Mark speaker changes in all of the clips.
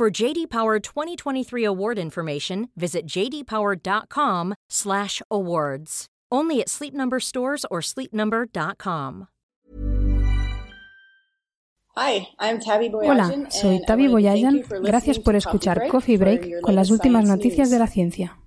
Speaker 1: For JD Power 2023 award information, visit jdpower.com/awards. Only at Sleep Number stores or sleepnumber.com.
Speaker 2: Hi, I'm Tabi Hola, soy Tavi Boyajan. Gracias por escuchar Coffee Break con las últimas noticias de la ciencia.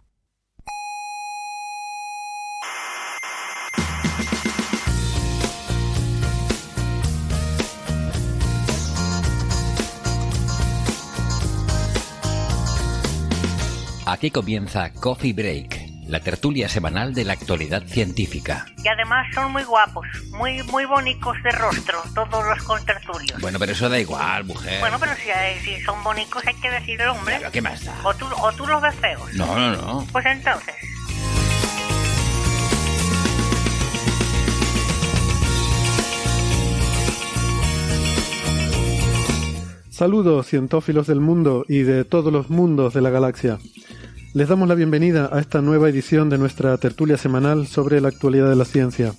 Speaker 3: Aquí comienza Coffee Break, la tertulia semanal de la actualidad científica.
Speaker 4: Y además son muy guapos, muy muy bonitos de rostro, todos los contertulios.
Speaker 3: Bueno, pero eso da igual, mujer.
Speaker 4: Bueno, pero si, si son bonitos hay que decir el hombre.
Speaker 3: Claro, ¿qué más da?
Speaker 4: O tú, o tú los ves feos.
Speaker 3: No, no, no.
Speaker 4: Pues entonces.
Speaker 5: Saludos cientófilos del mundo y de todos los mundos de la galaxia. Les damos la bienvenida a esta nueva edición de nuestra tertulia semanal sobre la actualidad de la ciencia.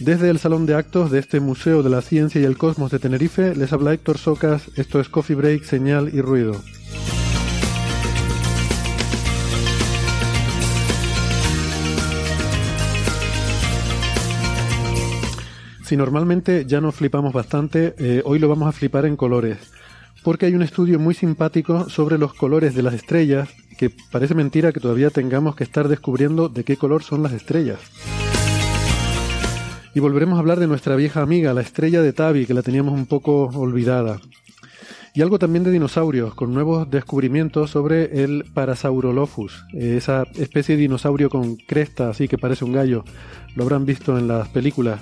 Speaker 5: Desde el Salón de Actos de este Museo de la Ciencia y el Cosmos de Tenerife les habla Héctor Socas, esto es Coffee Break, Señal y Ruido. Si normalmente ya nos flipamos bastante, eh, hoy lo vamos a flipar en colores, porque hay un estudio muy simpático sobre los colores de las estrellas, que parece mentira que todavía tengamos que estar descubriendo de qué color son las estrellas. Y volveremos a hablar de nuestra vieja amiga, la estrella de Tabi, que la teníamos un poco olvidada. Y algo también de dinosaurios, con nuevos descubrimientos sobre el Parasaurolophus, esa especie de dinosaurio con cresta, así que parece un gallo. Lo habrán visto en las películas.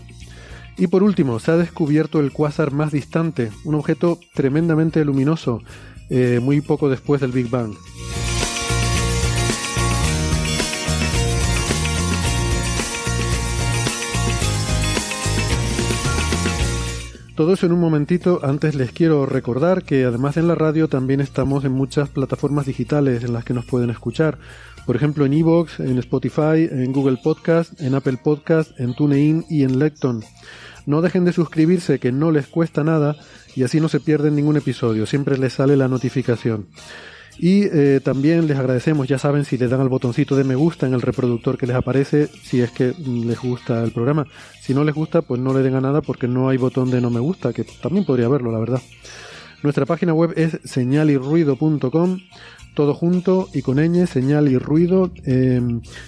Speaker 5: Y por último, se ha descubierto el cuásar más distante, un objeto tremendamente luminoso, eh, muy poco después del Big Bang. Todo eso en un momentito. Antes les quiero recordar que además en la radio también estamos en muchas plataformas digitales en las que nos pueden escuchar. Por ejemplo en Evox, en Spotify, en Google Podcast, en Apple Podcast, en TuneIn y en Lecton. No dejen de suscribirse que no les cuesta nada y así no se pierden ningún episodio. Siempre les sale la notificación. Y eh, también les agradecemos, ya saben, si le dan al botoncito de me gusta en el reproductor que les aparece, si es que les gusta el programa. Si no les gusta, pues no le den a nada porque no hay botón de no me gusta, que también podría haberlo, la verdad. Nuestra página web es señalirruido.com, todo junto y con ñ, señal y ruido. eh,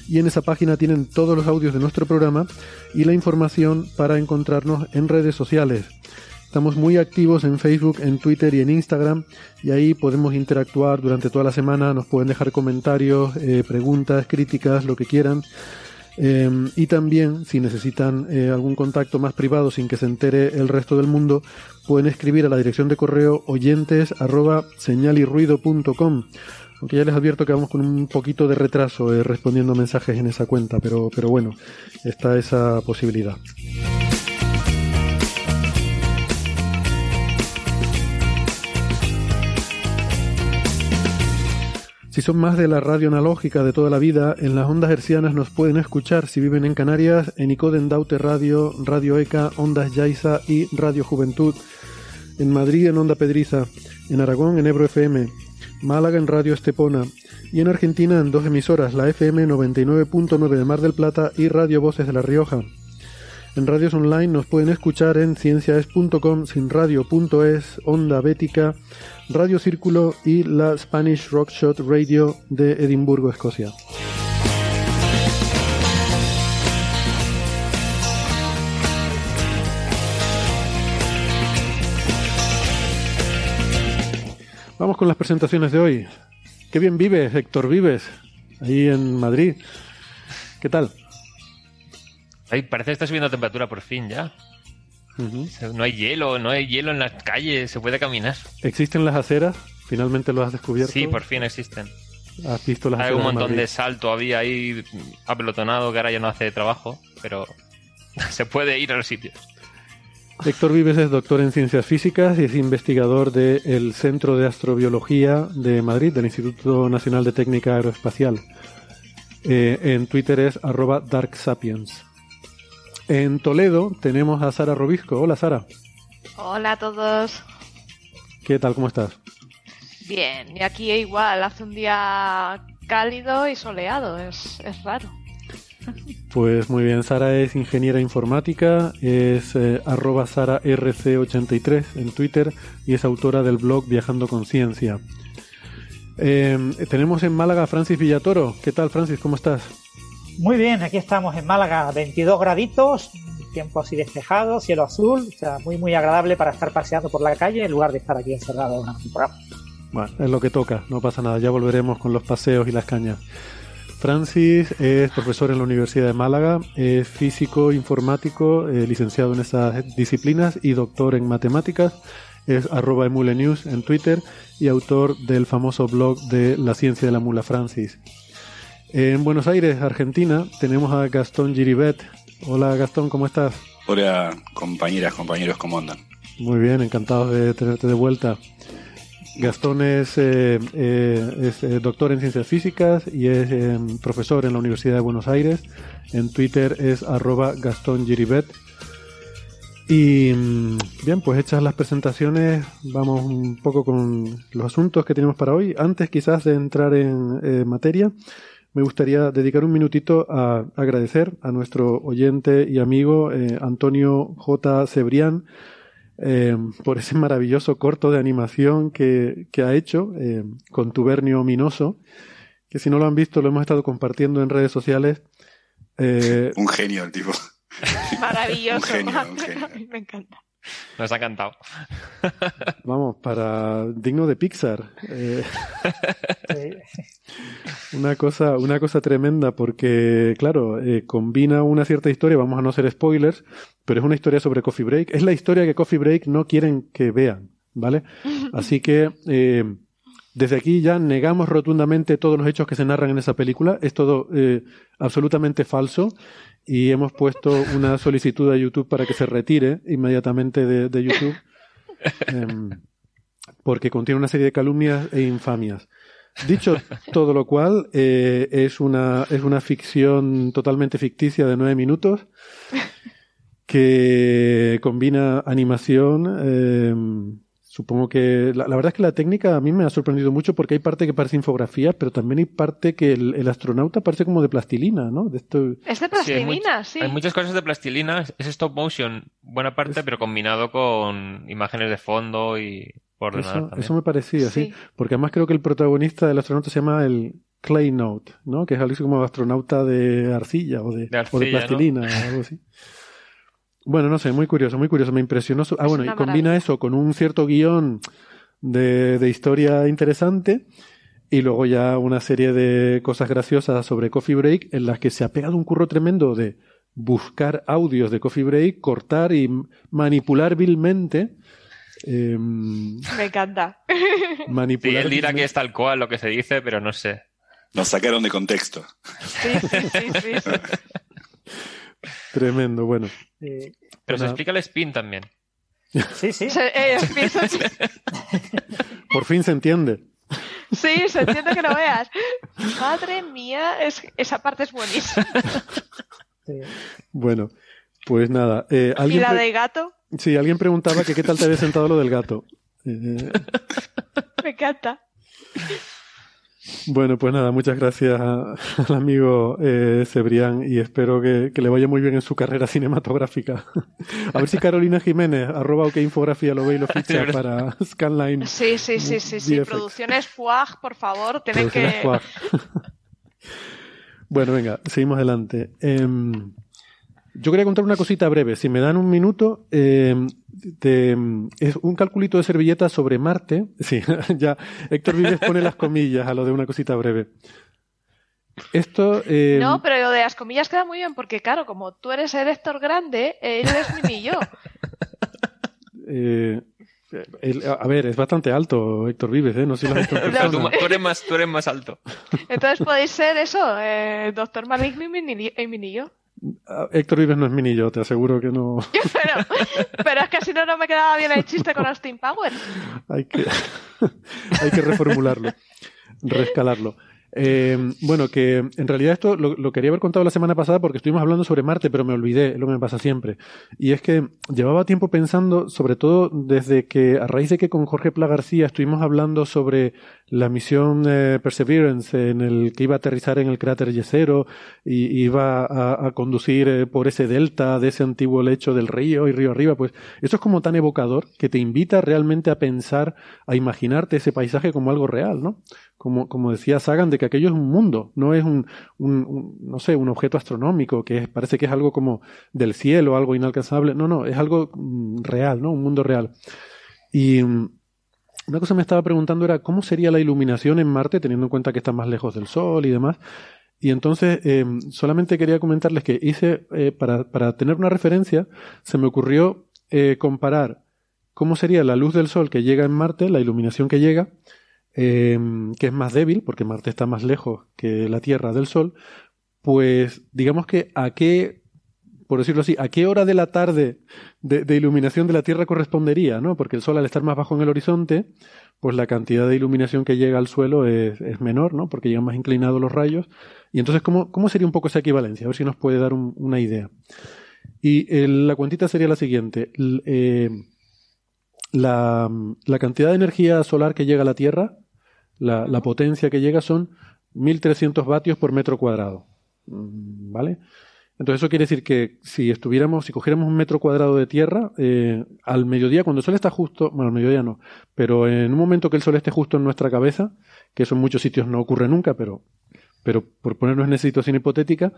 Speaker 5: y en esa página tienen todos los audios de nuestro programa y la información para encontrarnos en redes sociales. Estamos muy activos en Facebook, en Twitter y en Instagram y ahí podemos interactuar durante toda la semana, nos pueden dejar comentarios, eh, preguntas, críticas, lo que quieran. Eh, y también, si necesitan eh, algún contacto más privado sin que se entere el resto del mundo, pueden escribir a la dirección de correo oyentes arroba señalirruido.com. Aunque ya les advierto que vamos con un poquito de retraso eh, respondiendo mensajes en esa cuenta, pero, pero bueno, está esa posibilidad. Si son más de la radio analógica de toda la vida, en las ondas hercianas nos pueden escuchar si viven en Canarias, en Icoden Daute Radio, Radio ECA, Ondas Yaiza y Radio Juventud. En Madrid en Onda Pedriza, en Aragón en Ebro FM, Málaga en Radio Estepona y en Argentina en dos emisoras, la FM 99.9 de Mar del Plata y Radio Voces de La Rioja. En radios online nos pueden escuchar en cienciaes.com, sinradio.es, Onda Bética, Radio Círculo y la Spanish Rockshot Radio de Edimburgo, Escocia. Vamos con las presentaciones de hoy. Qué bien vives, Héctor Vives, ahí en Madrid. ¿Qué tal?
Speaker 6: Ay, parece que está subiendo temperatura por fin ya. No hay hielo, no hay hielo en las calles, se puede caminar.
Speaker 5: ¿Existen las aceras? Finalmente lo has descubierto.
Speaker 6: Sí, por fin existen.
Speaker 5: Has visto las
Speaker 6: Hay un montón de, salto había ahí apelotonado que ahora ya no hace trabajo, pero se puede ir a los sitios.
Speaker 5: Héctor Vives es doctor en ciencias físicas y es investigador del Centro de Astrobiología de Madrid, del Instituto Nacional de Técnica Aeroespacial. Eh, en Twitter es arroba darksapiens. En Toledo tenemos a Sara Robisco. Hola Sara.
Speaker 7: Hola a todos.
Speaker 5: ¿Qué tal? ¿Cómo estás?
Speaker 7: Bien, y aquí igual, hace un día cálido y soleado, es, es raro.
Speaker 5: Pues muy bien, Sara es ingeniera informática, es eh, arroba SaraRC83 en Twitter y es autora del blog Viajando con Ciencia. Em, tenemos en Málaga a Francis Villatoro. ¿Qué tal, Francis? ¿Cómo estás?
Speaker 8: Muy bien, aquí estamos en Málaga, 22 graditos, tiempo así despejado, cielo azul, o sea, muy muy agradable para estar paseando por la calle en lugar de estar aquí encerrado en un programa.
Speaker 5: Bueno, es lo que toca, no pasa nada, ya volveremos con los paseos y las cañas. Francis es profesor en la Universidad de Málaga, es físico informático, eh, licenciado en esas disciplinas y doctor en matemáticas. Es arroba emulenews en Twitter y autor del famoso blog de La ciencia de la mula Francis. En Buenos Aires, Argentina, tenemos a Gastón Giribet. Hola Gastón, ¿cómo estás?
Speaker 9: Hola compañeras, compañeros, ¿cómo andan?
Speaker 5: Muy bien, encantados de tenerte de vuelta. Gastón es, eh, eh, eh, doctor en ciencias físicas y es profesor en la Universidad de Buenos Aires. En Twitter es arroba Gastón Giribet. Y mm, bien, pues hechas las presentaciones, vamos un poco con los asuntos que tenemos para hoy. Antes quizás de entrar en materia, me gustaría dedicar un minutito a agradecer a nuestro oyente y amigo Antonio J. Cebrián, eh, por ese maravilloso corto de animación que, ha hecho eh, con Tubernio Minoso, que si no lo han visto lo hemos estado compartiendo en redes sociales.
Speaker 9: Eh, un genio el tipo.
Speaker 7: Maravilloso. Me encanta.
Speaker 6: Nos ha encantado.
Speaker 5: Vamos, para digno de Pixar. Eh, una cosa, una cosa tremenda porque, claro, eh, combina una cierta historia, vamos a no ser spoilers, pero es una historia sobre Coffee Break. Es la historia que Coffee Break no quieren que vean, ¿vale? Así que eh, desde aquí ya negamos rotundamente todos los hechos que se narran en esa película. Es todo absolutamente falso y hemos puesto una solicitud a YouTube para que se retire inmediatamente de, YouTube em, porque contiene una serie de calumnias e infamias. Dicho todo lo cual, eh, es, una, es una ficción totalmente ficticia de nueve minutos que combina animación, eh, Supongo que la, verdad es que la técnica a mí me ha sorprendido mucho porque hay parte que parece infografía, pero también hay parte que el, astronauta parece como de plastilina, ¿no?
Speaker 7: De esto... Es de plastilina, sí,
Speaker 6: hay, muchas cosas de plastilina, es stop motion, buena parte, pero combinado con imágenes de fondo y por
Speaker 5: eso, eso me parecía, sí. Porque además creo que el protagonista del astronauta se llama el Clay Note, ¿no? Que es algo así como astronauta de arcilla o de, o de plastilina o algo así. Bueno, no sé, muy curioso, muy curioso, me impresionó. ah, bueno, y combina eso con un cierto guion de, de, historia interesante y luego ya una serie de cosas graciosas sobre Coffee Break en las que se ha pegado un curro tremendo de buscar audios de Coffee Break, cortar y manipular vilmente.
Speaker 7: Em, me encanta.
Speaker 6: Manipular sí, él dirá que es tal cual lo que se dice, pero no sé.
Speaker 9: Nos sacaron de contexto.
Speaker 7: Sí, sí, sí, sí.
Speaker 5: Tremendo, bueno.
Speaker 6: Pero se explica el spin también.
Speaker 8: Sí, sí.
Speaker 7: Eh,
Speaker 5: Por fin se entiende.
Speaker 7: Sí, se entiende que lo veas. Madre mía, es, esa parte es buenísima.
Speaker 5: Bueno, pues nada. Eh,
Speaker 7: ¿Y la de gato?
Speaker 5: Sí, alguien preguntaba que qué tal te había sentado lo del gato.
Speaker 7: Eh, Me encanta.
Speaker 5: Bueno, pues nada, muchas gracias al amigo eh, Cebrián y espero que, le vaya muy bien en su carrera cinematográfica. A ver si Carolina Jiménez, arroba OK Infografía, lo ve y lo ficha para Scanline.
Speaker 7: Sí, sí, sí, sí, sí. Producciones FUAG, por favor, tienen que...
Speaker 5: bueno, venga, seguimos adelante. Em, yo quería contar una cosita breve. Si me dan un minuto, eh, es un calculito de servilleta sobre Marte. Sí, ya Héctor Vives pone las comillas a lo de una cosita breve. Esto. Eh,
Speaker 7: no, pero lo de las comillas queda muy bien porque, claro, como tú eres el Héctor grande, él es mi yo.
Speaker 5: Eh, a ver, es bastante alto Héctor Vives, ¿eh? No sé si lo has visto
Speaker 6: tú, eres más, tú eres más alto.
Speaker 7: Entonces podéis ser eso, eh, Doctor Maligno y Minillo.
Speaker 5: Ah, Héctor Vives no es Minillo, te aseguro que no.
Speaker 7: pero, pero, es que si no, no me quedaba bien el chiste con Austin Power.
Speaker 5: hay, que, hay que reformularlo, rescalarlo. Eh, bueno, que en realidad esto lo, quería haber contado la semana pasada porque estuvimos hablando sobre Marte, pero me olvidé, es lo que me pasa siempre. Y es que llevaba tiempo pensando, sobre todo desde que, a raíz de que con Jorge Pla García estuvimos hablando sobre la misión eh, Perseverance, en el que iba a aterrizar en el cráter Yesero y iba a, conducir eh, por ese delta de ese antiguo lecho del río y río arriba, pues eso es como tan evocador que te invita realmente a pensar, a imaginarte ese paisaje como algo real, ¿no? como, como decía Sagan, de que aquello es un mundo, no es un, un, no sé, un objeto astronómico, que parece que es algo como del cielo, algo inalcanzable. No, no, es algo mm, real, ¿no? Un mundo real. Y mm, una cosa me estaba preguntando era cómo sería la iluminación en Marte, teniendo en cuenta que está más lejos del Sol y demás. Y entonces, em, solamente quería comentarles que hice, eh, para, para, tener una referencia, se me ocurrió eh, comparar cómo sería la luz del Sol que llega en Marte, la iluminación que llega, Em, que es más débil, porque Marte está más lejos que la Tierra del Sol, pues digamos que a qué, por decirlo así, a qué hora de la tarde de, iluminación de la Tierra correspondería, ¿no? Porque el Sol al estar más bajo en el horizonte, pues la cantidad de iluminación que llega al suelo es, menor, ¿no? Porque llegan más inclinados los rayos. Y entonces, ¿cómo, sería un poco esa equivalencia? A ver si nos puede dar una idea. Y la cuentita sería la siguiente. Eh, la, la, cantidad de energía solar que llega a la Tierra la, potencia que llega son 1300 vatios por metro cuadrado. Mm, ¿Vale? Entonces eso quiere decir que si estuviéramos, si cogiéramos un metro cuadrado de tierra, eh, al mediodía, cuando el sol está justo, bueno, al mediodía no, pero en un momento que el sol esté justo en nuestra cabeza, que eso en muchos sitios no ocurre nunca, pero, pero por ponernos en esa situación hipotética,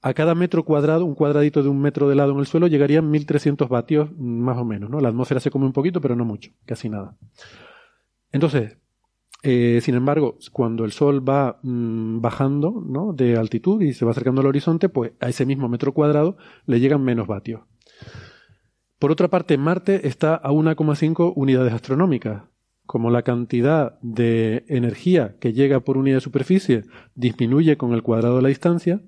Speaker 5: a cada metro cuadrado, un cuadradito de un metro de lado en el suelo, llegarían 1300 vatios más o menos, ¿no? La atmósfera se come un poquito, pero no mucho, casi nada. Entonces, eh, sin embargo, cuando el Sol va mm, bajando ¿no? de altitud y se va acercando al horizonte, pues a ese mismo metro cuadrado le llegan menos vatios. Por otra parte, Marte está a 1,5 unidades astronómicas. Como la cantidad de energía que llega por unidad de superficie disminuye con el cuadrado de la distancia,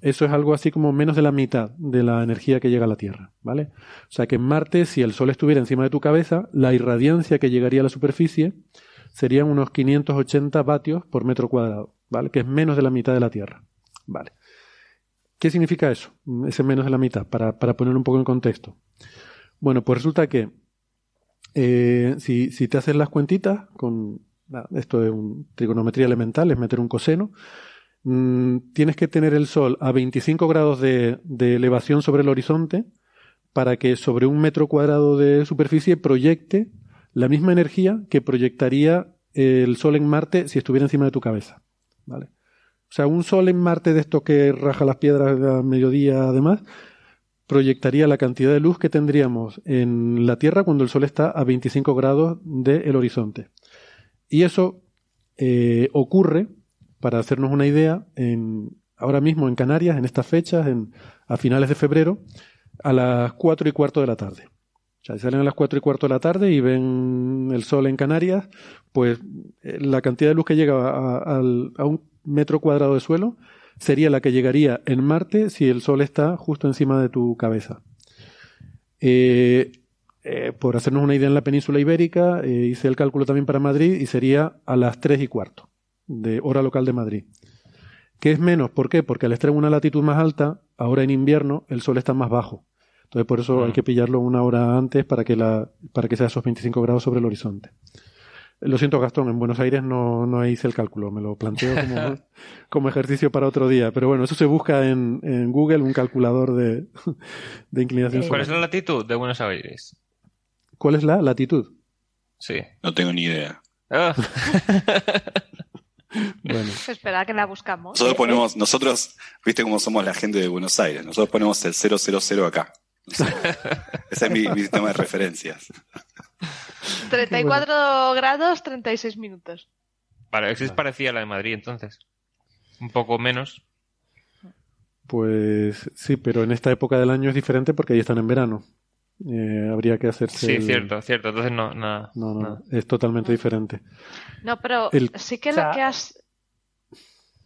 Speaker 5: eso es algo así como menos de la mitad de la energía que llega a la Tierra, ¿vale? O sea que en Marte, si el Sol estuviera encima de tu cabeza, la irradiancia que llegaría a la superficie serían unos 580 vatios por metro cuadrado, ¿vale? Que es menos de la mitad de la Tierra, ¿vale? ¿Qué significa eso? Ese menos de la mitad, para, para poner un poco en contexto. Bueno, pues resulta que eh, si, si, te haces las cuentitas con esto de un, trigonometría elemental, es meter un coseno, mm, tienes que tener el Sol a 25 grados de elevación sobre el horizonte para que sobre un metro cuadrado de superficie proyecte la misma energía que proyectaría el Sol en Marte si estuviera encima de tu cabeza. ¿Vale? O sea, un Sol en Marte de esto que raja las piedras a mediodía además, proyectaría la cantidad de luz que tendríamos en la Tierra cuando el Sol está a 25 grados del horizonte. Y eso eh, ocurre, para hacernos una idea, en, ahora mismo en Canarias, en estas fechas, en, a finales de febrero, a las 4 y cuarto de la tarde. Sea, si salen a las cuatro y cuarto de la tarde y ven el sol en Canarias, pues eh, la cantidad de luz que llega a, un metro cuadrado de suelo sería la que llegaría en Marte si el sol está justo encima de tu cabeza. Eh, eh, por hacernos una idea en la península ibérica, hice el cálculo también para Madrid y sería a las tres y cuarto de hora local de Madrid. ¿Qué es menos? ¿Por qué? Porque al estar en una latitud más alta, ahora en invierno, el sol está más bajo. Entonces por eso hay mm. que pillarlo una hora antes para que, la, para que sea esos 25 grados sobre el horizonte. Lo siento, Gastón, en Buenos Aires no, no hice el cálculo, me lo planteo como, como ejercicio para otro día. Pero bueno, eso se busca en, en Google, un calculador de, de inclinación.
Speaker 6: ¿Cuál es la latitud de Buenos Aires?
Speaker 5: ¿Cuál es la latitud?
Speaker 6: Sí.
Speaker 9: No tengo ni idea.
Speaker 6: Ah.
Speaker 7: bueno. Espera que la buscamos.
Speaker 9: Nosotros ponemos, nosotros, viste cómo somos la gente de Buenos Aires, nosotros ponemos el 000 acá. Ese es mi, sistema de referencias.
Speaker 7: 34 grados, 36 minutos.
Speaker 6: Vale, es parecía a la de Madrid entonces. Un poco menos.
Speaker 5: Pues sí, pero en esta época del año es diferente porque ahí están en verano. Eh, habría que hacerse.
Speaker 6: Sí, cierto, cierto. Entonces no, nada.
Speaker 5: No, no, es totalmente diferente.
Speaker 7: No, pero sí que lo que has.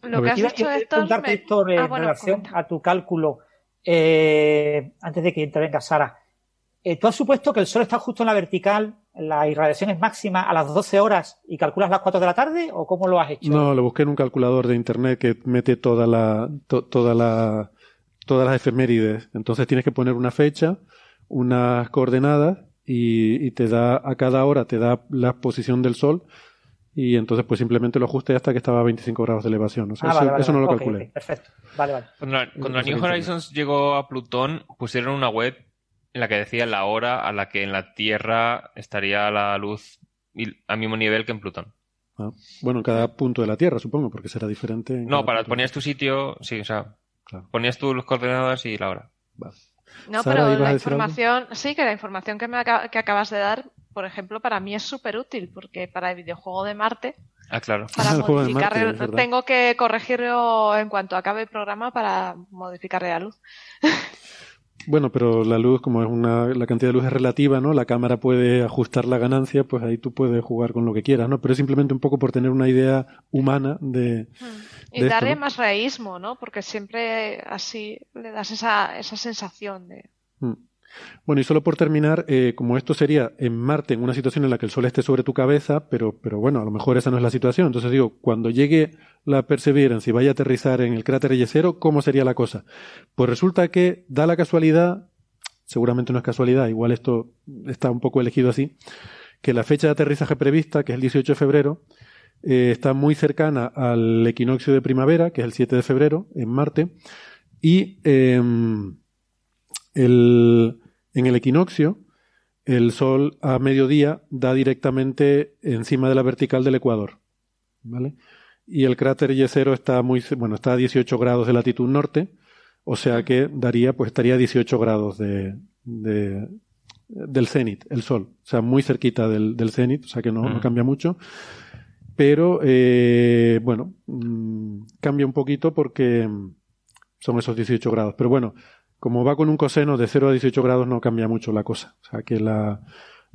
Speaker 7: Lo que has dicho,
Speaker 8: Héctor. Me... Ah, en relación a tu cálculo, eh, antes de que intervenga Sara. Eh, ¿Tú has supuesto que el Sol está justo en la vertical, la irradiación es máxima a las 12 horas y calculas las 4 de la tarde o cómo lo has hecho?
Speaker 5: No, lo busqué en un calculador de internet que mete toda la, toda la, todas las efemérides. Entonces tienes que poner una fecha, unas coordenadas y, te da a cada hora te da la posición del Sol y entonces pues simplemente lo ajusté hasta que estaba a 25 grados de elevación. O sea, ah, eso, no lo calculé.
Speaker 8: perfecto. Vale, vale.
Speaker 6: Cuando la, cuando la New Horizons llegó a Plutón, pusieron una web en la que decía la hora a la que en la Tierra estaría la luz al mismo nivel que en Plutón.
Speaker 5: Ah, bueno, en cada punto de la Tierra, supongo, porque será diferente.
Speaker 6: No, para ponías tu sitio, sí, o sea, ponías tú los coordenadas y la hora.
Speaker 7: No, pero la información, sí, que la información que, me que acabas de dar, por ejemplo, para mí es súper útil, porque para el videojuego de Marte,
Speaker 6: ah, claro.
Speaker 7: para modificar, tengo que corregirlo en cuanto acabe el programa para modificar la luz.
Speaker 5: Bueno, pero la luz, como es una, la cantidad de luz es relativa, ¿no? La cámara puede ajustar la ganancia, pues ahí tú puedes jugar con lo que quieras, ¿no? Pero es simplemente un poco por tener una idea humana de.
Speaker 7: Hmm. Y darle más realismo, ¿no? Porque siempre así le das esa, esa sensación de.
Speaker 5: Hmm. Bueno, y solo por terminar, eh, como esto sería en Marte, en una situación en la que el Sol esté sobre tu cabeza, pero, pero bueno, a lo mejor esa no es la situación. Entonces digo, cuando llegue la Perseverance y vaya a aterrizar en el cráter Yesero, ¿cómo sería la cosa? Pues resulta que da la casualidad, seguramente no es casualidad, igual esto está un poco elegido así, que la fecha de aterrizaje prevista, que es el 18 de febrero, eh, está muy cercana al equinoccio de primavera, que es el 7 de febrero, en Marte, y em, el, en el equinoccio, el Sol a mediodía da directamente encima de la vertical del Ecuador. ¿Vale? Y el cráter Yesero está muy, bueno, está a 18 grados de latitud norte, o sea que daría, pues estaría a 18 grados de, de del cenit, el Sol. O sea, muy cerquita del, del cenit, o sea que no, no cambia mucho. Pero, eh, bueno, mm, cambia un poquito porque son esos 18 grados. Pero bueno, como va con un coseno de 0 a 18 grados no cambia mucho la cosa. O sea que la,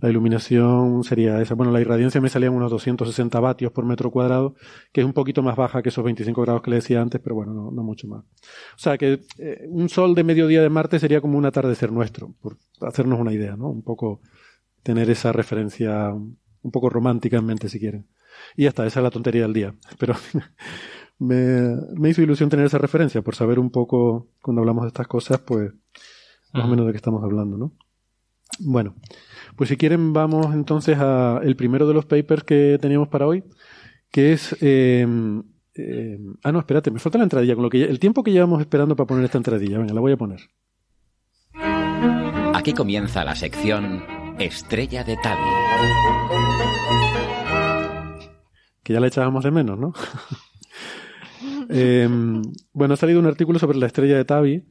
Speaker 5: la iluminación sería esa. Bueno, la irradiancia me salía unos 260 vatios por metro cuadrado, que es un poquito más baja que esos 25 grados que le decía antes, pero bueno, no, mucho más. O sea que eh, un sol de mediodía de Marte sería como un atardecer nuestro, por hacernos una idea, ¿no? Un poco tener esa referencia un poco romántica en mente, si quieren. Y ya está, esa es la tontería del día. Pero me, me, hizo ilusión tener esa referencia por saber un poco, cuando hablamos de estas cosas, pues más o menos de qué estamos hablando, ¿no? Bueno, pues si quieren vamos entonces a el primero de los papers que teníamos para hoy, que es... Em, em, ah, no, espérate, me falta la entradilla, con lo que el tiempo que llevamos esperando para poner esta entradilla. Venga, la voy a poner.
Speaker 3: Aquí comienza la sección Estrella de Tabi.
Speaker 5: Que ya la echábamos de menos, ¿no? Em, bueno, ha salido un artículo sobre la estrella de Tabi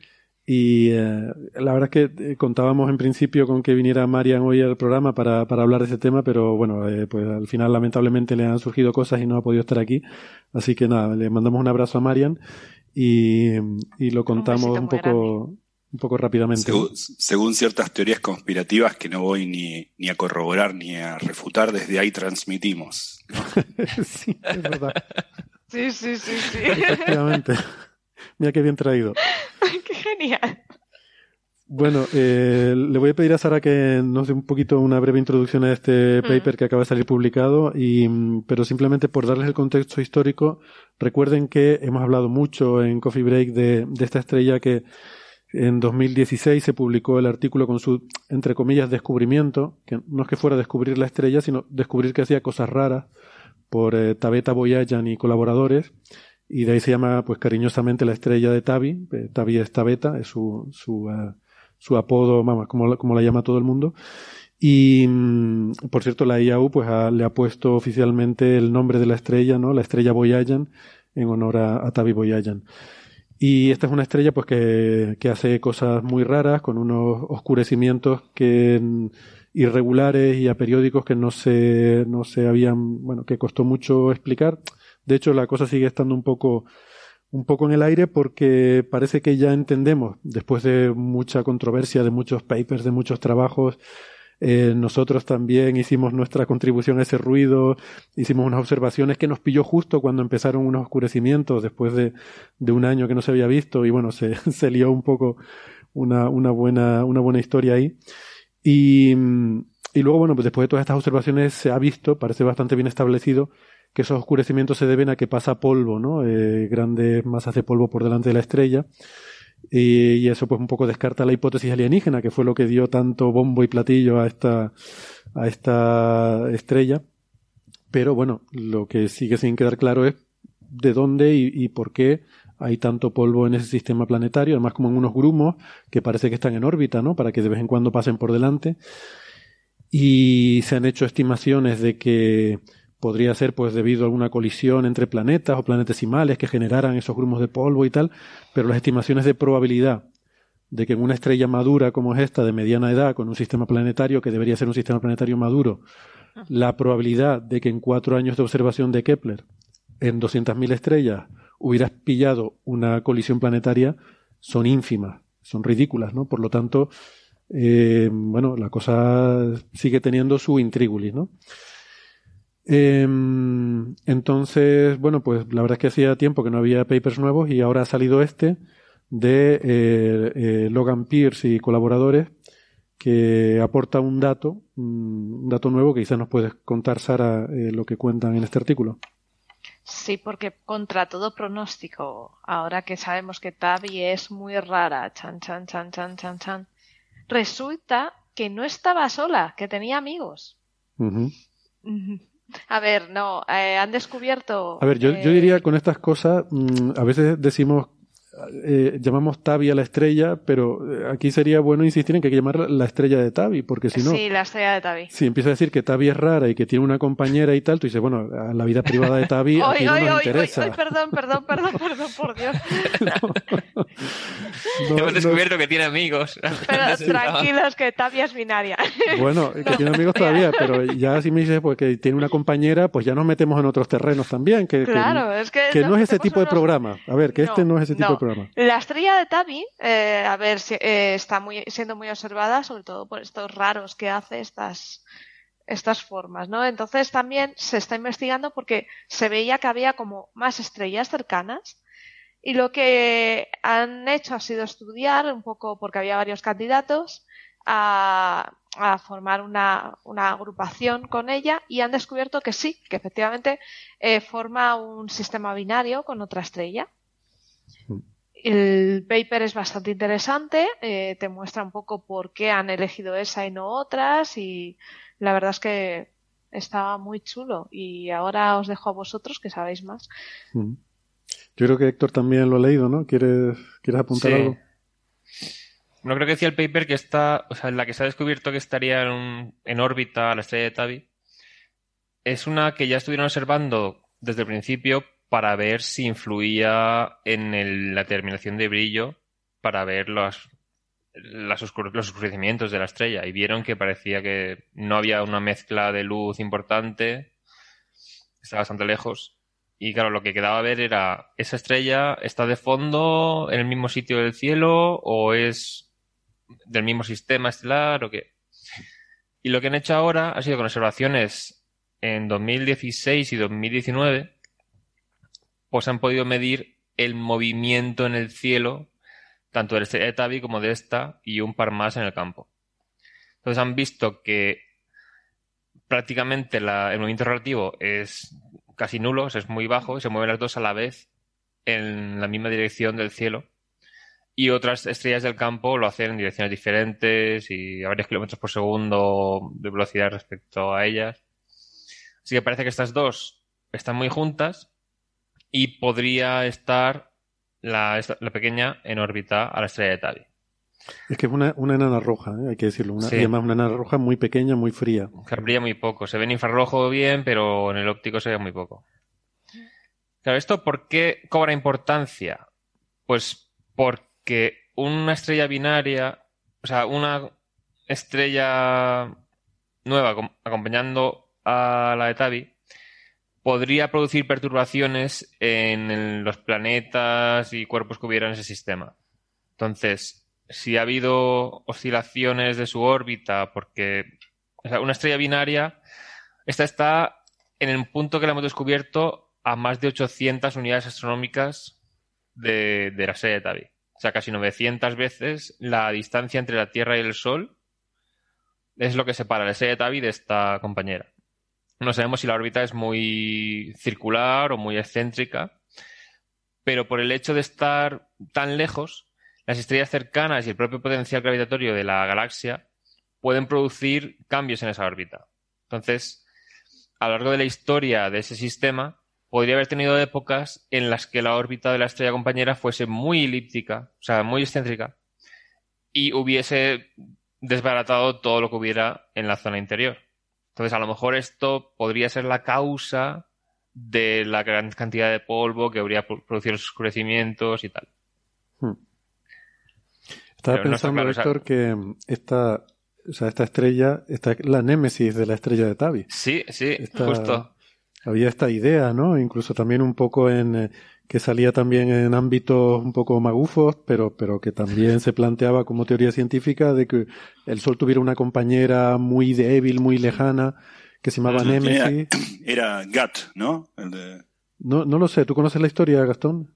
Speaker 5: y eh, la verdad es que eh, contábamos en principio con que viniera Marian hoy al programa para, para hablar de ese tema, pero bueno, eh, pues al final lamentablemente le han surgido cosas y no ha podido estar aquí. Así que nada, le mandamos un abrazo a Marian y, y lo contamos un, poco, un poco rápidamente.
Speaker 9: Según, ciertas teorías conspirativas que no voy ni, ni a corroborar ni a refutar, desde ahí transmitimos.
Speaker 5: sí, es verdad.
Speaker 7: Sí, sí, sí, sí.
Speaker 5: Efectivamente. Mira qué bien traído.
Speaker 7: qué genial.
Speaker 5: Bueno, eh, le voy a pedir a Sara que nos dé un poquito una breve introducción a este mm. paper que acaba de salir publicado, y, pero simplemente por darles el contexto histórico, recuerden que hemos hablado mucho en Coffee Break de, de esta estrella que en 2016 se publicó el artículo con su, entre comillas, descubrimiento, que no es que fuera descubrir la estrella, sino descubrir que hacía cosas raras por eh, Tabeta Boyajan y colaboradores, y de ahí se llama pues cariñosamente la estrella de Tabi, eh, Tabi es Tabeta, es su, su, eh, su apodo, vamos, como, como la llama todo el mundo. Y, mm, por cierto, la IAU pues le ha puesto oficialmente el nombre de la estrella, ¿no? La estrella Boyajan, en honor a, a Tabi Boyajan. Y esta es una estrella pues que, que hace cosas muy raras, con unos oscurecimientos que irregulares y a periódicos que no se, no se habían, bueno, que costó mucho explicar. De hecho, la cosa sigue estando un poco, un poco en el aire porque parece que ya entendemos, después de mucha controversia, de muchos papers, de muchos trabajos, eh, nosotros también hicimos nuestra contribución a ese ruido, hicimos unas observaciones que nos pilló justo cuando empezaron unos oscurecimientos después de, de un año que no se había visto y bueno, se, se lió un poco una, una, buena, una buena historia ahí. Y, y luego, bueno, pues después de todas estas observaciones se ha visto, parece bastante bien establecido, que esos oscurecimientos se deben a que pasa polvo, ¿no? Eh, grandes masas de polvo por delante de la estrella. Y, eso pues un poco descarta la hipótesis alienígena, que fue lo que dio tanto bombo y platillo a esta, a esta estrella. Pero bueno, lo que sigue sin quedar claro es de dónde y, por qué hay tanto polvo en ese sistema planetario, además como en unos grumos que parece que están en órbita, ¿no? Para que de vez en cuando pasen por delante. Y se han hecho estimaciones de que podría ser pues debido a alguna colisión entre planetas o planetesimales que generaran esos grumos de polvo y tal, pero las estimaciones de probabilidad de que en una estrella madura como es esta, de mediana edad, con un sistema planetario que debería ser un sistema planetario maduro, la probabilidad de que en cuatro años de observación de Kepler, en 200.000 estrellas, hubieras pillado una colisión planetaria, son ínfimas, son ridículas, ¿no? Por lo tanto, eh, bueno, la cosa sigue teniendo su intrigulis, ¿no? Em, entonces, bueno, pues la verdad es que hacía tiempo que no había papers nuevos y ahora ha salido este de eh, eh, Logan Pierce y colaboradores que aporta un dato, un dato nuevo que quizás nos puedes contar, Sara, eh, lo que cuentan en este artículo.
Speaker 7: Sí, porque contra todo pronóstico, ahora que sabemos que Tavi es muy rara, chan, chan, chan, chan, chan, chan, resulta que no estaba sola, que tenía amigos. A ver, no, eh, han descubierto.
Speaker 5: A ver, yo, yo diría con estas cosas, mm, a veces decimos eh, llamamos Tavi a la estrella, pero eh, aquí sería bueno insistir en que hay que llamar la estrella de Tavi, porque si no.
Speaker 7: Sí, la estrella de Tavi.
Speaker 5: Si empieza a decir que Tavi es rara y que tiene una compañera y tal, tú dices, bueno, la vida privada de Tavi aquí no nos interesa.
Speaker 7: perdón, perdón, perdón, perdón, por Dios.
Speaker 6: Hemos descubierto que tiene amigos.
Speaker 7: Pero tranquilos, que Tavi es binaria.
Speaker 5: bueno, que tiene amigos todavía, pero ya si me dices pues, que tiene una compañera, pues ya nos metemos en otros terrenos también. Que,
Speaker 7: claro, es que.
Speaker 5: Que no es ese tipo de programa. A ver, que este no es ese tipo de programa.
Speaker 7: La estrella de Tabi, eh, a ver, eh, está muy, siendo muy observada, sobre todo por estos raros que hace estas, estas formas, ¿no? Entonces también se está investigando porque se veía que había como más estrellas cercanas y lo que han hecho ha sido estudiar un poco porque había varios candidatos a, formar una, agrupación con ella y han descubierto que sí, que efectivamente eh, forma un sistema binario con otra estrella. El paper es bastante interesante, eh, te muestra un poco por qué han elegido esa y no otras y la verdad es que estaba muy chulo y ahora os dejo a vosotros que sabéis más.
Speaker 5: Mm. Yo creo que Héctor también lo ha leído, ¿no? ¿Quieres, ¿quieres apuntar algo?
Speaker 6: No creo que decía el paper que está, o sea, en la que se ha descubierto que estaría en, en órbita la estrella de Tabi. Es una que ya estuvieron observando desde el principio para ver si influía en la terminación de brillo para ver los, los oscurecimientos de la estrella y vieron que parecía que no había una mezcla de luz importante, estaba bastante lejos. Y claro, lo que quedaba a ver era, ¿esa estrella está de fondo en el mismo sitio del cielo o es del mismo sistema estelar o qué? Y lo que han hecho ahora ha sido con observaciones en 2016 y 2019 pues han podido medir el movimiento en el cielo, tanto de la estrella de Tabi como de esta, y un par más en el campo. Entonces han visto que prácticamente el movimiento relativo es casi nulo, es muy bajo, y se mueven las dos a la vez en la misma dirección del cielo. Y otras estrellas del campo lo hacen en direcciones diferentes y a varios kilómetros por segundo de velocidad respecto a ellas. Así que parece que estas dos están muy juntas y podría estar la, pequeña en órbita a la estrella de Tabi.
Speaker 5: Es que es una, enana roja, ¿eh? hay que decirlo. Una, además, una enana roja muy pequeña, muy fría.
Speaker 6: brilla muy poco. Se ve en infrarrojo bien, pero en el óptico se ve muy poco. Claro, ¿esto por qué cobra importancia? Pues porque una estrella binaria, o sea, una estrella nueva acompañando a la de Tabi, podría producir perturbaciones en los planetas y cuerpos que hubiera en ese sistema. Entonces, si ha habido oscilaciones de su órbita, porque una estrella binaria, esta está en el punto que la hemos descubierto a más de 800 unidades astronómicas de, la estrella de Tabi. O sea, casi 900 veces la distancia entre la Tierra y el Sol es lo que separa la estrella de Tabi de esta compañera. No sabemos si la órbita es muy circular o muy excéntrica, pero por el hecho de estar tan lejos, las estrellas cercanas y el propio potencial gravitatorio de la galaxia pueden producir cambios en esa órbita. Entonces, a lo largo de la historia de ese sistema, podría haber tenido épocas en las que la órbita de la estrella compañera fuese muy elíptica, o sea, muy excéntrica, y hubiese desbaratado todo lo que hubiera en la zona interior. Entonces, a lo mejor esto podría ser la causa de la gran cantidad de polvo que habría producido los oscurecimientos y tal. Hmm.
Speaker 5: Estaba pensando, Héctor, que esta, o sea, esta estrella, esta es la némesis de la estrella de Tabi.
Speaker 6: Sí, sí, justo.
Speaker 5: Había esta idea, ¿no? Incluso también un poco en, eh, que salía también en ámbitos un poco magufos, pero, pero que también se planteaba como teoría científica de que el Sol tuviera una compañera muy débil, muy lejana, que se llamaba Nemesis.
Speaker 9: Era, Gat, ¿no?
Speaker 5: ¿no? No lo sé, ¿tú conoces la historia, Gastón?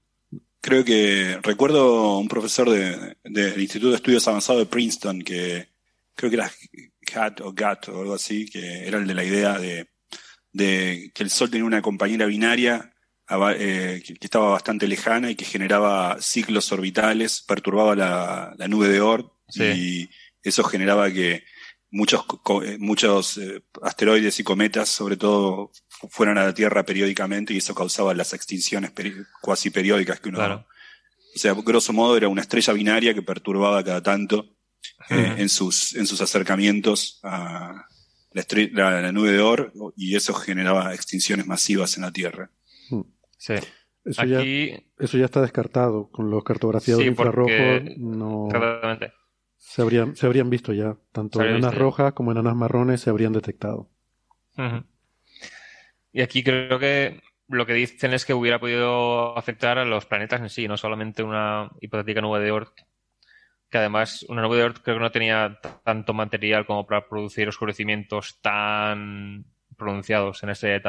Speaker 9: Creo que recuerdo un profesor del de, Instituto de Estudios Avanzados de Princeton que creo que era Gat o Gat o algo así, que era el de la idea de, de que el Sol tenía una compañera binaria eh, que, estaba bastante lejana y que generaba ciclos orbitales, perturbaba la, nube de Oort y eso generaba que muchos, eh, muchos eh, asteroides y cometas, sobre todo, fueran a la Tierra periódicamente y eso causaba las extinciones cuasi periódicas que uno... O sea, grosso modo era una estrella binaria que perturbaba cada tanto en, sus, en sus acercamientos a la, la, nube de Oort y eso generaba extinciones masivas en la Tierra.
Speaker 6: Sí.
Speaker 5: Eso, Aquí... ya, eso ya está descartado. Con los cartografiados infrarrojos no se habrían, se habrían visto ya. Tanto enanas rojas como enanas marrones se habrían detectado.
Speaker 6: Y aquí creo que lo que dicen es que hubiera podido afectar a los planetas en sí, no solamente una hipotética nube de Oort. Que además, una nube de Oort creo que no tenía tanto material como para producir oscurecimientos tan pronunciados en este.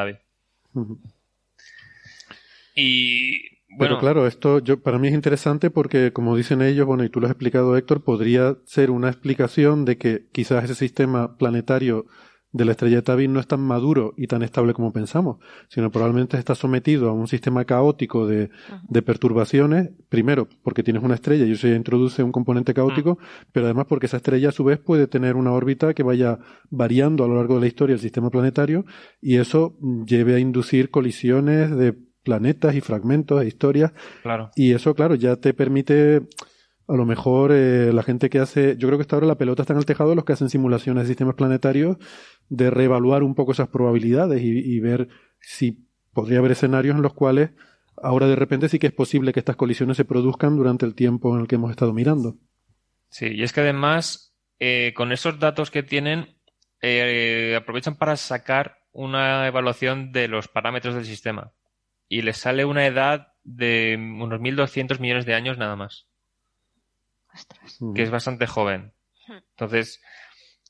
Speaker 6: Y
Speaker 5: bueno. Pero claro, esto yo, para mí es interesante porque, como dicen ellos, bueno, y tú lo has explicado, Héctor, podría ser una explicación de que quizás ese sistema planetario de la estrella de Tabin no es tan maduro y tan estable como pensamos, sino probablemente está sometido a un sistema caótico de, de perturbaciones, primero porque tienes una estrella y eso ya introduce un componente caótico, pero además porque esa estrella a su vez puede tener una órbita que vaya variando a lo largo de la historia del sistema planetario y eso lleve a inducir colisiones de planetas y fragmentos e historias.
Speaker 6: Claro.
Speaker 5: Y eso, claro, ya te permite, a lo mejor, eh, la gente que hace, yo creo que hasta ahora la pelota está en el tejado de los que hacen simulaciones de sistemas planetarios, de reevaluar un poco esas probabilidades y, ver si podría haber escenarios en los cuales ahora de repente sí que es posible que estas colisiones se produzcan durante el tiempo en el que hemos estado mirando.
Speaker 6: Sí, y es que además, eh, con esos datos que tienen, eh, aprovechan para sacar una evaluación de los parámetros del sistema y le sale una edad de unos 1.200 millones de años nada más. Que es bastante joven. Hmm. Entonces,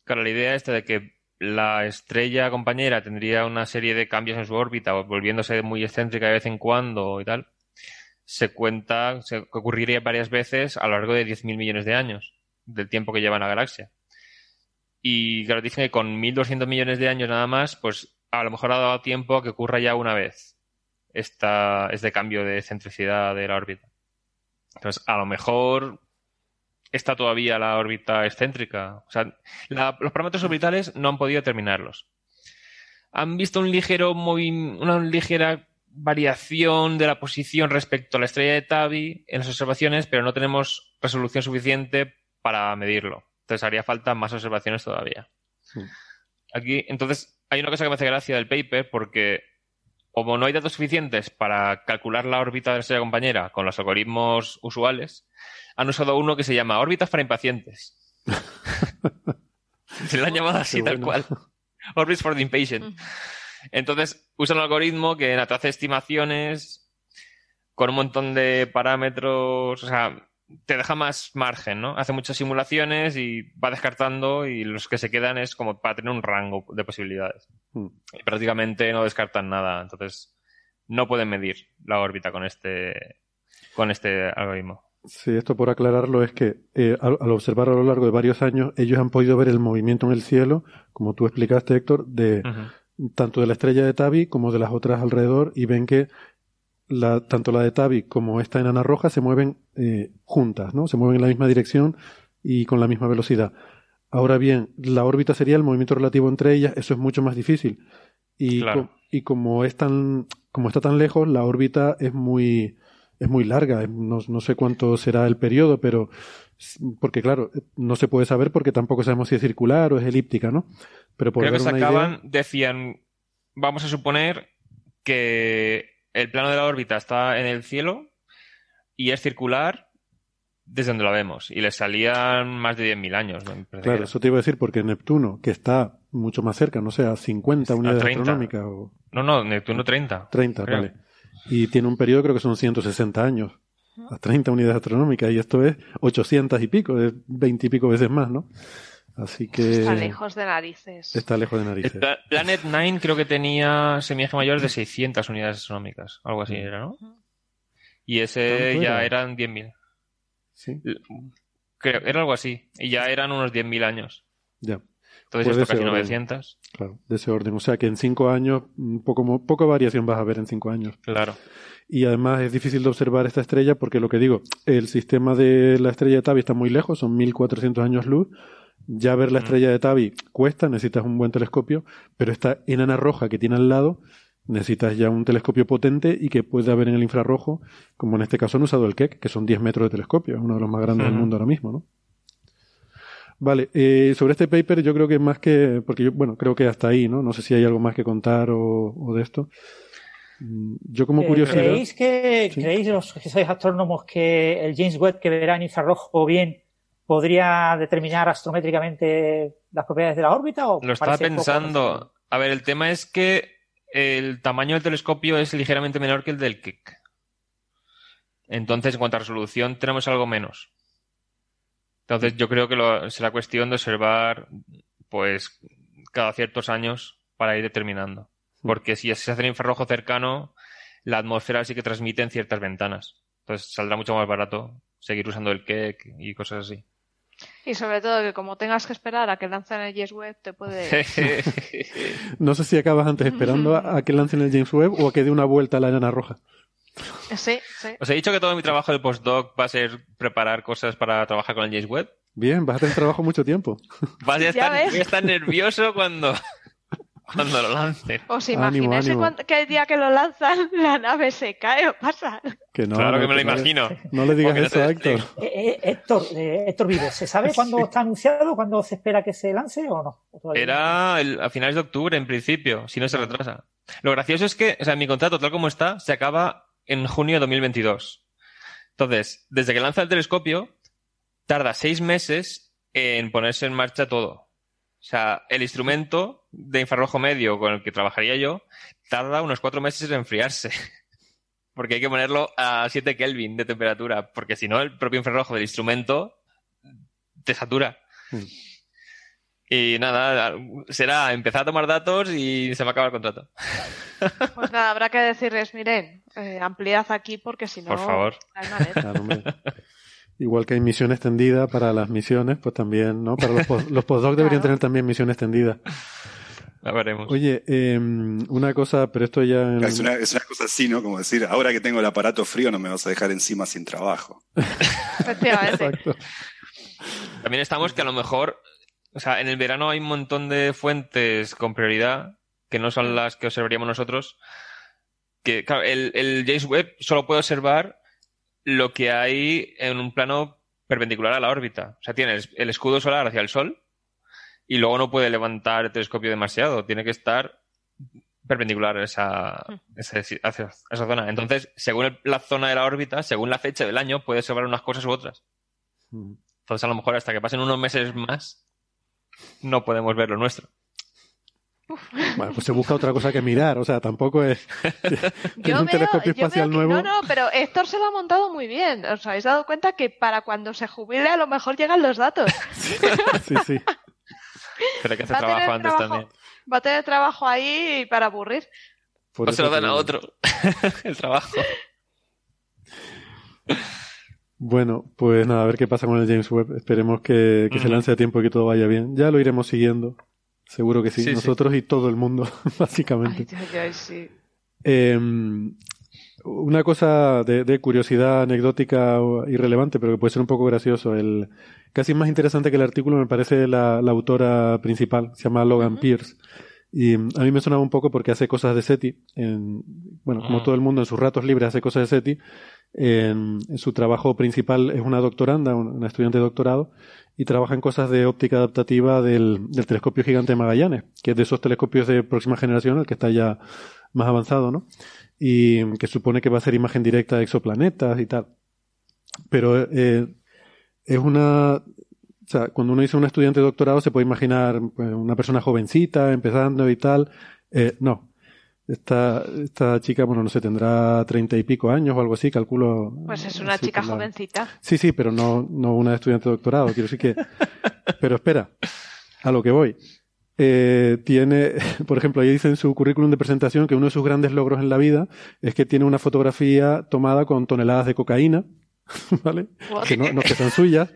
Speaker 6: claro, la idea esta de que la estrella compañera tendría una serie de cambios en su órbita, volviéndose muy excéntrica de vez en cuando y tal, se cuenta, se ocurriría varias veces a lo largo de 10.000 millones de años, del tiempo que lleva la galaxia. Y claro, dicen que con 1.200 millones de años nada más, pues a lo mejor ha dado tiempo a que ocurra ya una vez esta, este cambio de centricidad de la órbita. Entonces, a lo mejor está todavía la órbita excéntrica. O sea, los parámetros orbitales no han podido terminarlos. Han visto un ligero una ligera variación de la posición respecto a la estrella de Tabi en las observaciones, pero no tenemos resolución suficiente para medirlo. Entonces haría falta más observaciones todavía. Aquí, entonces, hay una cosa que me hace gracia del paper porque como no hay datos suficientes para calcular la órbita de la estrella compañera con los algoritmos usuales, han usado uno que se llama órbitas para impacientes. se lo han llamado así tal cual. Orbits for the impatient. Entonces, usa un algoritmo que te hace estimaciones con un montón de parámetros, o sea, te deja más margen, ¿no? Hace muchas simulaciones y va descartando y los que se quedan es como para tener un rango de posibilidades. Hmm. Y prácticamente no descartan nada, entonces no pueden medir la órbita con este, con este algoritmo.
Speaker 5: Sí, esto por aclararlo es que eh, al, observar a lo largo de varios años, ellos han podido ver el movimiento en el cielo, como tú explicaste, Héctor, de tanto de la estrella de Tabi como de las otras alrededor, y ven que la, tanto la de Tabi como esta enana roja se mueven eh, juntas, ¿no? Se mueven en la misma dirección y con la misma velocidad. Ahora bien, la órbita sería el movimiento relativo entre ellas, eso es mucho más difícil. Y, y como es tan, como está tan lejos, la órbita es muy, es muy larga, no, no, sé cuánto será el periodo, pero porque claro, no se puede saber porque tampoco sabemos si es circular o es elíptica, ¿no?
Speaker 6: Pero por Creo que sacaban, decían, vamos a suponer que el plano de la órbita está en el cielo y es circular desde donde la vemos. Y le salían más de 10.000 años.
Speaker 5: Claro, eso te iba a decir porque Neptuno, que está mucho más cerca, no sé, a 50 unidades astronómicas. O...
Speaker 6: No, no, Neptuno 30.
Speaker 5: 30, vale y tiene un periodo, creo que son 160 años, a 30 unidades astronómicas, y esto es 800 y pico, es 20 y pico veces más, ¿no? Así que.
Speaker 7: Está lejos de narices.
Speaker 5: Está lejos de narices.
Speaker 6: Planet 9 creo que tenía semieje mayor de 600 unidades astronómicas, algo así era, ¿no? Y ese ya eran 10.000.
Speaker 5: Sí.
Speaker 6: Creo, era algo así. Y ya eran unos 10.000 años.
Speaker 5: Ya.
Speaker 6: Entonces pues esto casi 900.
Speaker 5: Claro, de ese orden. O sea que en cinco años, poco, poca variación vas a ver en cinco años.
Speaker 6: Claro.
Speaker 5: Y además es difícil de observar esta estrella porque lo que digo, el sistema de la estrella de Tabi está muy lejos, son 1400 años luz. Ya ver la mm. estrella de Tabi cuesta, necesitas un buen telescopio, pero esta enana roja que tiene al lado, necesitas ya un telescopio potente y que pueda ver en el infrarrojo, como en este caso han usado el Keck, que son 10 metros de telescopio, es uno de los más grandes del mundo ahora mismo, ¿no? Vale, eh, sobre este paper yo creo que más que, porque yo, bueno, creo que hasta ahí, ¿no? No sé si hay algo más que contar o, de esto. Mm, yo como eh, curiosidad...
Speaker 8: ¿Creéis, que, ¿Creéis los que sois astrónomos que el James Webb que verá en infrarrojo bien podría determinar astrométricamente las propiedades de la órbita? O
Speaker 6: Lo estaba pensando. A ver, el tema es que el tamaño del telescopio es ligeramente menor que el del Keck. Entonces, en cuanto a resolución, tenemos algo menos. Entonces yo creo que será cuestión de observar pues cada ciertos años para ir determinando. Porque si se hace en infrarrojo cercano, la atmósfera sí que transmite en ciertas ventanas. Entonces saldrá mucho más barato seguir usando el Keck y cosas así.
Speaker 7: Y sobre todo que como tengas que esperar a que lancen el James Webb, te puede...
Speaker 5: no sé si acabas antes esperando a, que lancen el James Webb o a que dé una vuelta a la enana roja.
Speaker 7: Sí, sí.
Speaker 6: Os he dicho que todo mi trabajo de postdoc va a ser preparar cosas para trabajar con el James Webb.
Speaker 5: Bien, vas a tener trabajo mucho tiempo.
Speaker 6: Vas a estar, voy a estar nervioso cuando, cuando lo lancen.
Speaker 7: ¿Os imagináis que el día que lo lanzan la nave se cae o pasa?
Speaker 5: Que no,
Speaker 6: claro que me lo imagino.
Speaker 5: No le digas eso a Héctor.
Speaker 8: Eh, eh, Héctor, eh, Héctor Vivo, ¿se sabe cuándo está anunciado, cuándo se espera que se lance o no?
Speaker 6: Era a finales de octubre, en principio, si no se retrasa. Lo gracioso es que, o sea, mi contrato, tal como está, se acaba en junio de 2022. Entonces, desde que lanza el telescopio, tarda seis meses en ponerse en marcha todo. O sea, el instrumento de infrarrojo medio con el que trabajaría yo tarda unos cuatro meses en enfriarse. Porque hay que ponerlo a 7 Kelvin de temperatura. Porque si no, el propio infrarrojo del instrumento te satura. Hmm. Y nada, será empezar a tomar datos y se va a acabar el contrato.
Speaker 7: Pues nada, habrá que decirles, miren, eh, ampliad aquí porque si no...
Speaker 6: Por favor.
Speaker 5: Igual que hay misión extendida para las misiones, pues también, ¿no? Para los, los postdocs deberían tener también misión extendida.
Speaker 6: La veremos.
Speaker 5: Oye, em, una cosa, pero esto ya...
Speaker 9: Es, una, es, una, cosa así, ¿no? Como decir, ahora que tengo el aparato frío no me vas a dejar encima sin trabajo.
Speaker 7: Efectivamente.
Speaker 6: También estamos que a lo mejor, o sea, en el verano hay un montón de fuentes con prioridad que no son las que observaríamos nosotros, que claro, el, el James Webb solo puede observar lo que hay en un plano perpendicular a la órbita. O sea, tiene el, escudo solar hacia el Sol y luego no puede levantar el telescopio demasiado. Tiene que estar perpendicular a esa, esa, esa zona. Entonces, según la zona de la órbita, según la fecha del año, puede observar unas cosas u otras. Mm. Entonces, a lo mejor hasta que pasen unos meses más, no podemos ver lo nuestro.
Speaker 5: Bueno, pues se busca otra cosa que mirar, o sea, tampoco es,
Speaker 7: un telescopio espacial nuevo. No, no, pero Héctor se lo ha montado muy bien. ¿Os habéis dado cuenta que para cuando se jubile a lo mejor llegan los datos?
Speaker 5: sí, sí.
Speaker 6: Pero que hace trabajo antes también.
Speaker 7: Va a tener trabajo ahí para aburrir.
Speaker 6: o se lo dan a otro, el trabajo.
Speaker 5: Bueno, pues nada, a ver qué pasa con el James Webb. Esperemos que, se lance a tiempo y que todo vaya bien. Ya lo iremos siguiendo. Seguro que sí. Nosotros y todo el mundo, básicamente. Em, una cosa de, curiosidad anecdótica irrelevante, pero que puede ser un poco gracioso. El, casi más interesante que el artículo me parece la, autora principal, se llama Logan Pierce. Y a mí me sonaba un poco porque hace cosas de SETI. En, bueno, como todo el mundo en sus ratos libres hace cosas de SETI. En, su trabajo principal es una doctoranda, una estudiante de doctorado, y trabaja en cosas de óptica adaptativa del, telescopio gigante Magallanes, que es de esos telescopios de próxima generación, el que está ya más avanzado, ¿no? Y que supone que va a ser imagen directa de exoplanetas y tal. Pero eh, es una. O sea, cuando uno dice un estudiante de doctorado se puede imaginar pues, una persona jovencita, empezando y tal. Eh, no, esta, esta chica, bueno, no sé, tendrá treinta y pico años o algo así, calculo.
Speaker 7: Pues es una chica jovencita.
Speaker 5: Sí, sí, pero no, no una estudiante de doctorado, quiero decir que. pero espera, a lo que voy. Eh, tiene, por ejemplo, ahí dice en su currículum de presentación que uno de sus grandes logros en la vida es que tiene una fotografía tomada con toneladas de cocaína, ¿vale? Que no, no que son suyas,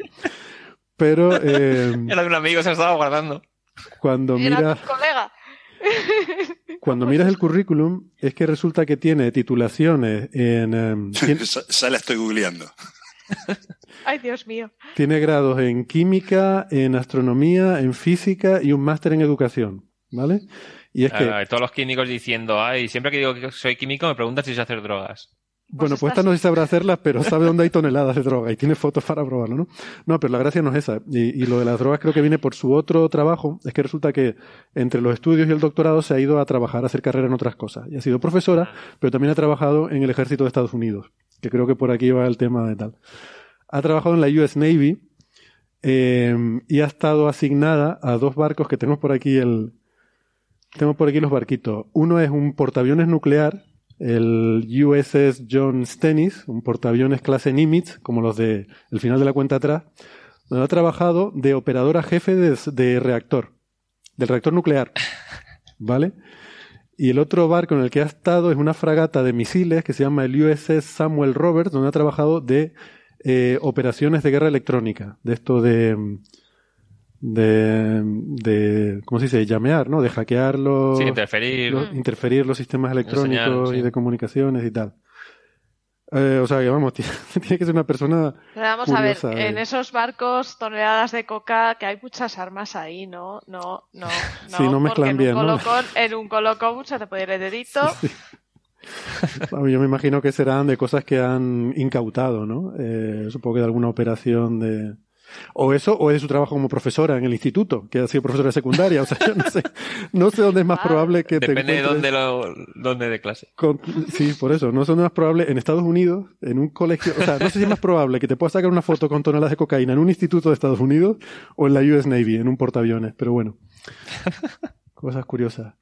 Speaker 5: pero... Eh,
Speaker 6: Era de un amigo, se estaba guardando.
Speaker 5: Cuando mira...
Speaker 7: colega.
Speaker 5: Cuando miras el currículum, es que resulta que tiene titulaciones en. Em,
Speaker 9: ya, la estoy googleando.
Speaker 7: Ay, Dios mío.
Speaker 5: Tiene grados en química, en astronomía, en física y un máster en educación. ¿Vale? Y es que.
Speaker 6: todos los químicos diciendo, ay, siempre que digo que soy químico me preguntan si sé hacer drogas.
Speaker 5: Bueno, pues, pues esta no sé si sabrá hacerlas, pero sabe dónde hay toneladas de droga y tiene fotos para probarlo, ¿no? No, pero la gracia no es esa. Y, lo de las drogas creo que viene por su otro trabajo. Es que resulta que entre los estudios y el doctorado se ha ido a trabajar, a hacer carrera en otras cosas. Y ha sido profesora, pero también ha trabajado en el ejército de Estados Unidos. Que creo que por aquí va el tema de tal. Ha trabajado en la US Navy eh, y ha estado asignada a dos barcos que tenemos por aquí el, tenemos por aquí los barquitos. Uno es un portaaviones nuclear el USS John Stennis, un portaaviones clase Nimitz, como los de el final de la cuenta atrás, donde ha trabajado de operadora jefe de, reactor, del reactor nuclear. ¿Vale? Y el otro barco en el que ha estado es una fragata de misiles que se llama el USS Samuel Roberts, donde ha trabajado de eh, operaciones de guerra electrónica, de esto de de, de ¿cómo se dice? llamear, ¿no? De hackear los,
Speaker 6: interferir.
Speaker 5: interferir los sistemas electrónicos y de comunicaciones y tal. Eh, o sea, que vamos, tiene, que ser una persona.
Speaker 7: vamos a ver, en esos barcos, toneladas de coca, que hay muchas armas ahí, ¿no? No, no, no.
Speaker 5: Sí, no mezclan bien.
Speaker 7: En un, colocón, en un colocón se te puede ir el dedito.
Speaker 5: Yo me imagino que serán de cosas que han incautado, ¿no? Eh, supongo que de alguna operación de, o eso, o es de su trabajo como profesora en el instituto, que ha sido profesora de secundaria. O sea, no sé, no sé dónde es más probable que
Speaker 6: Depende te de dónde, lo, dónde de clase.
Speaker 5: sí, por eso. No sé dónde es más probable en Estados Unidos, en un colegio. O sea, no sé si es más probable que te puedas sacar una foto con toneladas de cocaína en un instituto de Estados Unidos o en la US Navy, en un portaaviones. Pero bueno. Cosas curiosas.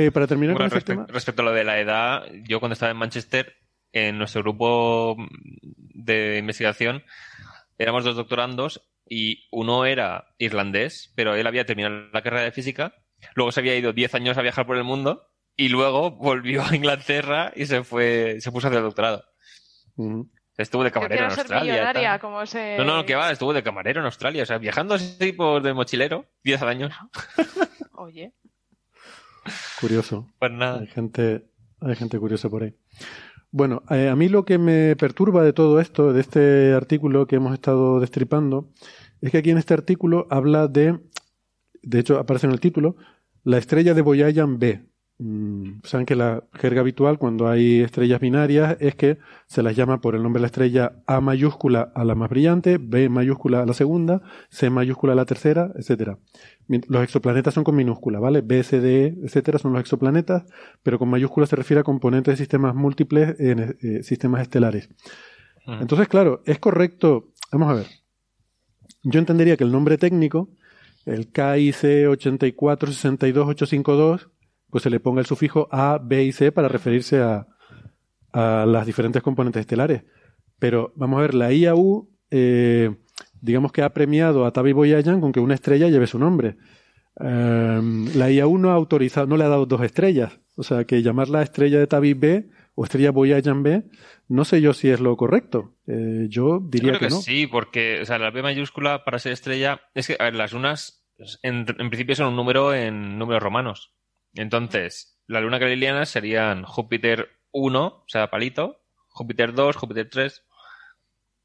Speaker 5: Eh, para terminar con este tema.
Speaker 6: Respecto a lo de la edad, yo cuando estaba en Manchester, en nuestro grupo de investigación, éramos dos doctorandos y uno era irlandés, pero él había terminado la carrera de física, luego se había ido 10 años a viajar por el mundo y luego volvió a Inglaterra y se fue, se puso a hacer doctorado. Estuvo de camarero en Australia.
Speaker 7: como
Speaker 6: No, no, que va, estuvo de camarero en Australia, o sea, viajando así por de mochilero, 10 años.
Speaker 7: Oye.
Speaker 5: Curioso.
Speaker 6: Pues nada.
Speaker 5: Hay gente, hay gente curiosa por ahí. Bueno, eh, a mí lo que me perturba de todo esto, de este artículo que hemos estado destripando, es que aquí en este artículo habla de, de hecho aparece en el título, la estrella de Boyayan B. Mm, saben que la jerga habitual cuando hay estrellas binarias es que se las llama por el nombre de la estrella A mayúscula a la más brillante, B mayúscula a la segunda, C mayúscula a la tercera, etcétera. Los exoplanetas son con minúscula, ¿vale? B, C, D, E, etcétera, son los exoplanetas, pero con mayúscula se refiere a componentes de sistemas múltiples en eh, sistemas estelares. Entonces, claro, es correcto. Vamos a ver. Yo entendería que el nombre técnico el KIC 8462852, pues se le ponga el sufijo A, B y C para referirse a, a las diferentes componentes estelares. Pero vamos a ver, la IAU, eh, digamos que ha premiado a Tabi Boyajan con que una estrella lleve su nombre. Em, la IAU no ha autorizado, no le ha dado dos estrellas. O sea, que llamarla estrella de Tabi B o estrella Boyajan B, no sé yo si es lo correcto. Eh, yo diría
Speaker 6: que,
Speaker 5: no.
Speaker 6: Sí, porque o sea, la B mayúscula para ser estrella es que, a ver, las lunas en, principio son un número en números romanos. Entonces, la luna galiliana serían Júpiter 1, o sea, palito, Júpiter 2, Júpiter 3.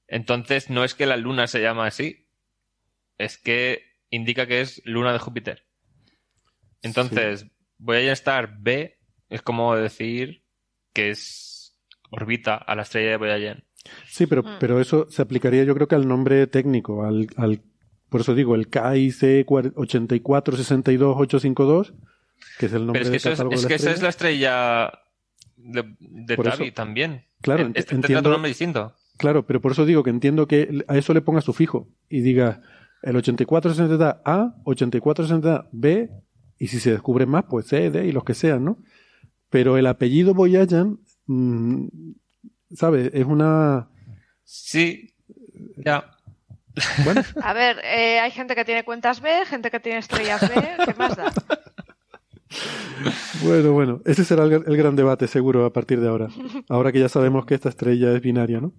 Speaker 6: Entonces, no es que la luna se llama así, es que indica que es luna de Júpiter. Entonces, voy a estar B, es como decir que es orbita a la estrella de Voyager.
Speaker 5: Sí, pero, mm. pero eso se aplicaría yo creo que al nombre técnico, al, al por eso digo, el KIC 8462852, que es el nombre
Speaker 6: pero es que, es, es que esa es la estrella de, de Tavi también.
Speaker 5: Claro,
Speaker 6: este entiendo, nombre distinto.
Speaker 5: Claro, pero por eso digo que entiendo que a eso le ponga su fijo y diga el 8460A, 8460B, y si se descubren más, pues C, D y los que sean, ¿no? Pero el apellido Boyajan, mmm, ¿sabes? Es una...
Speaker 6: Sí, ya.
Speaker 7: Bueno. A ver, eh, hay gente que tiene cuentas B, gente que tiene estrellas B, ¿qué más da?
Speaker 5: Bueno, bueno, ese será el, gran debate seguro a partir de ahora. Ahora que ya sabemos que esta estrella es binaria, ¿no?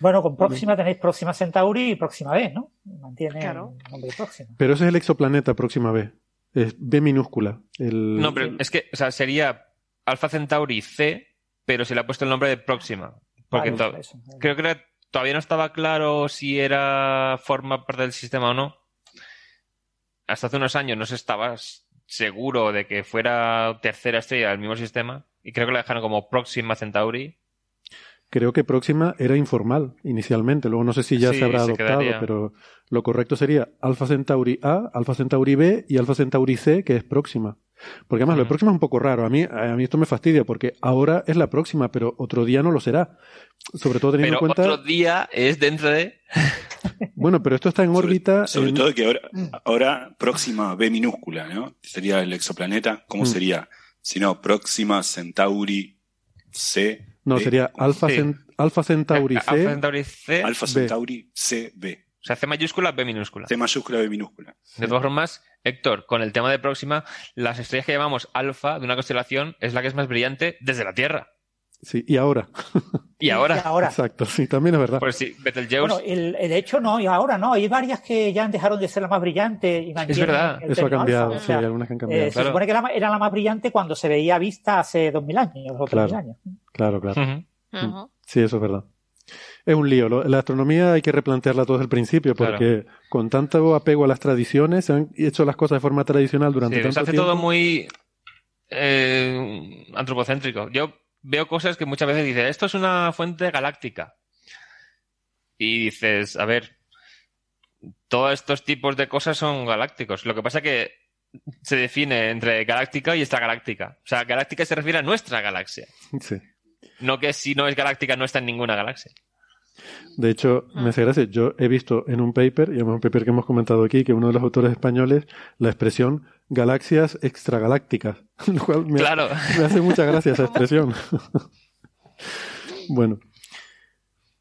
Speaker 8: Bueno, con Próxima tenéis Próxima Centauri y Próxima B, ¿no? Mantiene el nombre Próxima.
Speaker 5: Pero ese es el exoplaneta Próxima B. Es B minúscula.
Speaker 6: No, pero es que, o sea, sería Alpha Centauri C, pero se le ha puesto el nombre de Próxima. Porque creo que todavía no estaba claro si era forma parte del sistema o no. Hasta hace unos años no se estaba seguro de que fuera tercera estrella del mismo sistema. Y creo que la dejaron como Próxima Centauri.
Speaker 5: Creo que Próxima era informal inicialmente. Luego no sé si ya se habrá adoptado, pero lo correcto sería Alpha Centauri A, Alpha Centauri B y Alpha Centauri C, que es Próxima. Porque además lo de próxima es un poco raro. A mí, a mí esto me fastidia porque ahora es la próxima, pero otro día no lo será. Sobre todo teniendo en cuenta.
Speaker 6: Otro día es dentro de.
Speaker 5: Bueno, pero esto está en órbita.
Speaker 9: Sobre, todo que ahora, ahora, próxima B minúscula, ¿no? Sería el exoplaneta. ¿Cómo mm. sería? Si no, próxima Centauri C.
Speaker 5: No, sería Alpha, Centauri C.
Speaker 6: Alpha Centauri C.
Speaker 9: Alpha Centauri C B.
Speaker 6: O sea, C mayúscula, B minúscula.
Speaker 9: C mayúscula, B minúscula.
Speaker 6: De todas formas, Héctor, con el tema de próxima, las estrellas que llamamos alfa de una constelación es la que es más brillante desde la Tierra.
Speaker 5: Sí, y ahora.
Speaker 6: Y ahora.
Speaker 8: ahora.
Speaker 5: Exacto, sí, también es verdad.
Speaker 6: Pues sí, Betelgeuse.
Speaker 8: Bueno, el, el, hecho no, y ahora no. Hay varias que ya dejaron de ser las más brillantes. Y
Speaker 6: es verdad.
Speaker 5: Eso ha cambiado, sí, algunas que han cambiado.
Speaker 8: Eh, se supone que era, era, la más brillante cuando se veía vista hace 2000 años o 3000 años.
Speaker 5: Claro, claro. Sí, eso es verdad. Es un lío. La astronomía hay que replantearla todo desde el principio porque con tanto apego a las tradiciones se han hecho las cosas de forma tradicional durante sí, tanto
Speaker 6: se hace todo muy eh, antropocéntrico. Yo veo cosas que muchas veces dicen, esto es una fuente galáctica. Y dices, a ver, todos estos tipos de cosas son galácticos. Lo que pasa es que se define entre galáctica y extragaláctica. O sea, galáctica se refiere a nuestra galaxia.
Speaker 5: Sí.
Speaker 6: No que si no es galáctica no está en ninguna galaxia.
Speaker 5: De hecho, me hace gracia, yo he visto en un paper, y en un paper que hemos comentado aquí, que uno de los autores españoles, la expresión galaxias extragalácticas, lo cual me, hace mucha gracia esa expresión. bueno,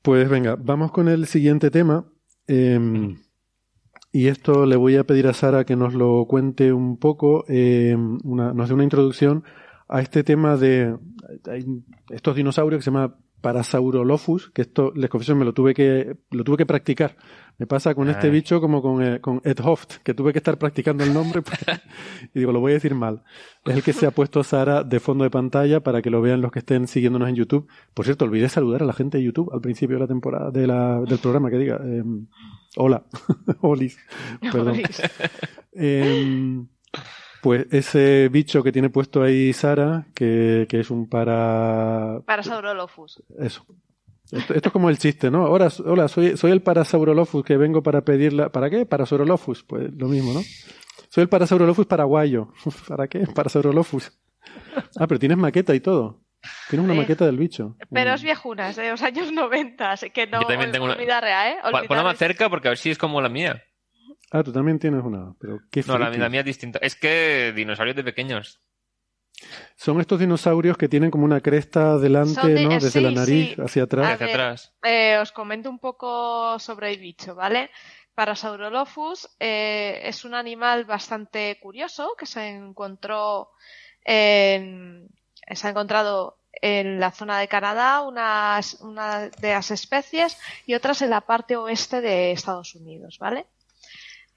Speaker 5: pues venga, vamos con el siguiente tema. Em, y esto le voy a pedir a Sara que nos lo cuente un poco, em, una, nos dé una introducción a este tema de estos dinosaurios que se llama Parasaurolophus, que esto, les confieso, me lo tuve que, lo tuve que practicar. Me pasa con este ah. bicho como con, eh, con Ed Hoft, que tuve que estar practicando el nombre y digo, lo voy a decir mal. Es el que se ha puesto Sara de fondo de pantalla para que lo vean los que estén siguiéndonos en YouTube. Por cierto, olvidé saludar a la gente de YouTube al principio de la temporada, de la, del programa, que diga, em, hola, Olis, perdón. Em, pues ese bicho que tiene puesto ahí Sara, que, que es un para...
Speaker 7: Parasaurolophus.
Speaker 5: Eso. Esto, es como el chiste, ¿no? Ahora, hola, soy, soy el Parasaurolophus que vengo para pedirla... ¿Para qué? Parasaurolophus. Pues lo mismo, ¿no? Soy el Parasaurolophus paraguayo. ¿Para qué? Parasaurolophus. Ah, pero tienes maqueta y todo. Tienes una maqueta del bicho.
Speaker 7: Pero es viejuna, es de los años 90, que no
Speaker 6: Yo también tengo una...
Speaker 7: vida real, ¿eh?
Speaker 6: Ponla más cerca porque a ver si es como la mía.
Speaker 5: Ah, tú también tienes una. Pero ¿qué
Speaker 6: no, la, mía es distinta. Es que dinosaurios de pequeños.
Speaker 5: Son estos dinosaurios que tienen como una cresta delante, ¿no? Desde la nariz hacia atrás.
Speaker 6: hacia atrás.
Speaker 7: Eh, os comento un poco sobre el bicho, ¿vale? Parasaurolophus eh, es un animal bastante curioso que se encontró en, se ha encontrado en la zona de Canadá una, una de las especies y otras en la parte oeste de Estados Unidos, ¿vale?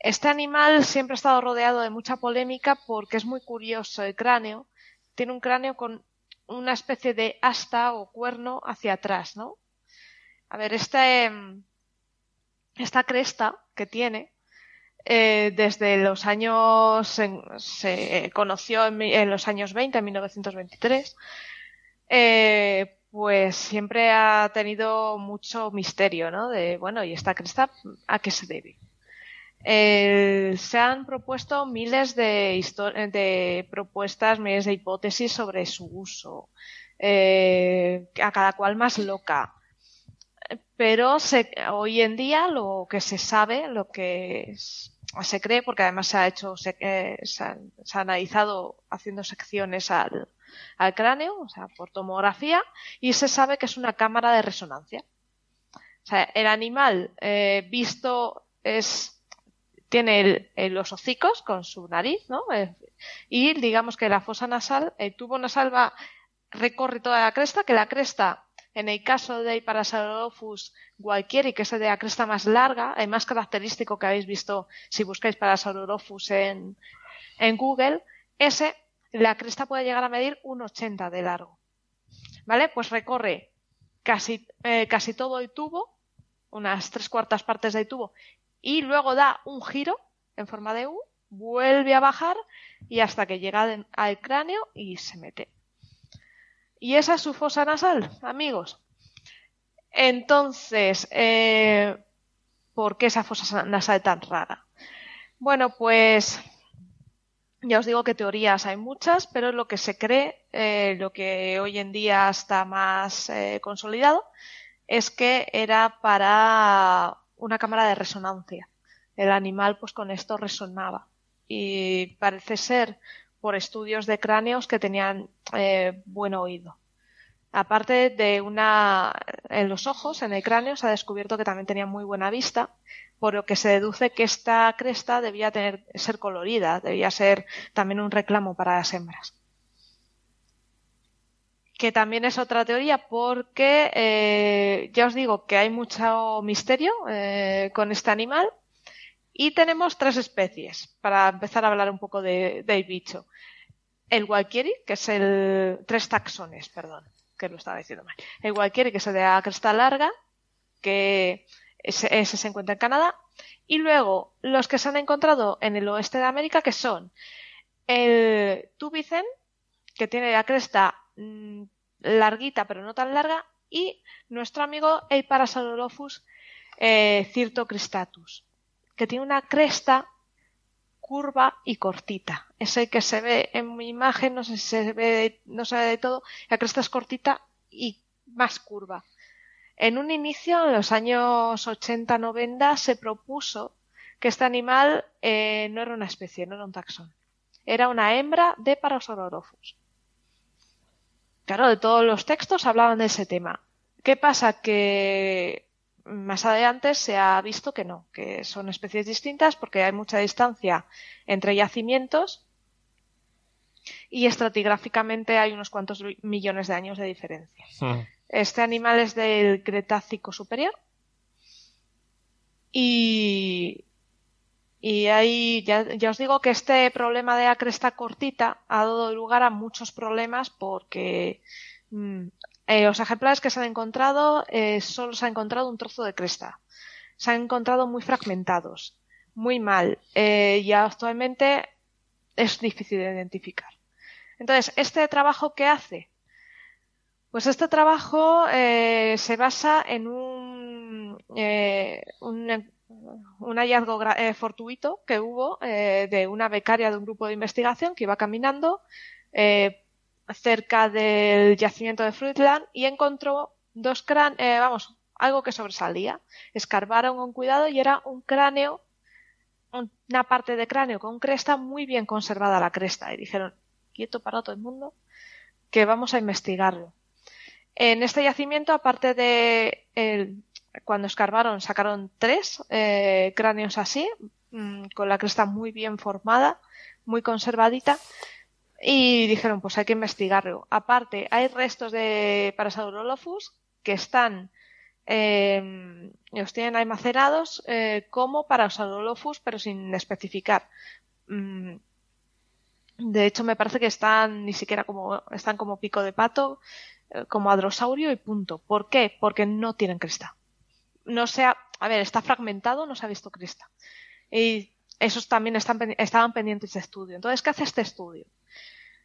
Speaker 7: Este animal siempre ha estado rodeado de mucha polémica porque es muy curioso el cráneo. Tiene un cráneo con una especie de asta o cuerno hacia atrás, ¿no? A ver, este, esta cresta que tiene, eh, desde los años, se conoció en, los años 20, en 1923, eh, pues siempre ha tenido mucho misterio, ¿no? De, bueno, ¿y esta cresta a qué se debe? Eh, se han propuesto miles de, de, propuestas, miles de hipótesis sobre su uso, a cada cual más loca pero hoy en día lo que se sabe, lo que se cree, porque además se ha hecho, se, eh, ha, analizado haciendo secciones al, cráneo, o sea, por tomografía, y se sabe que es una cámara de resonancia. O sea, el animal eh, visto es tiene los hocicos con su nariz, ¿no? Eh, y digamos que la fosa nasal, el tubo nasal va recorre toda la cresta, que la cresta en el caso de Parasaurolophus gualquieri, que es el de la cresta más larga, el más característico que habéis visto si buscáis Parasaurolophus en, en Google, ese, la cresta puede llegar a medir un 80 de largo. ¿Vale? Pues recorre casi, eh, casi todo el tubo, unas tres cuartas partes del tubo, y luego da un giro en forma de U, vuelve a bajar y hasta que llega al cráneo y se mete. Y esa es su fosa nasal, amigos. Entonces, eh, ¿por qué esa fosa nasal tan rara? Bueno, pues ya os digo que teorías hay muchas, pero lo que se cree, eh, lo que hoy en día está más eh, consolidado, es que era para una cámara de resonancia. El animal, pues con esto resonaba. Y parece ser por estudios de cráneos que tenían eh, buen oído. Aparte de una, en los ojos, en el cráneo, se ha descubierto que también tenía muy buena vista, por lo que se deduce que esta cresta debía tener, ser colorida, debía ser también un reclamo para las hembras. Que también es otra teoría porque eh, ya os digo que hay mucho misterio eh, con este animal y tenemos tres especies, para empezar a hablar un poco del bicho. El Walkieri, que es el. tres taxones, perdón, que lo estaba diciendo mal. El Walkieri, que es el de la cresta larga, que ese, se encuentra en Canadá. Y luego los que se han encontrado en el oeste de América, que son el Tubicen, que tiene la cresta mm, larguita pero no tan larga, y nuestro amigo el Parasaurolophus eh, Cirtocristatus, que tiene una cresta curva y cortita. Ese que se ve en mi imagen, no sé si se ve, no se ve de todo, la cresta es cortita y más curva. En un inicio, en los años 80-90, se propuso que este animal eh, no era una especie, no era un taxón. Era una hembra de Parasaurolophus. Claro, de todos los textos hablaban de ese tema. ¿Qué pasa? Que más adelante se ha visto que no, que son especies distintas porque hay mucha distancia entre yacimientos y estratigráficamente hay unos cuantos millones de años de diferencia. Hmm. Este animal es del Cretácico superior y, y ahí ya, os digo que este problema de la cresta cortita ha dado lugar a muchos problemas porque mm, eh, los ejemplares que se han encontrado eh, solo se ha encontrado un trozo de cresta. Se han encontrado muy fragmentados, muy mal, eh, y actualmente es difícil de identificar. Entonces, ¿este trabajo qué hace? Pues este trabajo se basa en un, un, un hallazgo fortuito que hubo de una becaria de un grupo de investigación que iba caminando cerca del yacimiento de Fruitland y encontró dos cráneos, eh, vamos, algo que sobresalía. Escarbaron con cuidado y era un cráneo una parte de cráneo con cresta muy bien conservada la cresta y dijeron, quieto para todo el mundo, que vamos a investigarlo. En este yacimiento, aparte de cuando escarbaron, sacaron tres eh, cráneos así, mm, con la cresta muy bien formada, muy conservadita, y dijeron, pues hay que investigarlo. Aparte, hay restos de Parasaurolophus que están eh, los tienen almacenados eh, como Parasaurolophus, pero sin especificar. Mm, de hecho, me parece que están ni siquiera como están como pico de pato, eh, como adrosaurio y punto. ¿Por qué? Porque no tienen cresta. No sea, a ver, está fragmentado, no se ha visto cresta. Y esos también están, estaban pendientes de estudio. Entonces, ¿qué hace este estudio?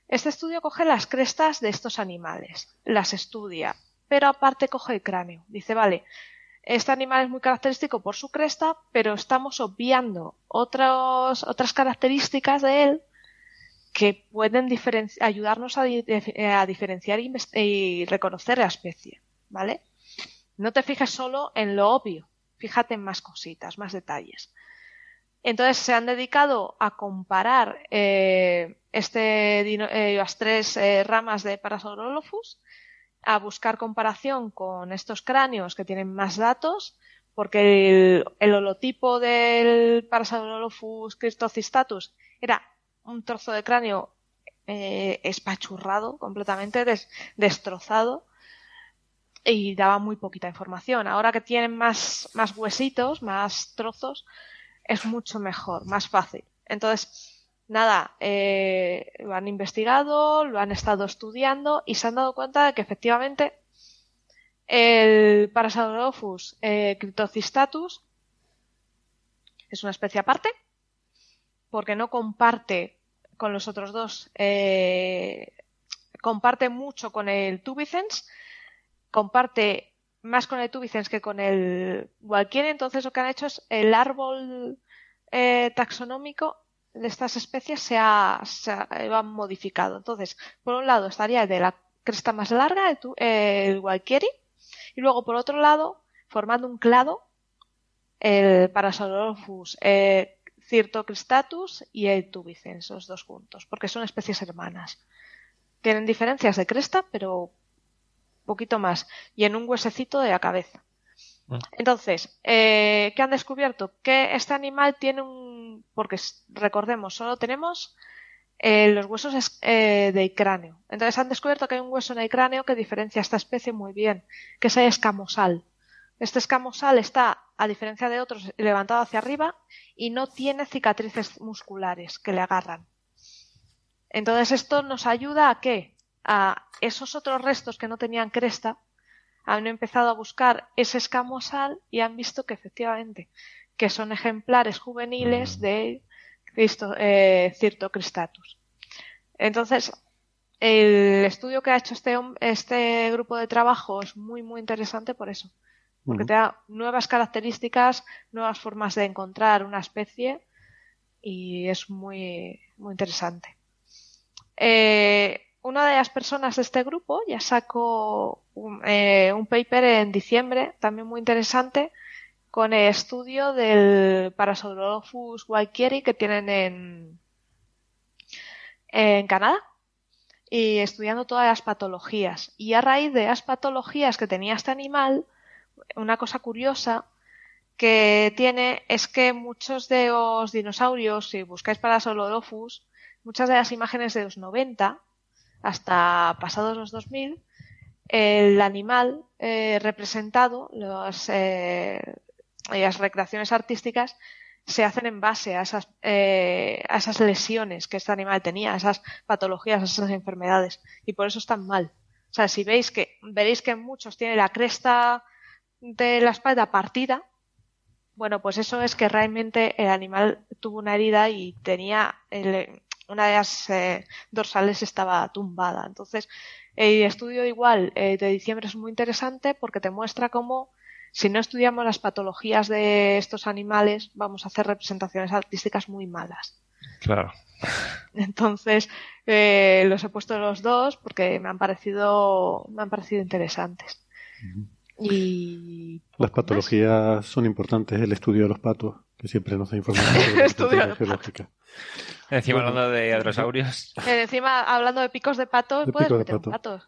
Speaker 7: Este estudio coge las crestas de estos animales, las estudia, pero aparte coge el cráneo. Dice, vale, este animal es muy característico por su cresta, pero estamos obviando otros, otras características de él que pueden ayudarnos a, diferenciar y, reconocer la especie, ¿vale? No te fijes solo en lo obvio, fíjate en más cositas, más detalles. Entonces se han dedicado a comparar eh, este, eh, las tres eh, ramas de Parasaurolophus a buscar comparación con estos cráneos que tienen más datos, porque el, holotipo del Parasaurolophus christocistatus era un trozo de cráneo eh, espachurrado, completamente destrozado, y daba muy poquita información. Ahora que tienen más, más huesitos, más trozos, es mucho mejor, más fácil. Entonces, nada, eh, lo han investigado, lo han estado estudiando y se han dado cuenta de que efectivamente el Parasaurolophus eh, cryptocistatus es una especie aparte porque no comparte con los otros dos, eh, comparte mucho con el Tubicens, comparte más con el Tubicens que con el Walkieri, entonces lo que han hecho es el árbol eh, taxonómico de estas especies se ha, se ha, modificado. Entonces, por un lado estaría el de la cresta más larga, el, el y luego por otro lado, formando un clado, el Parasaurolophus eh, Cirtocristatus y el Tubicens, los dos juntos, porque son especies hermanas. Tienen diferencias de cresta, pero poquito más, y en un huesecito de la cabeza. Ah. Entonces, eh, ¿qué han descubierto? Que este animal tiene un porque recordemos, solo tenemos eh, los huesos eh, del cráneo. Entonces han descubierto que hay un hueso en el cráneo que diferencia a esta especie muy bien, que es el escamosal. Este escamosal está, a diferencia de otros, levantado hacia arriba y no tiene cicatrices musculares que le agarran. Entonces esto nos ayuda a que a esos otros restos que no tenían cresta han empezado a buscar ese escamosal y han visto que efectivamente que son ejemplares juveniles mm. de Cristo, eh, Cristatus. Entonces, el estudio que ha hecho este, este grupo de trabajo es muy, muy interesante por eso. Porque te da nuevas características, nuevas formas de encontrar una especie y es muy, muy interesante. Eh, una de las personas de este grupo ya sacó un, eh, un paper en diciembre, también muy interesante, con el estudio del Parasaurolophus guayquieri que tienen en, en Canadá y estudiando todas las patologías. Y a raíz de las patologías que tenía este animal, una cosa curiosa que tiene es que muchos de los dinosaurios, si buscáis Parasaurolophus, muchas de las imágenes de los 90 hasta pasados los 2000, el animal eh, representado, los, eh, las recreaciones artísticas se hacen en base a esas, eh, a esas lesiones que este animal tenía, a esas patologías, a esas enfermedades. Y por eso están mal. O sea, si veis que, veréis que muchos tienen la cresta de la espalda partida, bueno, pues eso es que realmente el animal tuvo una herida y tenía una de las eh, dorsales estaba tumbada. Entonces, el estudio igual eh, de diciembre es muy interesante porque te muestra cómo si no estudiamos las patologías de estos animales, vamos a hacer representaciones artísticas muy malas.
Speaker 6: Claro.
Speaker 7: Entonces, eh, los he puesto los dos porque me han parecido, me han parecido interesantes. Y
Speaker 5: las patologías son importantes, el estudio de los patos, que siempre nos da información sobre la geológica.
Speaker 6: Encima hablando de hadrosaurios.
Speaker 7: Eh, encima hablando de picos de patos, de puedes meter patos.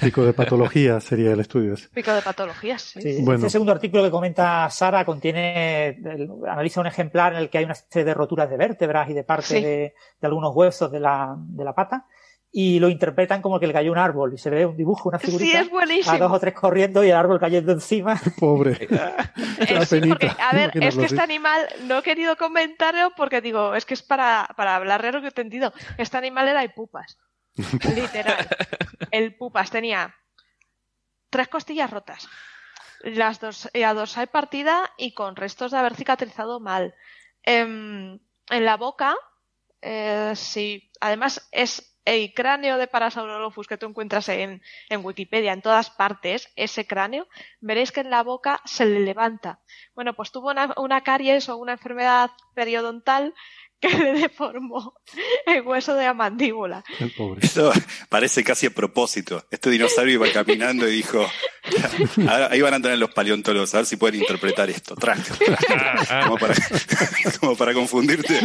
Speaker 5: Pico de patología sería el estudio.
Speaker 7: Pico de patologías, sí.
Speaker 8: Este segundo artículo que comenta Sara contiene, analiza un ejemplar en el que hay una serie de roturas de vértebras y de parte de, algunos huesos de la, de la pata y lo interpretan como que le cayó un árbol y se ve un dibujo, una figurita a dos o tres corriendo y el árbol cayendo encima.
Speaker 5: Pobre.
Speaker 7: a ver, es que este animal no he querido comentarlo porque digo, es que es para, para hablar de lo que he entendido. Este animal era de pupas. Literal. El pupas tenía tres costillas rotas. Las dos, la dorsal partida y con restos de haber cicatrizado mal. Em, en, la boca, eh, sí, además es el cráneo de Parasaurolophus que tú encuentras en, en, Wikipedia, en todas partes, ese cráneo, veréis que en la boca se le levanta. Bueno, pues tuvo una, una caries o una enfermedad periodontal que le deformó el hueso de la mandíbula.
Speaker 9: Esto parece casi a propósito. Este dinosaurio iba caminando y dijo, ahí van a tener los paleontólogos, a ver si pueden interpretar esto. Como, para, como para confundirte.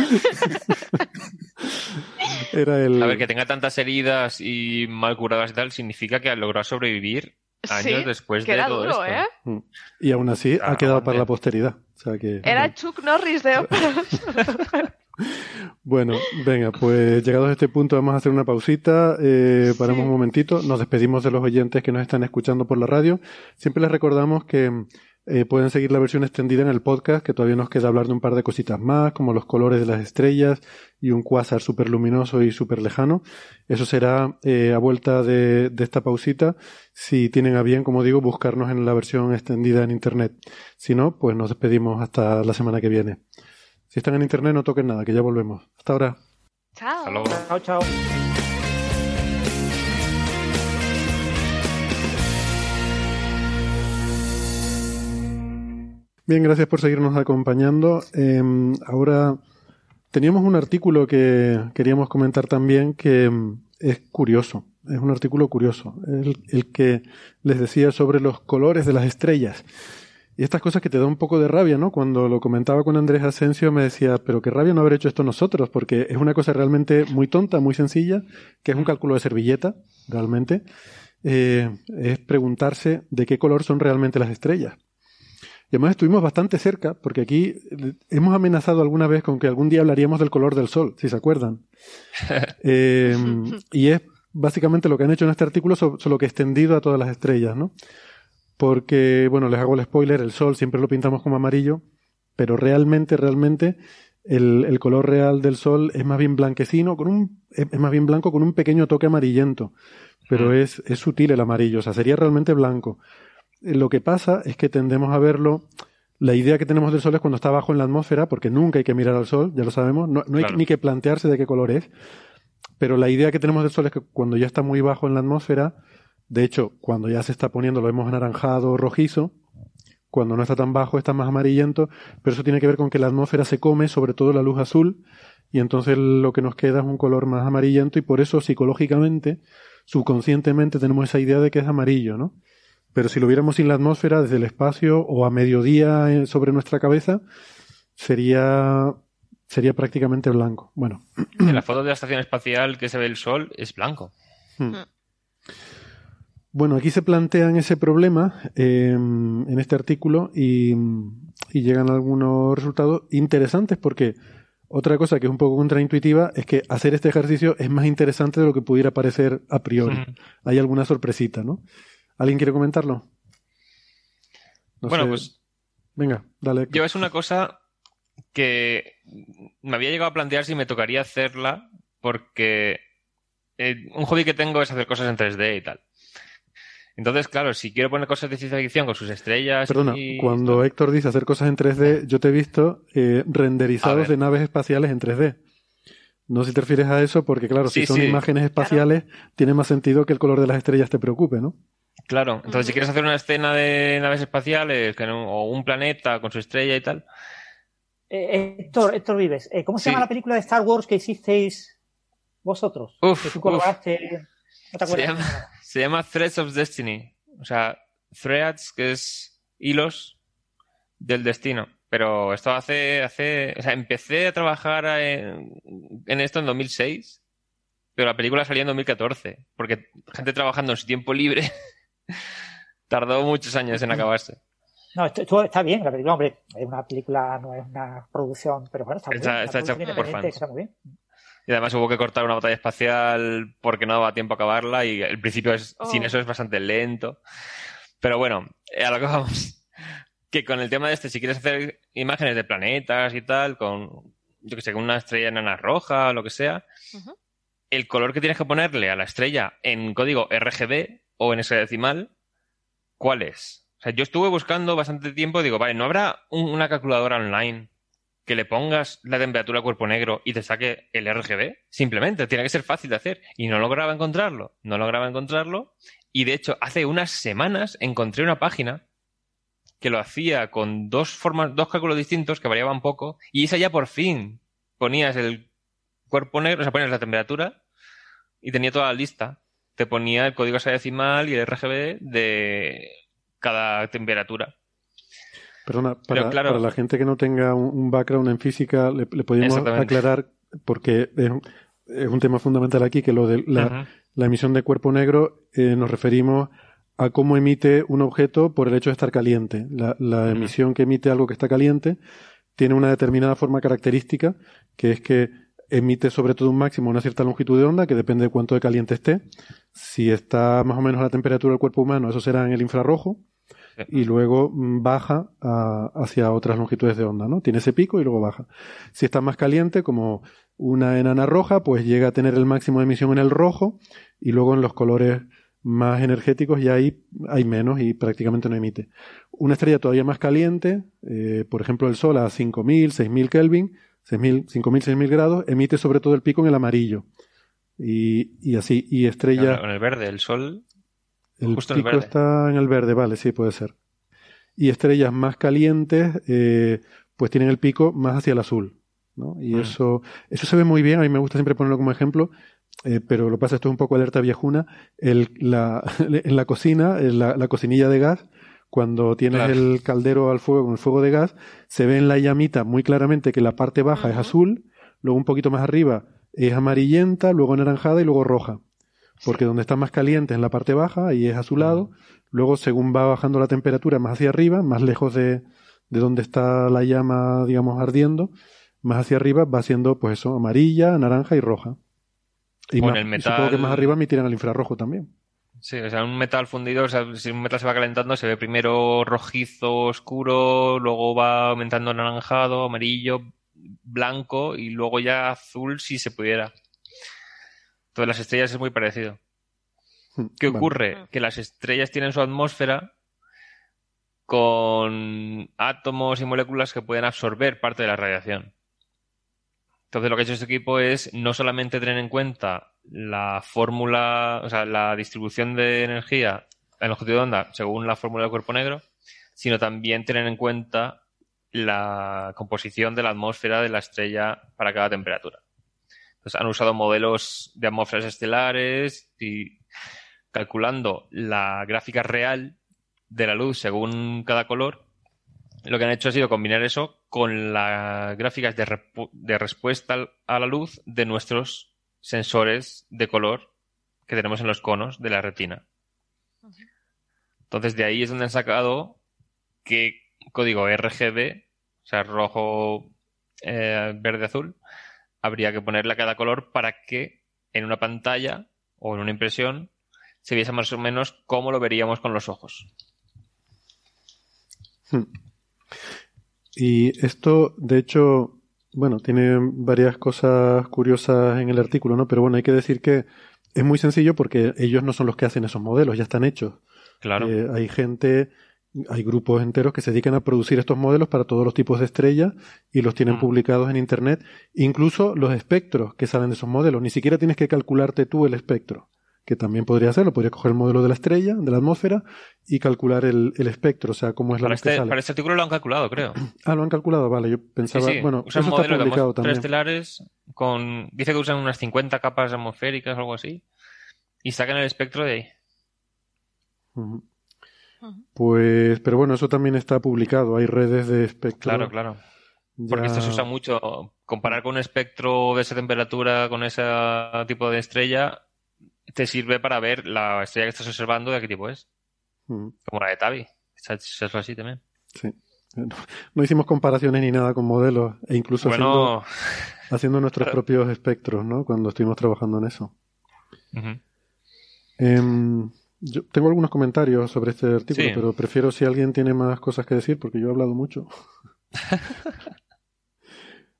Speaker 6: Era el... A ver, que tenga tantas heridas y mal curadas y tal, significa que ha logrado sobrevivir años después de todo esto. ¿eh?
Speaker 5: Mm. Y aún así ha quedado para la posteridad. que,
Speaker 7: Era Chuck Norris de.
Speaker 5: Bueno, venga, pues llegados a este punto vamos a hacer una pausita, eh, paramos un momentito, nos despedimos de los oyentes que nos están escuchando por la radio. Siempre les recordamos que eh, pueden seguir la versión extendida en el podcast, que todavía nos queda hablar de un par de cositas más, como los colores de las estrellas y un cuásar súper luminoso y súper lejano. Eso será eh, a vuelta de, de esta pausita, si tienen a bien, como digo, buscarnos en la versión extendida en Internet. Si no, pues nos despedimos hasta la semana que viene. Si están en internet, no toquen nada, que ya volvemos. Hasta ahora.
Speaker 7: Chao.
Speaker 8: Chao, chao.
Speaker 5: Bien, gracias por seguirnos acompañando. Em, ahora teníamos un artículo que queríamos comentar también que em, es curioso. Es un artículo curioso. el que les decía sobre los colores de las estrellas. Y estas cosas que te da un poco de rabia, ¿no? Cuando lo comentaba con Andrés Asensio me decía, pero qué rabia no haber hecho esto nosotros, porque es una cosa realmente muy tonta, muy sencilla, que es un cálculo de servilleta, realmente. Eh, es preguntarse de qué color son realmente las estrellas. Y además estuvimos bastante cerca, porque aquí hemos amenazado alguna vez con que algún día hablaríamos del color del sol, si se acuerdan. Eh, y es básicamente lo que han hecho en este artículo, solo que extendido a todas las estrellas, ¿no? Porque, bueno, les hago el spoiler, el sol siempre lo pintamos como amarillo, pero realmente, realmente, el, color real del sol es más bien blanquecino, con un, es más bien blanco con un pequeño toque amarillento, pero mm. es, es sutil el amarillo, o sea, sería realmente blanco. Eh, lo que pasa es que tendemos a verlo, la idea que tenemos del sol es cuando está abajo en la atmósfera, porque nunca hay que mirar al sol, ya lo sabemos, no, hay ni que plantearse de qué color es, pero la idea que tenemos del sol es que cuando ya está muy bajo en la atmósfera, de hecho, cuando ya se está poniendo lo vemos anaranjado o rojizo, cuando no está tan bajo está más amarillento, pero eso tiene que ver con que la atmósfera se come sobre todo la luz azul y entonces lo que nos queda es un color más amarillento y por eso psicológicamente, subconscientemente tenemos esa idea de que es amarillo, ¿no? Pero si lo viéramos sin la atmósfera desde el espacio o a mediodía eh, sobre nuestra cabeza, sería sería prácticamente blanco. Bueno.
Speaker 6: En la foto de la estación espacial que se ve el sol es blanco. Hmm.
Speaker 5: Bueno, aquí se plantean ese problema em, en este artículo y, llegan algunos resultados interesantes porque otra cosa que es un poco contraintuitiva es que hacer este ejercicio es más interesante de lo que pudiera parecer a priori. Hay alguna sorpresita, ¿no? ¿Alguien quiere comentarlo?
Speaker 6: bueno, pues.
Speaker 5: Venga, dale.
Speaker 6: Yo es una cosa que me había llegado a plantear si me tocaría hacerla porque eh, un hobby que tengo es hacer cosas en 3D y tal. Entonces, claro, si quiero poner cosas de ciencia ficción con sus estrellas.
Speaker 5: Perdona, cuando Héctor dice hacer cosas en 3D, yo te he visto eh, renderizados de naves espaciales en 3D. No sé si te refieres a eso, porque claro, si son imágenes espaciales, tiene más sentido que el color de las estrellas te preocupe, ¿no?
Speaker 6: Claro, entonces si quieres hacer una escena de naves espaciales o un planeta con su estrella y tal.
Speaker 8: Eh, Héctor, Héctor Vives, eh, ¿cómo se llama la película de Star Wars que hicisteis vosotros?
Speaker 6: Uf, que tú ¿No te acuerdas? Se llama Threads of Destiny. O sea, threads, que es hilos del destino. Pero esto hace, hace, o sea, empecé a trabajar en, esto en 2006, pero la película salía en 2014, porque gente trabajando en su tiempo libre tardó muchos años en acabarse.
Speaker 8: No, esto, está bien, la película, hombre, es una película, no es una producción, pero bueno, está,
Speaker 6: muy bien. Está hecha por fans. Y además hubo que cortar una batalla espacial porque no daba tiempo a acabarla y el principio es, sin oh. eso es bastante lento. Pero bueno, a lo que vamos que con el tema de este, si quieres hacer imágenes de planetas y tal, con, yo que sé, con una estrella enana roja o lo que sea, el color que tienes que ponerle a la estrella en código RGB o en ese decimal, ¿cuál es? O sea, yo estuve buscando bastante tiempo, digo, vale, ¿no habrá una calculadora online que le pongas la temperatura al cuerpo negro y te saque el RGB? Simplemente, tiene que ser fácil de hacer. Y no lograba encontrarlo, no lograba encontrarlo. Y de hecho, hace unas semanas encontré una página que lo hacía con dos formas, dos cálculos distintos que variaban poco, y esa ya por fin ponías el cuerpo negro, o sea, ponías la temperatura y tenía toda la lista. Te ponía el código decimal y el RGB de cada temperatura.
Speaker 5: Perdona, para, para la gente que no tenga un, background en física, le, podríamos aclarar, porque es, un tema fundamental aquí, que lo de la, emisión de cuerpo negro eh, nos referimos a cómo emite un objeto por el hecho de estar caliente. La, emisión que emite algo que está caliente tiene una determinada forma característica, que es que emite sobre todo un máximo una cierta longitud de onda, que depende de cuánto de caliente esté. Si está más o menos a la temperatura del cuerpo humano, eso será en el infrarrojo, y luego baja hacia otras longitudes de onda, ¿no? Tiene ese pico y luego baja. Si está más caliente, como una enana roja, pues llega a tener el máximo de emisión en el rojo, y luego en los colores más energéticos y ahí hay menos y prácticamente no emite. Una estrella todavía más caliente, eh, por ejemplo el Sol a 5.000, 6.000 Kelvin, 5.000, 6.000 grados, emite sobre todo el pico en el amarillo. Y, y así, y estrella...
Speaker 6: En el verde, el Sol...
Speaker 5: El pico está en el verde, vale, sí, puede ser. Y estrellas más calientes, eh, pues tienen el pico más hacia el azul. ¿no? Y mm. eso, eso se ve muy bien, a mí me gusta siempre ponerlo como ejemplo, eh, pero lo que pasa, esto es un poco alerta viejuna, el, la, en la cocina, en la, la, cocinilla de gas, cuando tienes el caldero al fuego con el fuego de gas, se ve en la llamita muy claramente que la parte baja es azul, luego un poquito más arriba es amarillenta, luego anaranjada y luego roja. Porque donde está más caliente es en la parte baja y es azulado, luego según va bajando la temperatura más hacia arriba, más lejos de, de donde está la llama, digamos, ardiendo, más hacia arriba va siendo pues eso, amarilla, naranja y roja. Y más, el metal... supongo que más arriba me tiran al infrarrojo también.
Speaker 6: Sí, o sea, un metal fundido, o sea, si un metal se va calentando, se ve primero rojizo, oscuro, luego va aumentando anaranjado, amarillo, blanco y luego ya azul si se pudiera. Todas las estrellas es muy parecido. ¿Qué ocurre? Que las estrellas tienen su atmósfera con átomos y moléculas que pueden absorber parte de la radiación. Entonces lo que ha hecho este equipo es no solamente tener en cuenta la fórmula, o sea, la distribución de energía en longitud de onda según la fórmula del cuerpo negro, sino también tener en cuenta la composición de la atmósfera de la estrella para cada temperatura. Entonces han usado modelos de atmósferas estelares y calculando la gráfica real de la luz según cada color lo que han hecho ha sido combinar eso con las gráficas de, respuesta a la luz de nuestros sensores de color que tenemos en los conos de la retina. Entonces de ahí es donde han sacado qué código RGB, o sea, rojo, eh, verde, azul, habría que ponerle a cada color para que en una pantalla o en una impresión se viese más o menos cómo lo veríamos con los ojos.
Speaker 5: Hmm. Y esto, de hecho, bueno, tiene varias cosas curiosas en el artículo, ¿no? Pero bueno, hay que decir que es muy sencillo porque ellos no son los que hacen esos modelos, ya están hechos.
Speaker 6: Claro.
Speaker 5: Eh, hay gente, hay grupos enteros que se dedican a producir estos modelos para todos los tipos de estrellas y los tienen mm. publicados en Internet. Incluso los espectros que salen de esos modelos. Ni siquiera tienes que calcularte tú el espectro que también podría hacerlo, podría coger el modelo de la estrella, de la atmósfera, y calcular el, espectro, o sea, cómo es la
Speaker 6: para
Speaker 5: luz que
Speaker 6: este,
Speaker 5: sale.
Speaker 6: Para este artículo lo han calculado, creo.
Speaker 5: Ah, lo han calculado, vale, yo pensaba, bueno,
Speaker 6: usan eso está publicado también. estelares con, dice que usan unas 50 capas atmosféricas o algo así, y sacan el espectro de ahí.
Speaker 5: Pues, pero bueno, eso también está publicado. Hay redes de espectro.
Speaker 6: Claro, claro. Porque esto se usa mucho. Comparar con un espectro de esa temperatura con ese tipo de estrella te sirve para ver la estrella que estás observando de qué tipo es. Como la de Tavi. Es así también.
Speaker 5: Sí. No, hicimos comparaciones ni nada con modelos e incluso haciendo, nuestros propios espectros, ¿no? Cuando estuvimos trabajando en eso. Em, yo tengo algunos comentarios sobre este artículo, pero prefiero si alguien tiene más cosas que decir porque yo he hablado mucho.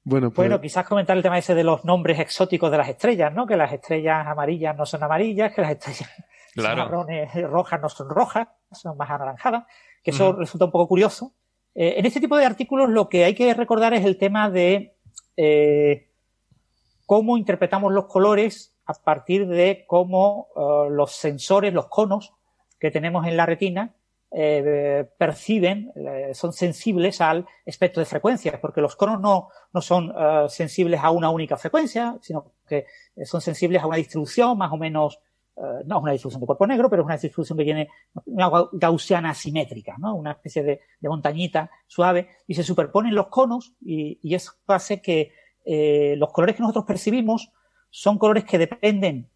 Speaker 8: bueno, pues... bueno, quizás comentar el tema ese de los nombres exóticos de las estrellas, ¿no? Que las estrellas amarillas no son amarillas, que las estrellas marrones rojas no son rojas, son más anaranjadas, que eso resulta un poco curioso. Eh, en este tipo de artículos lo que hay que recordar es el tema de eh, cómo interpretamos los colores a partir de cómo eh, los sensores, los conos que tenemos en la retina, perciben, son sensibles al espectro de frecuencias, porque los conos no, no son sensibles a una única frecuencia, sino que son sensibles a una distribución más o menos eh, no es una distribución de cuerpo negro, pero es una distribución que tiene una gaussiana simétrica, ¿no? Una especie de, montañita suave, y se superponen los conos, y, eso hace que eh, los colores que nosotros percibimos son colores que dependen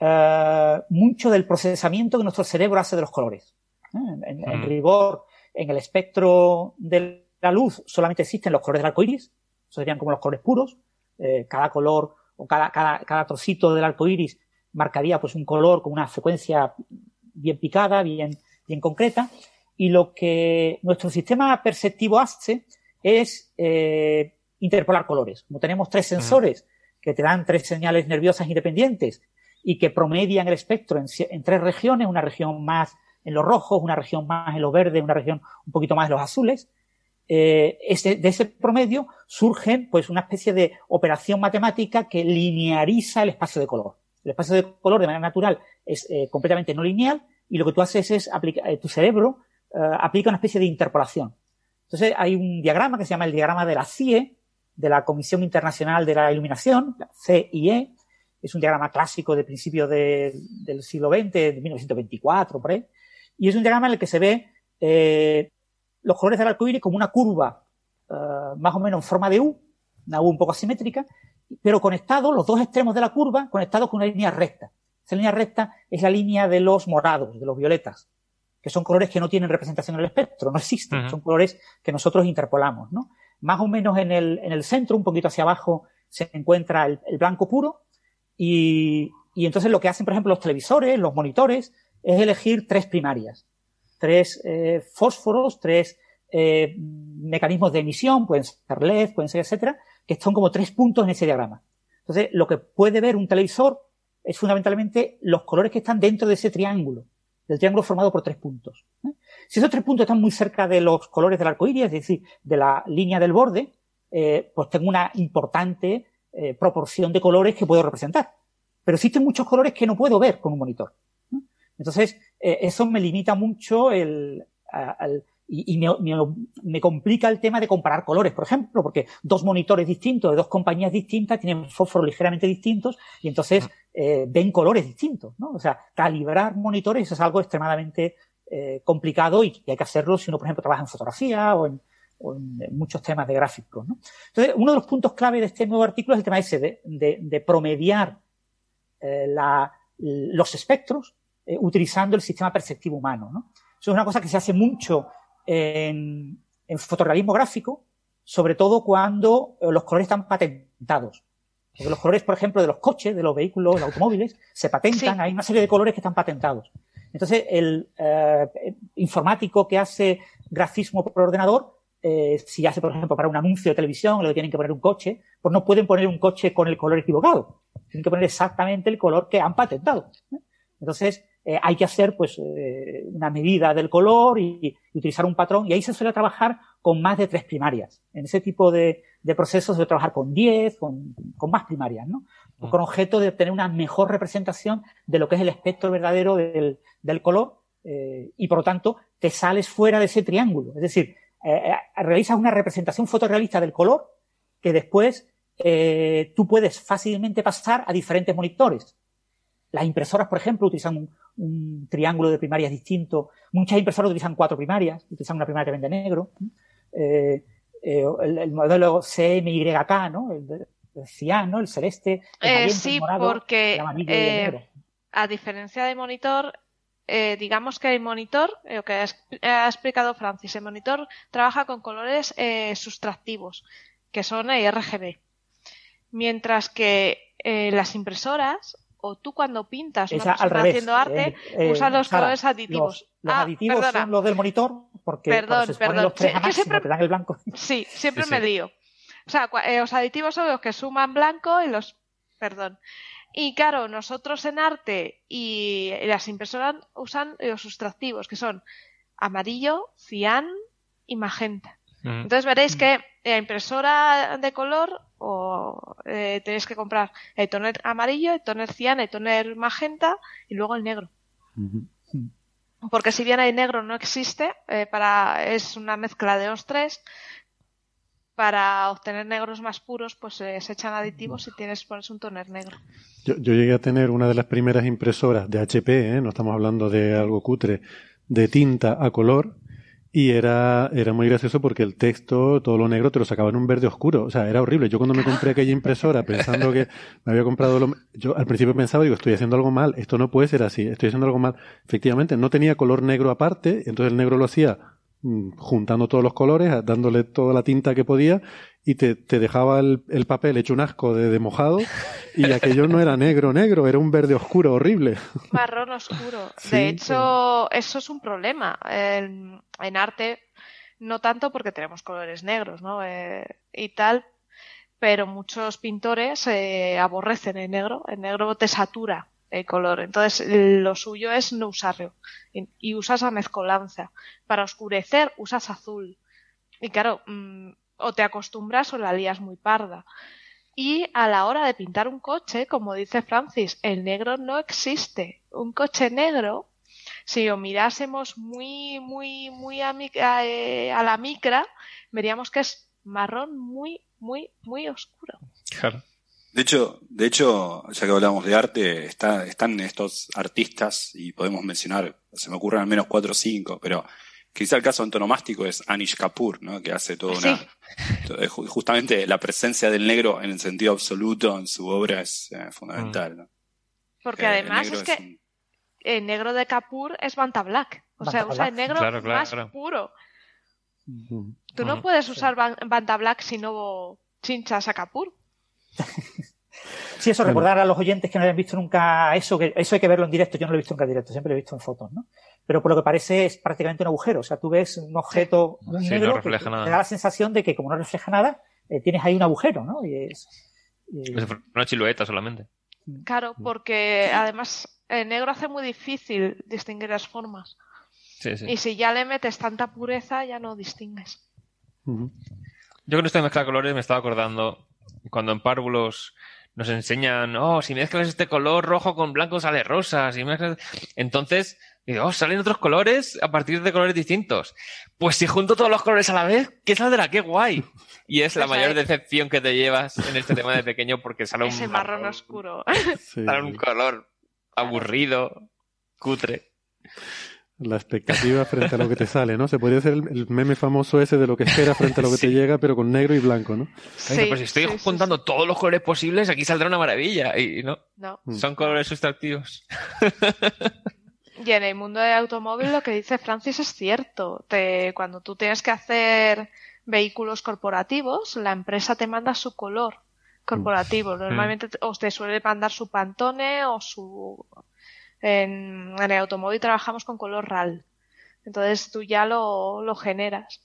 Speaker 8: eh, mucho del procesamiento que nuestro cerebro hace de los colores. En, mm. rigor, en el espectro de la luz solamente existen los colores del arco iris, serían como los colores puros, cada color o cada, cada, cada trocito del arco iris marcaría pues un color con una frecuencia bien picada, bien, bien concreta. Y lo que nuestro sistema perceptivo hace es eh, interpolar colores. Como tenemos tres sensores que te dan tres señales nerviosas independientes y que promedian el espectro en, tres regiones, una región más en los rojos, una región más en los verdes, una región un poquito más en los azules, eh, de ese promedio surgen pues una especie de operación matemática que lineariza el espacio de color. El espacio de color de manera natural es eh, completamente no lineal y lo que tú haces es aplicar, eh, tu cerebro aplica una especie de interpolación. Entonces hay un diagrama que se llama el diagrama de la CIE, de la Comisión Internacional de la Iluminación, la CIE, es un diagrama clásico de principios del siglo XX, de 1924, por ahí, y es un diagrama en el que se ve los colores del arco iris como una curva más o menos en forma de U, una U un poco asimétrica, pero conectados, los dos extremos de la curva, conectados con una línea recta. Esa línea recta es la línea de los morados, de los violetas, que son colores que no tienen representación en el espectro, no existen, son colores que nosotros interpolamos, ¿no? Más o menos en el, en el centro, un poquito hacia abajo, se encuentra el, blanco puro. Y, y, entonces lo que hacen, por ejemplo, los televisores, los monitores, es elegir tres primarias, tres eh, fósforos, tres eh, mecanismos de emisión, pueden ser LED, pueden ser, etcétera, que son como tres puntos en ese diagrama. Entonces, lo que puede ver un televisor es fundamentalmente los colores que están dentro de ese triángulo, del triángulo formado por tres puntos. ¿eh? Si esos tres puntos están muy cerca de los colores del arco iris, es decir, de la línea del borde, eh, pues tengo una importante eh, proporción de colores que puedo representar. Pero existen muchos colores que no puedo ver con un monitor. Entonces, eso me limita mucho el, y, me, me, complica el tema de comparar colores, por ejemplo, porque dos monitores distintos de dos compañías distintas tienen fósforos ligeramente distintos y entonces eh, ven colores distintos, ¿no? O sea, calibrar monitores es algo extremadamente eh, complicado y, hay que hacerlo si uno, por ejemplo, trabaja en fotografía o en, muchos temas de gráficos, ¿no? Entonces, uno de los puntos clave de este nuevo artículo es el tema ese de, de, de promediar eh, la, los espectros eh, utilizando el sistema perceptivo humano, ¿no? Eso es una cosa que se hace mucho en, fotorealismo gráfico, sobre todo cuando eh, los colores están patentados. Porque los colores, por ejemplo, de los coches, de los vehículos, de los automóviles, se patentan, hay una serie de colores que están patentados. Entonces, el eh, informático que hace grafismo por ordenador, eh, si hace, por ejemplo, para un anuncio de televisión, le tienen que poner un coche, pues no pueden poner un coche con el color equivocado. Tienen que poner exactamente el color que han patentado. Entonces, eh, hay que hacer pues eh, una medida del color y, utilizar un patrón y ahí se suele trabajar con más de tres primarias. En ese tipo de, procesos se suele trabajar con diez, con, más primarias, ¿no? Con objeto de obtener una mejor representación de lo que es el espectro verdadero del, color eh, y por lo tanto te sales fuera de ese triángulo. Es decir, realizas una representación fotorrealista del color que después tú puedes fácilmente pasar a diferentes monitores Las impresoras, por ejemplo, utilizan un, triángulo de primarias distinto. Muchas impresoras utilizan cuatro primarias, utilizan una primaria que vende negro. Eh, eh, el, modelo CMYK, ¿no? El, cian, ¿no? El celeste.
Speaker 7: El eh, sí, porque a diferencia de monitor, digamos que el monitor, lo que ha, explicado Francis, el monitor trabaja con colores sustractivos, que son RGB. Mientras que las impresoras o tú cuando pintas una haciendo arte, eh, eh, usas los colores aditivos.
Speaker 8: Los, ah, aditivos son los del monitor, porque
Speaker 7: perdón,
Speaker 8: se
Speaker 7: perdón.
Speaker 8: los tres a siempre, te dan el blanco.
Speaker 7: Sí, siempre me lío. O sea, eh, los aditivos son los que suman blanco y los... Perdón. Y claro, nosotros en arte y las impresoras usan los sustractivos, que son amarillo, cian y magenta. Mm. Entonces veréis que la impresora de color o eh, tenéis que comprar el toner amarillo, el toner cian, el toner magenta y luego el negro. Porque si bien el negro no existe, eh, para es una mezcla de los tres, para obtener negros más puros, pues eh, se echan aditivos y tienes pones un toner negro.
Speaker 5: Yo, yo, llegué a tener una de las primeras impresoras de HP, ¿eh? no estamos hablando de algo cutre, de tinta a color, y era, era muy gracioso porque el texto, todo lo negro, te lo sacaba en un verde oscuro. O sea, era horrible. Yo cuando me compré aquella impresora pensando que me había comprado lo... Yo al principio pensaba, digo, estoy haciendo algo mal. Esto no puede ser así. Estoy haciendo algo mal. Efectivamente, no tenía color negro aparte. Entonces el negro lo hacía juntando todos los colores, dándole toda la tinta que podía y te, te dejaba el, el, papel hecho un asco de, de, mojado y aquello no era negro, negro, era un verde oscuro, horrible.
Speaker 7: Marrón oscuro. de hecho, eso es un problema. En, en, arte, no tanto porque tenemos colores negros, ¿no? Eh, y tal, pero muchos pintores eh, aborrecen el negro. El negro te satura el color. Entonces, lo suyo es no usarlo. Y, usas a mezcolanza. Para oscurecer, usas azul. Y claro, mmm, o te acostumbras o la lías muy parda. Y a la hora de pintar un coche, como dice Francis, el negro no existe. Un coche negro, si lo mirásemos muy, muy, muy a, eh, a la micra, veríamos que es marrón muy, muy, muy oscuro.
Speaker 9: Claro. De hecho, de hecho, ya que hablamos de arte, está, están estos artistas y podemos mencionar, se me ocurren al menos cuatro o cinco, pero Quizá el caso antonomástico es Anish Kapoor, ¿no? que hace toda una... Justamente la presencia del negro en el sentido absoluto en su obra es eh, fundamental. ¿no?
Speaker 7: Porque además es que el negro de Kapoor es Banta Black. O sea, usa el negro más puro. Tú no puedes usar Banta Black si no chinchas a Kapoor.
Speaker 8: Sí, eso, recordar a los oyentes que no hayan visto nunca eso, que eso hay que verlo en directo, yo no lo he visto nunca en directo, siempre lo he visto en fotos, ¿no? Pero por lo que parece es prácticamente un agujero, o sea, tú ves un objeto muy negro que te da la sensación de que como no refleja nada, eh, tienes ahí un agujero, ¿no? Y es,
Speaker 6: una silueta solamente.
Speaker 7: Claro, porque además el negro hace muy difícil distinguir las formas. Sí, sí. Y si ya le metes tanta pureza, ya no distingues.
Speaker 6: Yo con esta mezcla de colores me estaba acordando cuando en párvulos nos enseñan, oh, si mezclas este color rojo con blanco sale rosa, si mezclas... Entonces, digo, oh, salen otros colores a partir de colores distintos. Pues si junto todos los colores a la vez, ¿qué saldrá? ¡Qué guay! Y es la mayor decepción que te llevas en este tema de pequeño porque sale
Speaker 7: un... Ese marrón, oscuro.
Speaker 6: sale un color aburrido, cutre
Speaker 5: la expectativa frente a lo que te sale, ¿no? Se podría hacer el, meme famoso ese de lo que espera frente a lo que te llega, pero con negro y blanco, ¿no?
Speaker 6: Sí, pues si estoy juntando todos los colores posibles, aquí saldrá una maravilla. Y no, no. Mm. son colores sustractivos.
Speaker 7: Y en el mundo del automóvil lo que dice Francis es cierto. Te, cuando tú tienes que hacer vehículos corporativos, la empresa te manda su color corporativo. Mm. Normalmente os te suele mandar su Pantone o su en, el automóvil trabajamos con color RAL. Entonces tú ya lo, lo generas.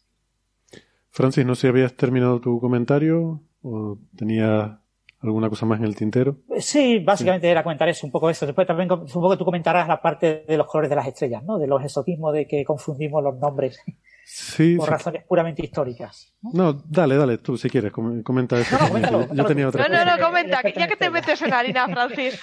Speaker 5: Francis, no sé si habías terminado tu comentario o tenía alguna cosa más en el tintero.
Speaker 8: Sí, básicamente era comentar eso, un poco eso. Después también supongo que tú comentarás la parte de los colores de las estrellas, ¿no? De los exotismos de que confundimos los nombres.
Speaker 5: Sí,
Speaker 8: por razones puramente históricas.
Speaker 5: ¿no? dale, dale, tú si quieres, comenta eso.
Speaker 7: No, yo, tenía otra no, no, no, comenta, ya que te metes en harina, Francis.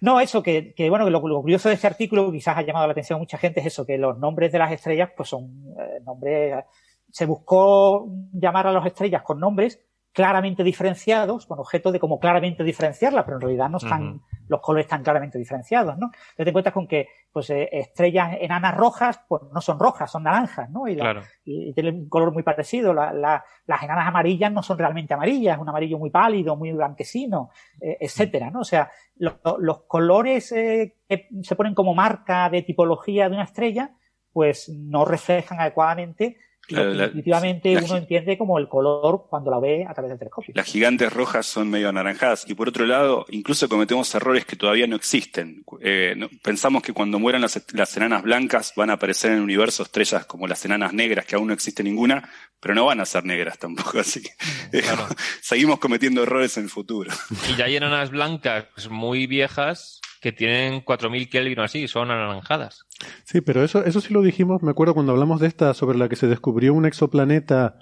Speaker 8: no, eso, que, que bueno, que lo, curioso de este artículo, quizás ha llamado la atención a mucha gente, es eso, que los nombres de las estrellas, pues son eh, nombres. Se buscó llamar a las estrellas con nombres claramente diferenciados, con objetos de cómo claramente diferenciarlas, pero en realidad no están, los colores están claramente diferenciados, ¿no? Entonces te encuentras con que pues eh, estrellas enanas rojas, pues no son rojas, son naranjas, ¿no? Y, y, tienen un color muy parecido. las enanas amarillas no son realmente amarillas, es un amarillo muy pálido, muy blanquecino, eh, etcétera, ¿no? O sea, los colores eh, que se ponen como marca de tipología de una estrella, pues no reflejan adecuadamente definitivamente uno entiende como el color cuando la ve a través del telescopio.
Speaker 9: Las gigantes rojas son medio anaranjadas y por otro lado, incluso cometemos errores que todavía no existen. Eh, pensamos que cuando mueran las, las, enanas blancas van a aparecer en el universo estrellas como las enanas negras, que aún no existe ninguna, pero no van a ser negras tampoco, así que eh, seguimos cometiendo errores en el futuro.
Speaker 6: Y ya hay enanas blancas muy viejas que tienen 4000 Kelvin o así, son anaranjadas.
Speaker 5: Sí, pero eso, eso sí lo dijimos, me acuerdo cuando hablamos de esta, sobre la que se descubrió un exoplaneta,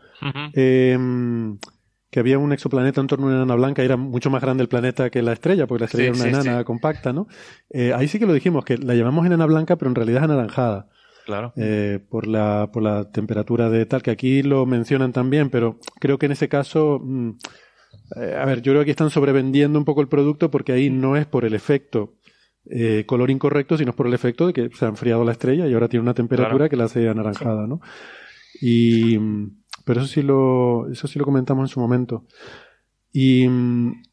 Speaker 5: em, que había un exoplaneta en torno a una enana blanca y era mucho más grande el planeta que la estrella, porque la estrella era una enana compacta, ¿no? Eh, ahí sí que lo dijimos, que la llamamos enana blanca, pero en realidad es anaranjada.
Speaker 6: Claro.
Speaker 5: Eh, por, la, por la temperatura de tal, que aquí lo mencionan también, pero creo que en ese caso... Mm, eh, a ver, yo creo que están sobrevendiendo un poco el producto porque ahí no es por el efecto eh, color incorrecto, sino por el efecto de que se ha enfriado la estrella y ahora tiene una temperatura que la hace anaranjada, ¿no? Y, pero eso sí lo, eso sí lo comentamos en su momento. Y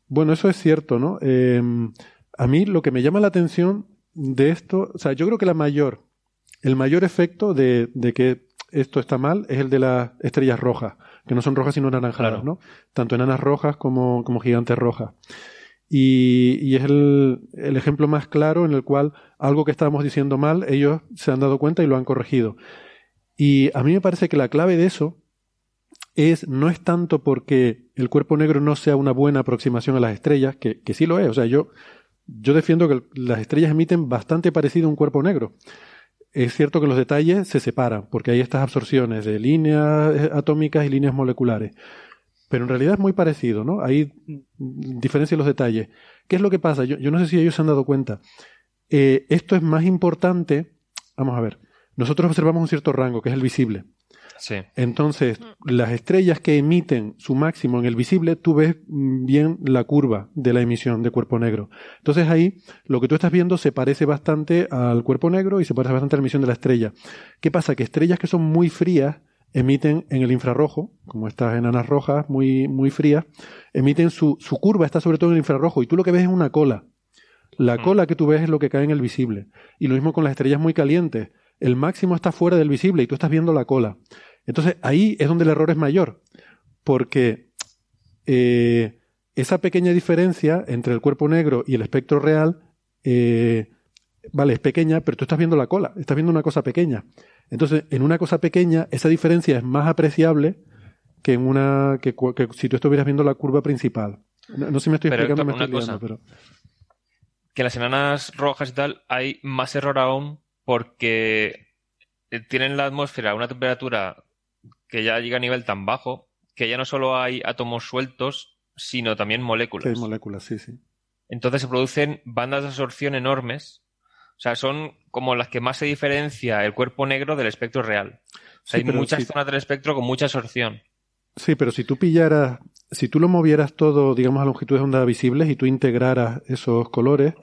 Speaker 5: bueno, eso es cierto, ¿no? Em, a mí lo que me llama la atención de esto, o sea, yo creo que la mayor, el mayor efecto de, de que esto está mal es el de las estrellas rojas, que no son rojas sino anaranjadas, ¿no? Tanto enanas rojas como, como gigantes rojas. Y, es el, ejemplo más claro en el cual algo que estábamos diciendo mal, ellos se han dado cuenta y lo han corregido. Y a mí me parece que la clave de eso es, no es tanto porque el cuerpo negro no sea una buena aproximación a las estrellas, que, que sí lo es. O sea, yo, yo defiendo que las estrellas emiten bastante parecido a un cuerpo negro. Es cierto que los detalles se separan, porque hay estas absorciones de líneas atómicas y líneas moleculares pero en realidad es muy parecido, ¿no? Hay diferencia en los detalles. ¿Qué es lo que pasa? Yo, no sé si ellos se han dado cuenta. Eh, esto es más importante. Vamos a ver. Nosotros observamos un cierto rango, que es el visible.
Speaker 6: Sí.
Speaker 5: Entonces, las estrellas que emiten su máximo en el visible, tú ves bien la curva de la emisión de cuerpo negro. Entonces ahí, lo que tú estás viendo se parece bastante al cuerpo negro y se parece bastante a la emisión de la estrella. ¿Qué pasa? Que estrellas que son muy frías, emiten en el infrarrojo, como estas enanas rojas muy, muy frías, emiten su, su curva, está sobre todo en el infrarrojo, y tú lo que ves es una cola. La mm. cola que tú ves es lo que cae en el visible. Y lo mismo con las estrellas muy calientes. El máximo está fuera del visible y tú estás viendo la cola. Entonces ahí es donde el error es mayor, porque eh, esa pequeña diferencia entre el cuerpo negro y el espectro real, eh, vale, es pequeña, pero tú estás viendo la cola, estás viendo una cosa pequeña. Entonces, en una cosa pequeña, esa diferencia es más apreciable que en una que, si tú estuvieras viendo la curva principal. No, sé si me estoy explicando, me estoy cosa, pero
Speaker 6: que las enanas rojas y tal hay más error aún porque eh, tienen la atmósfera una temperatura que ya llega a nivel tan bajo que ya no solo hay átomos sueltos, sino también moléculas.
Speaker 5: hay moléculas, sí, sí.
Speaker 6: Entonces se producen bandas de absorción enormes o sea, son como las que más se diferencia el cuerpo negro del espectro real. O sea, hay muchas zonas del espectro con mucha absorción.
Speaker 5: Sí, pero si tú pillaras, si tú lo movieras todo, digamos, a longitudes de onda visibles y tú integraras esos colores,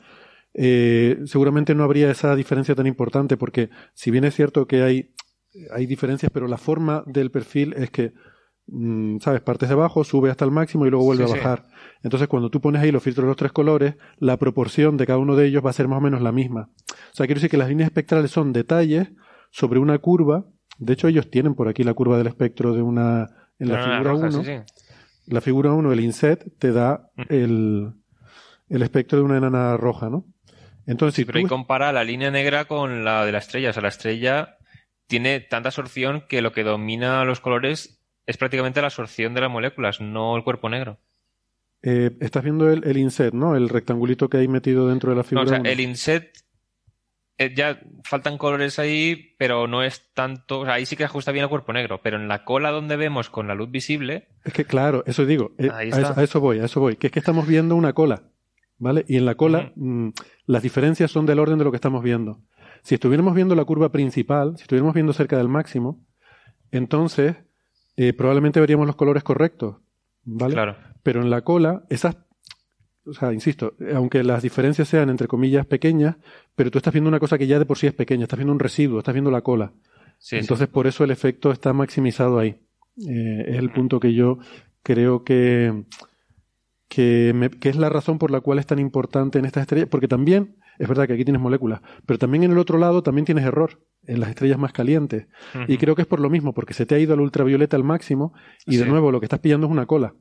Speaker 5: eh, seguramente no habría esa diferencia tan importante, porque si bien es cierto que hay, hay diferencias, pero la forma del perfil es que ¿sabes? Partes de abajo, sube hasta el máximo y luego vuelve a bajar. Entonces, cuando tú pones ahí los filtros de los tres colores, la proporción de cada uno de ellos va a ser más o menos la misma. O sea, quiero decir que las líneas espectrales son detalles sobre una curva. De hecho, ellos tienen por aquí la curva del espectro de una. En la figura 1. La figura 1, el inset, te da mm. el, el espectro de una enana roja, ¿no?
Speaker 6: Entonces, si pero ahí compara la línea negra con la de la estrella. O sea, la estrella tiene tanta absorción que lo que domina los colores es prácticamente la absorción de las moléculas, no el cuerpo negro.
Speaker 5: Eh, estás viendo el, inset, ¿no? El rectangulito que hay metido dentro de la figura.
Speaker 6: No, o sea, el inset eh, ya faltan colores ahí, pero no es tanto. O sea, ahí sí que ajusta bien el cuerpo negro, pero en la cola donde vemos con la luz visible.
Speaker 5: Es que claro, eso digo. Eh, a, eso, voy, a eso voy. Que es que estamos viendo una cola, ¿vale? Y en la cola mm, las diferencias son del orden de lo que estamos viendo. Si estuviéramos viendo la curva principal, si estuviéramos viendo cerca del máximo, entonces eh, probablemente veríamos los colores correctos, ¿vale?
Speaker 6: Claro.
Speaker 5: Pero en la cola, esas, o sea, insisto, aunque las diferencias sean entre comillas pequeñas, pero tú estás viendo una cosa que ya de por sí es pequeña, estás viendo un residuo, estás viendo la cola. Entonces, por eso el efecto está maximizado ahí. Eh, es el punto que yo creo que, que, que, es la razón por la cual es tan importante en estas estrellas, porque también, es verdad que aquí tienes moléculas, pero también en el otro lado también tienes error, en las estrellas más calientes. Y creo que es por lo mismo, porque se te ha ido al ultravioleta al máximo y de nuevo lo que estás pillando es una cola.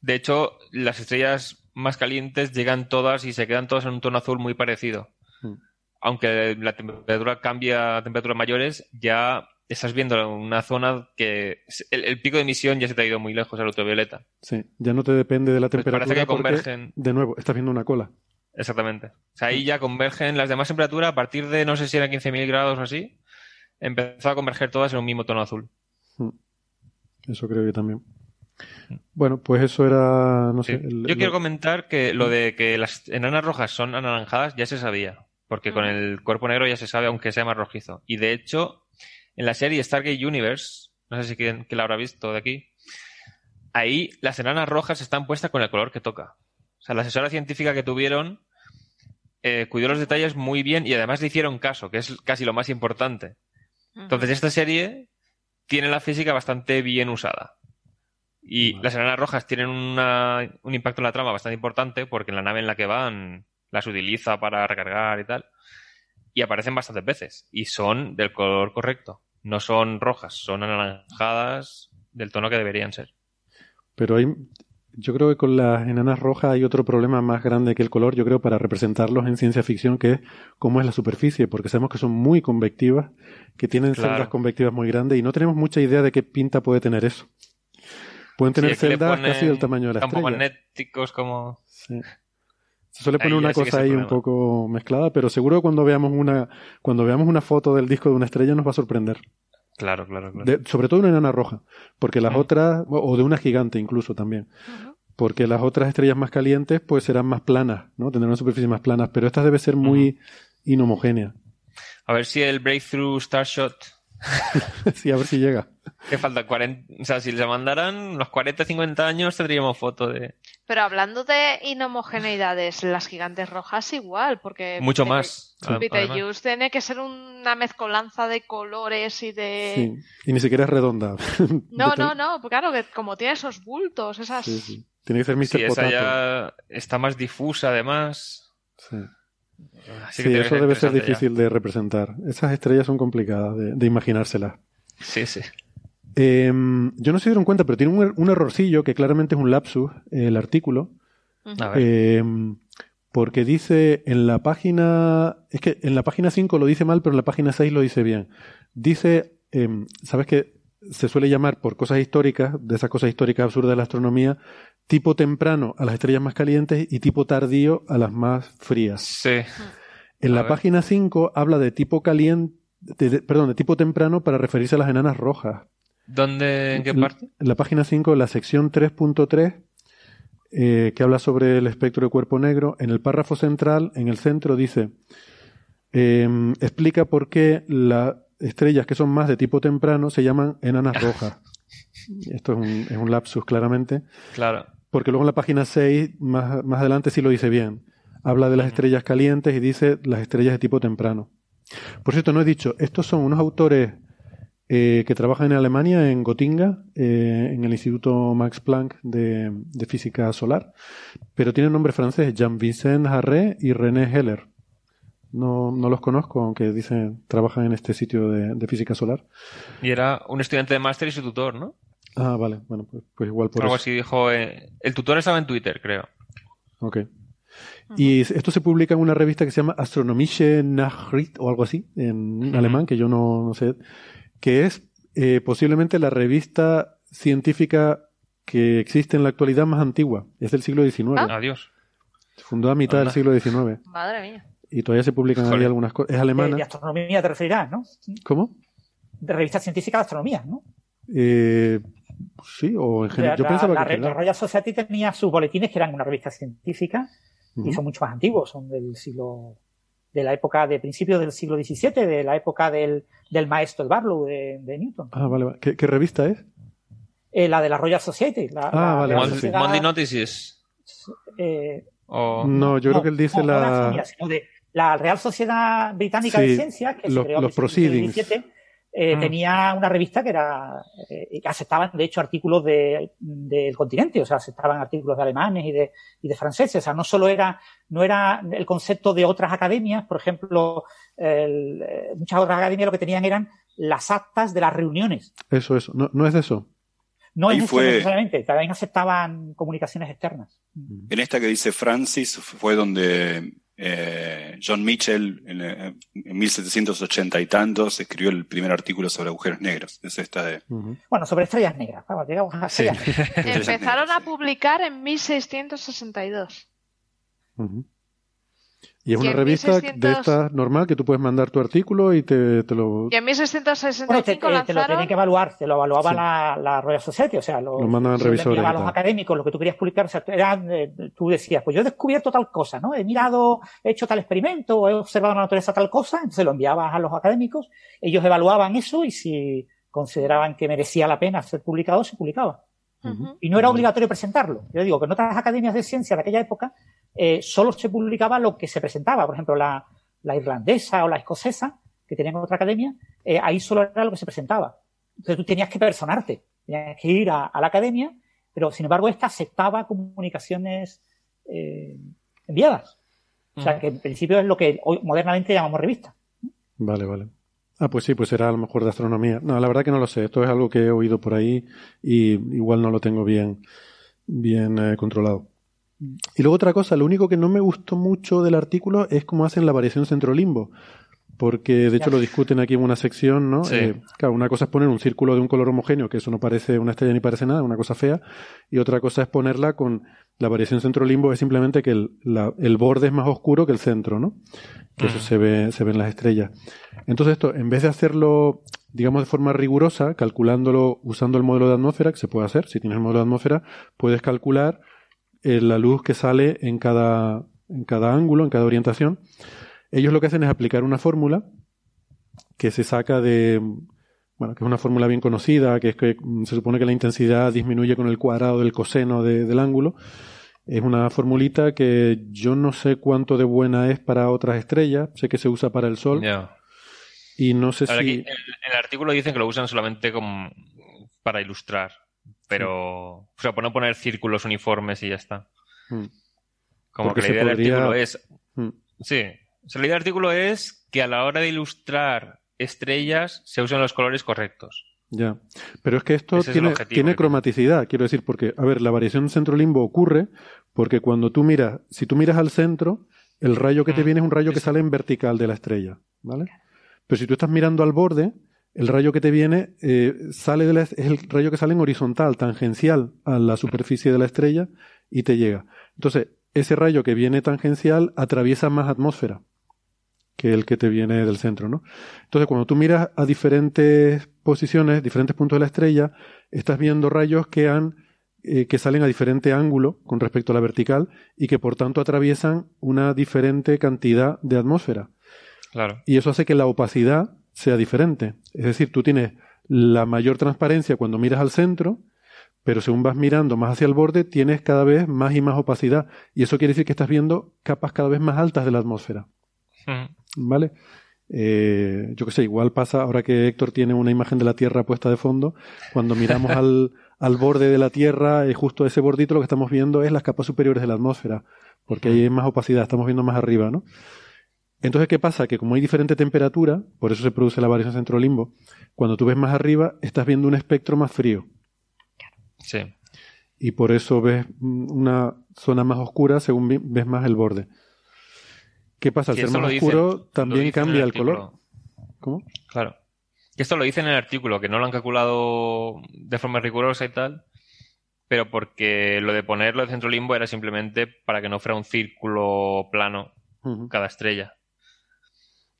Speaker 6: De hecho, las estrellas más calientes llegan todas y se quedan todas en un tono azul muy parecido. Mm. Aunque la temperatura cambia a temperaturas mayores, ya estás viendo una zona que el, pico de emisión ya se te ha ido muy lejos al ultravioleta.
Speaker 5: Sí, ya no te depende de la
Speaker 6: pues
Speaker 5: temperatura.
Speaker 6: parece que convergen.
Speaker 5: De nuevo, estás viendo una cola.
Speaker 6: Exactamente. O sea, ahí ya convergen las demás temperaturas a partir de, no sé si era 15.000 grados o así, empezó a converger todas en un mismo tono azul.
Speaker 5: Mm. Eso creo yo también. Bueno, pues eso era, no sé.
Speaker 6: Yo quiero comentar que lo de que las enanas rojas son anaranjadas ya se sabía, porque con el cuerpo negro ya se sabe, aunque sea más rojizo. Y de hecho, en la serie Stargate Universe, no sé si quién, la habrá visto de aquí, ahí las enanas rojas están puestas con el color que toca. O sea, la asesora científica que tuvieron eh, cuidó los detalles muy bien y además le hicieron caso, que es casi lo más importante. Entonces, esta serie tiene la física bastante bien usada. Y las enanas rojas tienen un impacto en la trama bastante importante porque en la nave en la que van las utiliza para recargar y tal. Y aparecen bastantes veces. Y son del color correcto. No son rojas, son anaranjadas del tono que deberían ser.
Speaker 5: Pero hay, yo creo que con las enanas rojas hay otro problema más grande que el color, yo creo, para representarlos en ciencia ficción, que es cómo es la superficie, porque sabemos que son muy convectivas, que tienen celdas convectivas muy grandes y no tenemos mucha idea de qué pinta puede tener eso. Pueden tener celdas casi del tamaño de la estrella.
Speaker 6: magnéticos como...
Speaker 5: Se suele poner una cosa ahí un poco mezclada, pero seguro cuando veamos una cuando veamos una foto del disco de una estrella nos va a sorprender.
Speaker 6: Claro, claro, claro.
Speaker 5: sobre todo una enana roja, porque las otras, o de una gigante incluso también, porque las otras estrellas más calientes pues serán más planas, ¿no? Tendrán una superficie más planas, pero esta debe ser muy inhomogénea.
Speaker 6: A ver si el Breakthrough Starshot
Speaker 5: sí, a ver si llega.
Speaker 6: Que falta 40, o sea, si le mandaran unos 40, 50 años tendríamos foto de...
Speaker 7: Pero hablando de inhomogeneidades, las gigantes rojas igual, porque...
Speaker 6: Mucho más.
Speaker 7: Betelgeuse tiene que ser una mezcolanza de colores y de...
Speaker 5: Sí, y ni siquiera es redonda.
Speaker 7: No, no, no, claro, que como tiene esos bultos, esas...
Speaker 5: Tiene que ser Mr.
Speaker 6: Sí, esa ya está más difusa además.
Speaker 5: Sí sí, eso debe ser difícil de representar. Esas estrellas son complicadas de, imaginárselas.
Speaker 6: Sí, sí.
Speaker 5: Em, yo no se dieron cuenta, pero tiene un, errorcillo que claramente es un lapsus, el artículo. Em, porque dice en la página. Es que en la página 5 lo dice mal, pero en la página 6 lo dice bien. Dice. Em, ¿Sabes que se suele llamar por cosas históricas, de esas cosas históricas absurdas de la astronomía, tipo temprano a las estrellas más calientes y tipo tardío a las más frías.
Speaker 6: Sí.
Speaker 5: En la página 5 habla de tipo caliente, perdón, de tipo temprano para referirse a las enanas rojas.
Speaker 6: ¿Dónde? ¿En qué parte?
Speaker 5: En la página 5, en la sección 3.3, eh, que habla sobre el espectro de cuerpo negro, en el párrafo central, en el centro, dice, em, explica por qué las estrellas que son más de tipo temprano se llaman enanas rojas. Esto es un, es un lapsus, claramente.
Speaker 6: Claro
Speaker 5: porque luego en la página 6, más, más adelante sí lo dice bien. Habla de las estrellas calientes y dice las estrellas de tipo temprano. Por cierto, no he dicho, estos son unos autores eh, que trabajan en Alemania, en Gotinga, eh, en el Instituto Max Planck de, Física Solar, pero tienen nombre francés, Jean-Vincent Harré y René Heller. No, no, los conozco, aunque dicen trabajan en este sitio de, de, física solar.
Speaker 6: Y era un estudiante de máster y su tutor, ¿no?
Speaker 5: Ah, vale. Bueno, pues, pues igual por
Speaker 6: Algo
Speaker 5: así
Speaker 6: dijo. Eh, el tutor estaba en Twitter, creo.
Speaker 5: Ok. Y esto se publica en una revista que se llama Astronomische Nachricht o algo así, en alemán, que yo no, sé, que es eh, posiblemente la revista científica que existe en la actualidad más antigua. Es del siglo XIX.
Speaker 6: Ah. Adiós.
Speaker 5: Se fundó a mitad del siglo XIX.
Speaker 7: Madre mía.
Speaker 5: Y todavía se publican ahí algunas cosas. Es alemana.
Speaker 8: De, astronomía te referirás, ¿no?
Speaker 5: ¿Cómo?
Speaker 8: De revista científica de astronomía, ¿no?
Speaker 5: Eh, Sí, o en general. Yo pensaba
Speaker 8: la, que. La Royal Society tenía sus boletines que eran una revista científica y son mucho más antiguos, son del siglo. de la época de principios del siglo XVII, de la época del, del maestro Barlow de, de Newton.
Speaker 5: Ah, vale, vale. ¿Qué, revista es?
Speaker 8: Eh, la de la Royal Society. La,
Speaker 5: ah, vale.
Speaker 6: Monday Notices.
Speaker 8: Eh,
Speaker 5: No, yo creo que él dice la...
Speaker 8: la Real Sociedad Británica de Ciencias, que
Speaker 5: los,
Speaker 8: se creó
Speaker 5: los proceedings.
Speaker 8: Eh, mm. tenía una revista que era eh, que aceptaban de hecho artículos del continente, o sea, aceptaban artículos de alemanes y de, y de franceses, o sea, no solo era no era el concepto de otras academias, por ejemplo, eh, muchas otras academias lo que tenían eran las actas de las reuniones.
Speaker 5: Eso, eso, no, no es eso.
Speaker 8: No es eso necesariamente, también aceptaban comunicaciones externas.
Speaker 9: En esta que dice Francis fue donde eh, John Mitchell en, 1780 y tantos escribió el primer artículo sobre agujeros negros. Es esta de...
Speaker 8: Bueno, sobre estrellas negras. Vamos, llegamos a estrellas
Speaker 7: Empezaron a publicar en 1662.
Speaker 5: Y es una revista de esta normal que tú puedes mandar tu artículo y te, te lo.
Speaker 7: Y en 1665 te,
Speaker 8: te, lo tienen que evaluar, te lo evaluaba la, la, Royal Society, o sea, lo,
Speaker 5: lo mandan revisores.
Speaker 8: a los académicos lo que tú querías publicar, o sea, eh, tú decías, pues yo he descubierto tal cosa, ¿no? He mirado, he hecho tal experimento, he observado la naturaleza tal cosa, entonces lo enviabas a los académicos, ellos evaluaban eso y si consideraban que merecía la pena ser publicado, se publicaba. Y no era obligatorio presentarlo. Yo digo que en otras academias de ciencia de aquella época eh, solo se publicaba lo que se presentaba. Por ejemplo, la, irlandesa o la escocesa, que tenían otra academia, eh, ahí solo era lo que se presentaba. Entonces tú tenías que personarte, tenías que ir a, la academia, pero sin embargo esta aceptaba comunicaciones eh, enviadas. O sea, que en principio es lo que hoy modernamente llamamos revista.
Speaker 5: Vale, vale. Ah, pues sí, pues será a lo mejor de astronomía. No, la verdad que no lo sé. Esto es algo que he oído por ahí y igual no lo tengo bien, bien controlado. Y luego otra cosa, lo único que no me gustó mucho del artículo es cómo hacen la variación centro-limbo. Porque de hecho lo discuten aquí en una sección, ¿no? Eh, claro, una cosa es poner un círculo de un color homogéneo, que eso no parece una estrella ni parece nada, una cosa fea. Y otra cosa es ponerla con la variación centro-limbo, es simplemente que el, el, borde es más oscuro que el centro, ¿no? Que eso se ve, se ve en las estrellas. Entonces esto, en vez de hacerlo, digamos, de forma rigurosa, calculándolo usando el modelo de atmósfera, que se puede hacer, si tienes el modelo de atmósfera, puedes calcular eh, la luz que sale en cada, en cada ángulo, en cada orientación. Ellos lo que hacen es aplicar una fórmula que se saca de, bueno, que es una fórmula bien conocida, que es que se supone que la intensidad disminuye con el cuadrado del coseno del ángulo. Es una formulita que yo no sé cuánto de buena es para otras estrellas, sé que se usa para el Sol. Y no sé si...
Speaker 6: en, el artículo dicen que lo usan solamente como para ilustrar. Pero, o sea, por no poner círculos uniformes y ya está. Hmm. Como que la idea del artículo es. Hmm. Sí. la idea del artículo es que a la hora de ilustrar estrellas se usen los colores correctos.
Speaker 5: Ya. Pero es que esto tiene, tiene cromaticidad, quiero decir, porque, a ver, la variación centro-limbo ocurre porque cuando tú miras, si tú miras al centro, el rayo que te hmm. viene es un rayo que sale en vertical de la estrella, ¿vale? Pero si tú estás mirando al borde, el rayo que te viene eh, sale de la, es el rayo que sale en horizontal, tangencial a la superficie de la estrella y te llega. Entonces, ese rayo que viene tangencial atraviesa más atmósfera que el que te viene del centro, ¿no? Entonces, cuando tú miras a diferentes posiciones, diferentes puntos de la estrella, estás viendo rayos que han eh, que salen a diferente ángulo con respecto a la vertical y que por tanto atraviesan una diferente cantidad de atmósfera.
Speaker 6: Claro.
Speaker 5: Y eso hace que la opacidad sea diferente. Es decir, tú tienes la mayor transparencia cuando miras al centro, pero según vas mirando más hacia el borde, tienes cada vez más y más opacidad. Y eso quiere decir que estás viendo capas cada vez más altas de la atmósfera. ¿Vale? Eh, yo qué sé, igual pasa ahora que Héctor tiene una imagen de la Tierra puesta de fondo, cuando miramos al, al borde de la Tierra, eh, justo ese bordito lo que estamos viendo es las capas superiores de la atmósfera, porque ahí hay más opacidad, estamos viendo más arriba, ¿no? Entonces, ¿qué pasa? Que como hay diferente temperatura, por eso se produce la variación centro-limbo, cuando tú ves más arriba, estás viendo un espectro más frío.
Speaker 6: Sí.
Speaker 5: Y por eso ves una zona más oscura según ves más el borde. ¿Qué pasa? Al ser más oscuro también cambia el, color. ¿Cómo?
Speaker 6: Claro. Esto lo dice en el artículo, que no lo han calculado de forma rigurosa y tal, pero porque lo de ponerlo de centro limbo era simplemente para que no fuera un círculo plano cada estrella.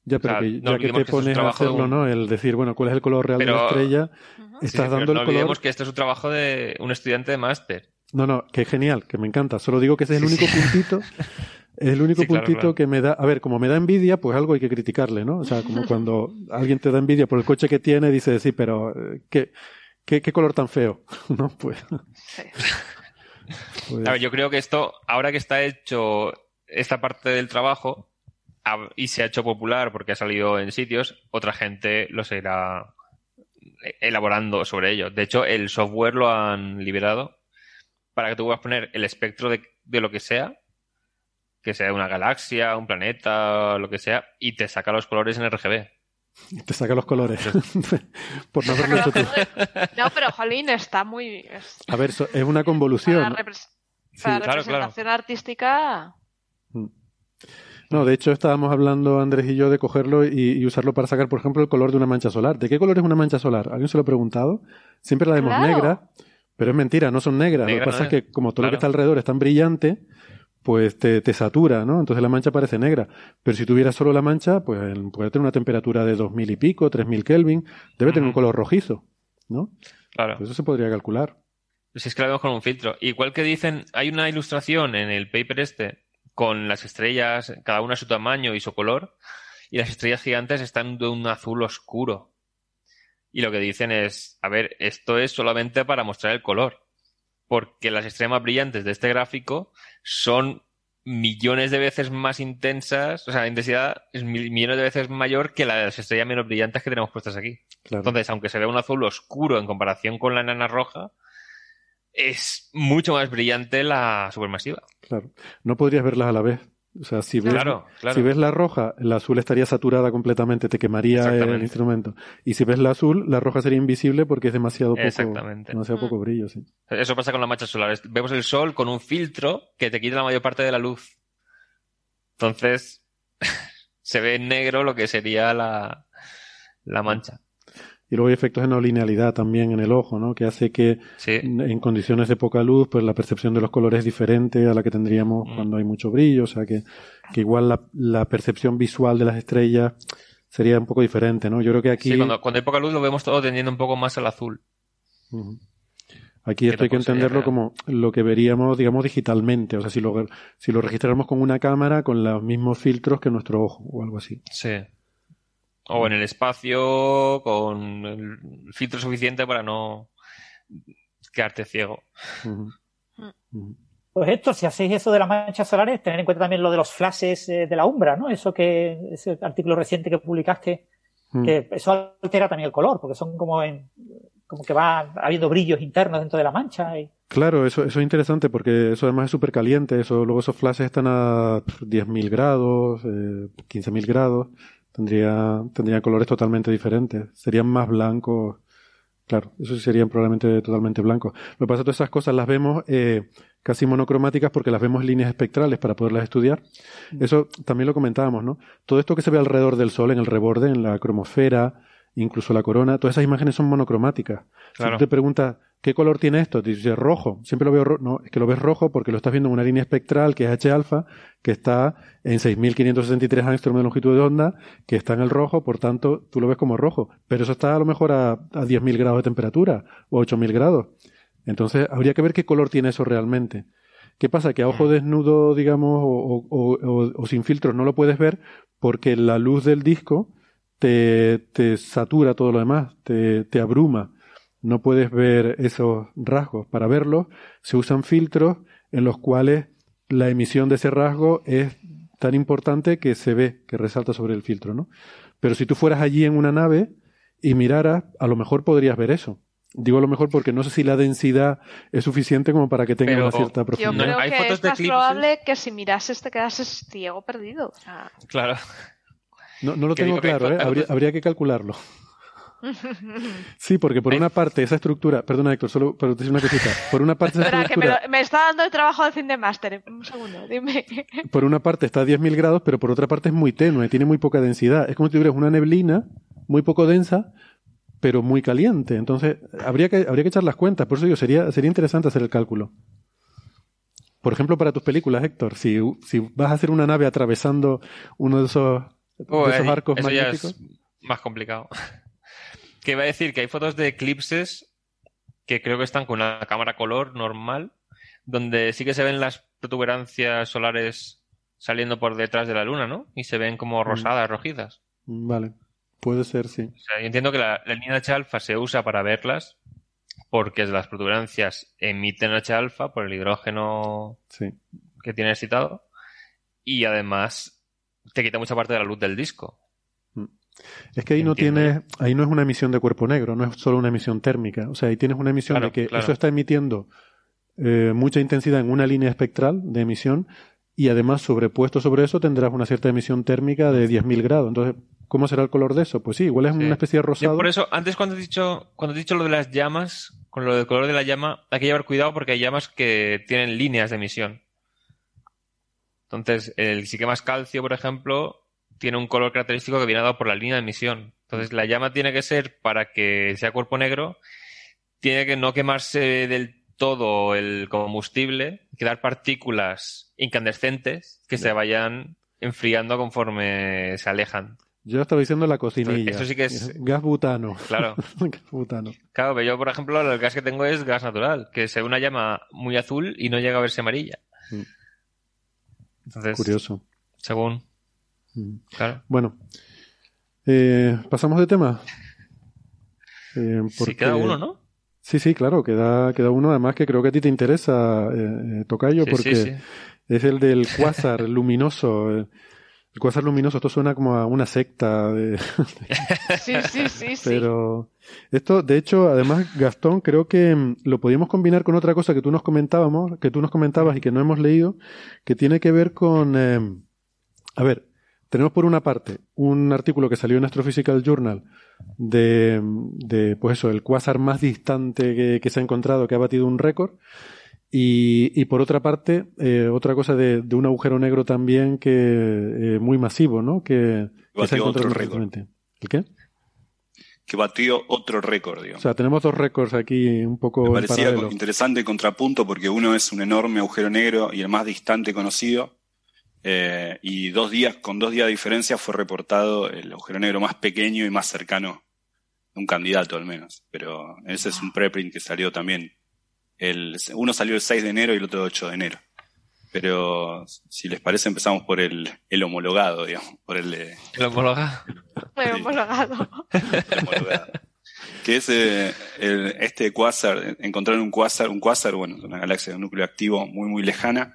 Speaker 5: Ya, pero que, ya que te pones a hacerlo, ¿no? El decir, bueno, cuál es el color real de la estrella, estás dando el
Speaker 6: no
Speaker 5: color.
Speaker 6: olvidemos que este es un trabajo de un estudiante de máster.
Speaker 5: No, no, que genial, que me encanta. Solo digo que ese es el único puntito. Es el único puntito que me da. A ver, como me da envidia, pues algo hay que criticarle, ¿no? O sea, como cuando alguien te da envidia por el coche que tiene, dice, sí, pero eh, ¿qué, qué, qué color tan feo? ¿No? Pues.
Speaker 6: Pues a ver, yo creo que esto, ahora que está hecho esta parte del trabajo y se ha hecho popular porque ha salido en sitios, otra gente lo seguirá elaborando sobre ello. De hecho, el software lo han liberado para que tú puedas poner el espectro de, de lo que sea, que sea una galaxia, un planeta, lo que sea, y te saca los colores en RGB.
Speaker 5: Te saca los colores. Por no
Speaker 7: haberlo hecho tú. No, pero Jolín está muy.
Speaker 5: A ver, es una convolución.
Speaker 7: Para, representación artística.
Speaker 5: No, de hecho estábamos hablando Andrés y yo de cogerlo y, usarlo para sacar, por ejemplo, el color de una mancha solar. ¿De qué color es una mancha solar? ¿Alguien se lo ha preguntado? Siempre la vemos negra, pero es mentira, no son negras. lo que pasa es que como todo lo que está alrededor es tan brillante, pues te, te, satura, ¿no? Entonces la mancha parece negra. Pero si tuviera solo la mancha, pues puede tener una temperatura de 2000 y pico, 3000 Kelvin, debe tener un color rojizo, ¿no?
Speaker 6: Claro.
Speaker 5: Pues eso se podría calcular.
Speaker 6: Si es que la vemos con un filtro. Igual que dicen, hay una ilustración en el paper este con las estrellas, cada una a su tamaño y su color, y las estrellas gigantes están de un azul oscuro. Y lo que dicen es, a ver, esto es solamente para mostrar el color porque las estrellas brillantes de este gráfico son millones de veces más intensas, o sea, la intensidad es millones de veces mayor que la de las estrellas menos brillantes que tenemos puestas aquí. Entonces, aunque se vea un azul oscuro en comparación con la enana roja, es mucho más brillante la supermasiva.
Speaker 5: Claro. No podrías verlas a la vez. O sea, si ves, si ves la roja, la azul estaría saturada completamente, te quemaría el instrumento. Y si ves la azul, la roja sería invisible porque es demasiado poco, demasiado poco mm. brillo. Sí.
Speaker 6: Eso pasa con las manchas solares. Vemos el sol con un filtro que te quita la mayor parte de la luz. Entonces, se ve en negro lo que sería la, la mancha.
Speaker 5: Y luego hay efectos de no linealidad también en el ojo, ¿no? Que hace que en condiciones de poca luz, pues la percepción de los colores es diferente a la que tendríamos mm. cuando hay mucho brillo. O sea que, que igual la, la, percepción visual de las estrellas sería un poco diferente, ¿no? Yo creo que aquí.
Speaker 6: Sí, cuando, cuando hay poca luz lo vemos todo tendiendo un poco más al azul.
Speaker 5: Aquí esto hay que entenderlo como lo que veríamos, digamos, digitalmente. O sea, si lo, si lo registráramos con una cámara con los mismos filtros que nuestro ojo o algo así.
Speaker 6: Sí. O en el espacio con el filtro suficiente para no quedarte ciego.
Speaker 8: Pues esto, si hacéis eso de las manchas solares, tener en cuenta también lo de los flashes eh, de la umbra, ¿no? Eso que, ese artículo reciente que publicaste, que eso altera también el color, porque son como en, como que va habiendo brillos internos dentro de la mancha. Y...
Speaker 5: Claro, eso, eso es interesante porque eso además es súper caliente. Eso, luego esos flashes están a 10.000 grados, eh, 15.000 grados tendría, tendría colores totalmente diferentes. Serían más blancos. Claro, eso serían probablemente totalmente blancos. Lo que pasa es que todas esas cosas las vemos eh, casi monocromáticas porque las vemos en líneas espectrales para poderlas estudiar. Mm. Eso también lo comentábamos, ¿no? Todo esto que se ve alrededor del Sol, en el reborde, en la cromosfera, incluso la corona, todas esas imágenes son monocromáticas. Si tú te preguntas, ¿Qué color tiene esto? Dice rojo. Siempre lo veo rojo. No, es que lo ves rojo porque lo estás viendo en una línea espectral que es H alfa, que está en 6.563 angstrom de longitud de onda, que está en el rojo, por tanto, tú lo ves como rojo. Pero eso está a lo mejor a, a 10.000 grados de temperatura o 8.000 grados. Entonces, habría que ver qué color tiene eso realmente. ¿Qué pasa? Que a ojo mm. desnudo, digamos, o, sin filtros no lo puedes ver porque la luz del disco te, te satura todo lo demás, te, te abruma no puedes ver esos rasgos. Para verlos se usan filtros en los cuales la emisión de ese rasgo es tan importante que se ve, que resalta sobre el filtro, ¿no? Pero si tú fueras allí en una nave y miraras, a lo mejor podrías ver eso. Digo a lo mejor porque no sé si la densidad es suficiente como para que tenga una cierta profundidad.
Speaker 7: Yo creo que es más probable que si mirases te quedases ciego perdido.
Speaker 6: Claro.
Speaker 5: No, lo tengo claro, ¿eh? habría que calcularlo. Sí, porque por una parte esa estructura, perdona Héctor, solo para decir una cosita. Por una parte esa estructura,
Speaker 7: que me, está dando el trabajo de fin de máster. Un segundo, dime.
Speaker 5: Por una parte está a 10.000 grados, pero por otra parte es muy tenue, tiene muy poca densidad. Es como si tuvieras una neblina muy poco densa, pero muy caliente. Entonces, habría que, habría que echar las cuentas. Por eso digo, sería, sería interesante hacer el cálculo. Por ejemplo, para tus películas, Héctor, si, si vas a hacer una nave atravesando uno de esos,
Speaker 6: de esos arcos magnéticos. más complicado que iba a decir que hay fotos de eclipses que creo que están con una cámara color normal, donde sí que se ven las protuberancias solares saliendo por detrás de la luna, ¿no? Y se ven como mm. rosadas, rojizas.
Speaker 5: Vale, puede ser, sí.
Speaker 6: O sea, yo entiendo que la, línea de alfa se usa para verlas, porque las protuberancias emiten H-alfa por el hidrógeno que tiene excitado y además te quita mucha parte de la luz del disco.
Speaker 5: Es que ahí no tiene, ahí no es una emisión de cuerpo negro, no es solo una emisión térmica. O sea, ahí tienes una emisión de que eso está emitiendo eh, mucha intensidad en una línea espectral de emisión y además sobrepuesto sobre eso tendrás una cierta emisión térmica de 10.000 grados. Entonces, ¿cómo será el color de eso? Pues sí, igual es una especie de rosado.
Speaker 6: por eso, antes cuando he dicho, cuando he dicho lo de las llamas, con lo del color de la llama, hay que llevar cuidado porque hay llamas que tienen líneas de emisión. Entonces, el si quemas calcio, por ejemplo, tiene un color característico que viene dado por la línea de emisión. Entonces, la llama tiene que ser, para que sea cuerpo negro, tiene que no quemarse del todo el combustible, quedar partículas incandescentes que se vayan enfriando conforme se alejan.
Speaker 5: Yo estaba diciendo la cocinilla.
Speaker 6: Eso sí que es.
Speaker 5: Gas butano.
Speaker 6: Claro.
Speaker 5: gas butano.
Speaker 6: Claro, pero yo, por ejemplo, el gas que tengo es gas natural, que se ve una llama muy azul y no llega a verse amarilla. Mm. Entonces,
Speaker 5: Curioso.
Speaker 6: Según. Claro.
Speaker 5: Bueno. Eh, Pasamos de tema.
Speaker 6: Eh, porque... queda uno, ¿no?
Speaker 5: Sí, sí, claro, queda, queda uno además que creo que a ti te interesa, eh, eh Tocayo, porque es el del cuásar luminoso. Eh, el cuásar luminoso, esto suena como a una secta. De...
Speaker 7: sí, sí, sí,
Speaker 5: Pero esto, de hecho, además, Gastón, creo que mm, lo podíamos combinar con otra cosa que tú nos comentábamos, que tú nos comentabas y que no hemos leído, que tiene que ver con, eh, a ver, tenemos por una parte un artículo que salió en Astrophysical Journal de, de pues eso, el cuásar más distante que, se ha encontrado, que ha batido un récord. Y, por otra parte, eh, otra cosa de, un agujero negro también que eh, muy masivo, ¿no? Que,
Speaker 9: se ha encontrado recientemente.
Speaker 5: ¿El qué?
Speaker 9: Que batió otro récord, digamos.
Speaker 5: O sea, tenemos dos récords aquí un poco.
Speaker 9: Me parecía interesante el contrapunto porque uno es un enorme agujero negro y el más distante conocido. Eh, y dos días, con dos días de diferencia fue reportado el agujero negro más pequeño y más cercano un candidato al menos. Pero ese es un preprint que salió también el, uno salió el 6 de enero y el otro el 8 de enero. Pero si les parece empezamos por el, el homologado, digamos, por el
Speaker 6: El homologado.
Speaker 7: el homologado.
Speaker 9: Que es eh, este cuásar, encontraron un cuásar, un cuásar, bueno, una galaxia de núcleo activo muy muy lejana,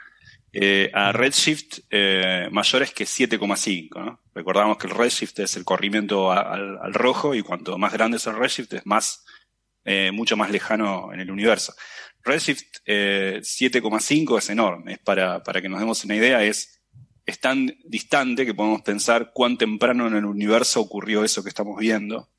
Speaker 9: eh, a redshift eh, mayores que 7,5. ¿no? Recordamos que el redshift es el corrimiento al, al, rojo y cuanto más grande es el redshift es más, eh, mucho más lejano en el universo. Redshift 7,5 eh, es enorme. Es para, para que nos demos una idea, es, es tan distante que podemos pensar cuán temprano en el universo ocurrió eso que estamos viendo.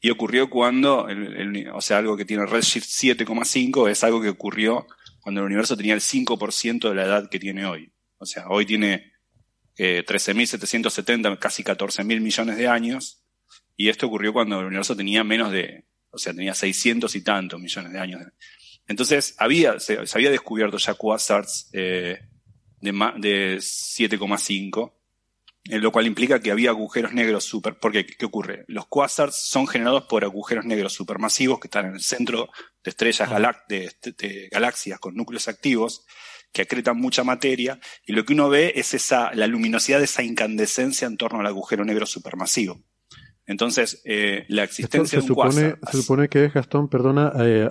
Speaker 9: Y ocurrió cuando, el, o sea, algo que tiene Redshift 7,5 es algo que ocurrió cuando el universo tenía el 5% de la edad que tiene hoy. O sea, hoy tiene eh, 13.770, casi 14.000 millones de años, y esto ocurrió cuando el universo tenía menos de, o sea, tenía 600 y tantos millones de años. Entonces, había, se, había descubierto ya quasars eh, de, de 7,5, eh, lo cual implica que había agujeros negros super. Porque, ¿qué ocurre? Los quasars son generados por agujeros negros supermasivos que están en el centro de estrellas de, galaxias con núcleos activos que acretan mucha materia, y lo que uno ve es esa, la luminosidad de esa incandescencia en torno al agujero negro supermasivo. Entonces, eh, la existencia
Speaker 5: se
Speaker 9: de un
Speaker 5: supone, Se supone que es, Gastón, perdona, eh,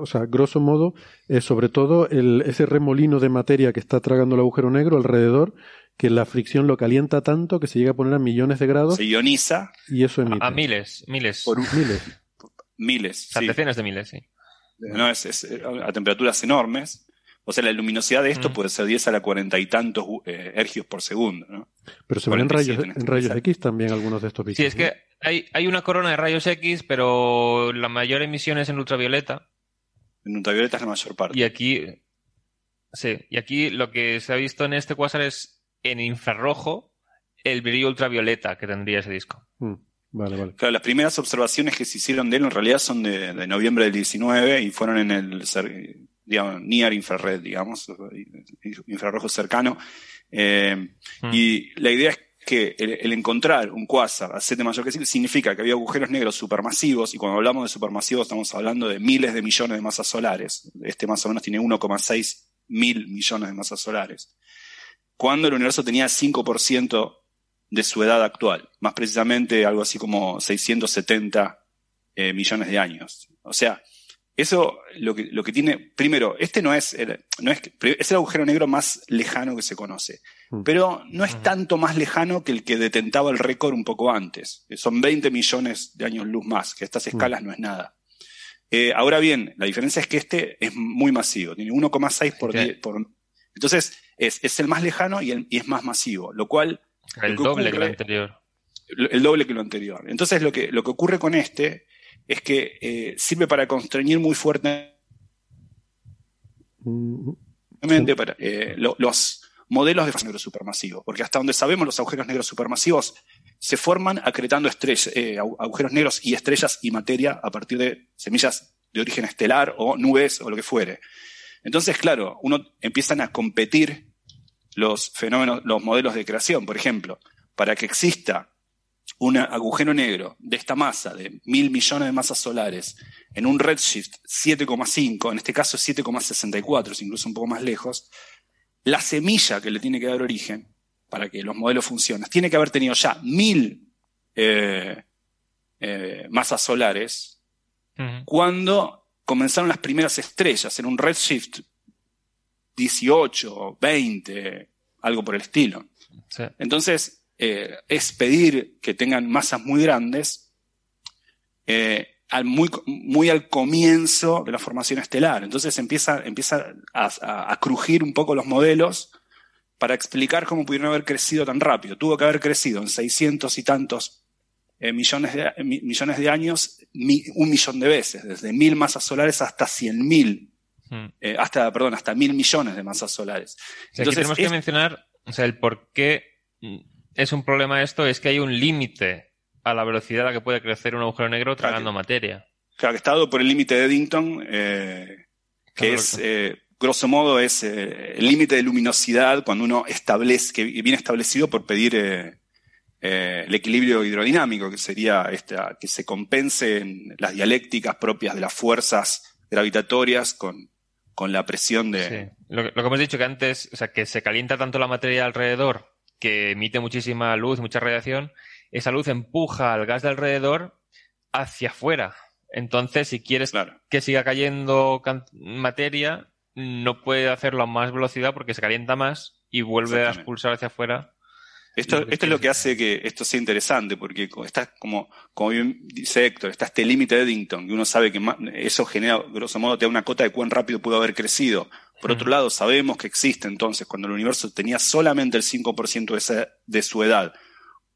Speaker 5: o sea, grosso modo, eh, sobre todo el, ese remolino de materia que está tragando el agujero negro alrededor, que la fricción lo calienta tanto que se llega a poner a millones de grados.
Speaker 9: Se ioniza.
Speaker 5: Y eso emite.
Speaker 6: A, miles, miles.
Speaker 9: Por
Speaker 5: miles.
Speaker 9: miles.
Speaker 6: A decenas de miles, sí.
Speaker 9: No, es, a temperaturas enormes. O sea, la luminosidad de esto mm. puede ser 10 a la cuarenta y tantos eh, ergios por segundo. ¿no?
Speaker 5: Pero se ven en rayos, en rayos X también algunos de estos bichos.
Speaker 6: Sí, es que hay, hay una corona de rayos X, pero la mayor emisión es en ultravioleta.
Speaker 9: En ultravioleta es la mayor parte.
Speaker 6: Y aquí, sí, y aquí lo que se ha visto en este cuásar es en infrarrojo el brillo ultravioleta que tendría ese disco.
Speaker 5: Mm, vale, vale.
Speaker 9: Claro, las primeras observaciones que se hicieron de él en realidad son de, noviembre del 19 y fueron en el digamos, near infrared, digamos, infrarrojo cercano. Eh, mm. Y la idea es que el, encontrar un quasar a 7 mayor que 5 significa que había agujeros negros supermasivos, y cuando hablamos de supermasivos estamos hablando de miles de millones de masas solares. Este más o menos tiene 1,6 mil millones de masas solares cuando el universo tenía 5% de su edad actual, más precisamente algo así como 670 eh, millones de años. O sea, Eso lo que, lo que tiene, primero, este no es, no es, es el agujero negro más lejano que se conoce, mm. pero no es tanto más lejano que el que detentaba el récord un poco antes. Son 20 millones de años luz más, que estas mm. escalas no es nada. Eh, ahora bien, la diferencia es que este es muy masivo, tiene 1,6 por, por... Entonces, es, es, el más lejano y, es más masivo, lo cual...
Speaker 6: El doble que lo anterior.
Speaker 9: El doble que lo anterior. Entonces, lo que, lo que ocurre con este es que eh, sirve para constreñir muy fuertemente para, eh, los modelos de agujeros negros supermasivos, porque hasta donde sabemos los agujeros negros supermasivos se forman acretando eh, agujeros negros y estrellas y materia a partir de semillas de origen estelar o nubes o lo que fuere. Entonces, claro, uno empiezan a competir los fenómenos, los modelos de creación. Por ejemplo, para que exista un agujero negro de esta masa, de mil millones de masas solares, en un redshift 7,5, en este caso 7,64, es incluso un poco más lejos, la semilla que le tiene que dar origen para que los modelos funcionen, tiene que haber tenido ya mil eh, eh, masas solares cuando comenzaron las primeras estrellas en un redshift 18, 20, algo por el estilo. Entonces, eh, es pedir que tengan masas muy grandes eh, muy, muy, al comienzo de la formación estelar. Entonces empieza, empieza a, crujir un poco los modelos para explicar cómo pudieron haber crecido tan rápido. Tuvo que haber crecido en 600 y tantos eh, millones, de, millones de años, un millón de veces, desde mil masas solares hasta 100.000 Mm. Eh, hasta, perdón, hasta mil millones de masas solares.
Speaker 6: Entonces, tenemos que mencionar, o sea, el por qué es un problema esto, es que hay un límite a la velocidad a la que puede crecer un agujero negro tragando materia.
Speaker 9: Claro, que está dado por el límite de Eddington, eh, que es, eh, grosso modo, es el límite de luminosidad cuando uno establece, que viene establecido por pedir el equilibrio hidrodinámico, que sería esta, que se compensen las dialécticas propias de las fuerzas gravitatorias con, con la presión de...
Speaker 6: Sí. Lo, lo, que hemos dicho que antes, o sea, que se calienta tanto la materia alrededor que emite muchísima luz, mucha radiación, esa luz empuja al gas de alrededor hacia afuera. Entonces, si quieres que siga cayendo materia, no puede hacerlo a más velocidad porque se calienta más y vuelve a expulsar hacia afuera.
Speaker 9: Esto, esto es lo que hace que esto sea interesante, porque está como, como bien dice Héctor, está este límite de Eddington, y uno sabe que eso genera, grosso modo, te da una cota de cuán rápido pudo haber crecido. Por otro lado, sabemos que existe entonces, cuando el universo tenía solamente el 5% de, su edad,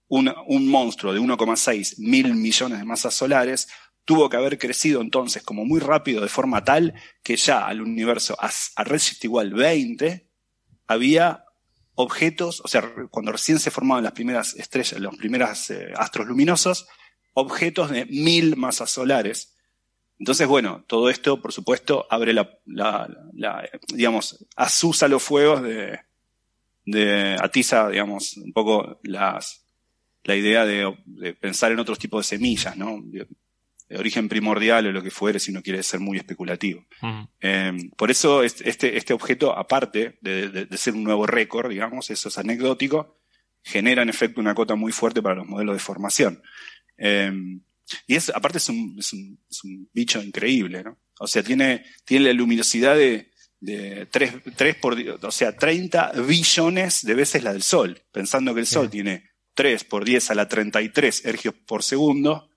Speaker 9: un monstruo de 1,6 mil millones de masas solares, tuvo que haber crecido entonces como muy rápido de forma tal que ya al universo, a, redshift igual 20, había objetos, o sea, cuando recién se formaban las primeras estrellas, los primeros eh, astros luminosos, objetos de mil masas solares entonces, bueno, todo esto, por supuesto, abre la, la, digamos, asusa los fuegos de, de, atiza, digamos, un poco las, la idea de, pensar en otros tipos de semillas, ¿no? De, origen primordial o lo que fuere, si uno quiere ser muy especulativo. Em, por eso este, este objeto, aparte de, ser un nuevo récord, digamos, eso es anecdótico, genera en efecto una cota muy fuerte para los modelos de formación. Em, y es, aparte es un, es un, es un bicho increíble, ¿no? O sea, tiene, tiene la luminosidad de, de 3, 3 por, o sea, 30 billones de veces la del Sol. Pensando que el Sol tiene 3 por 10 a la 33 ergios por segundo,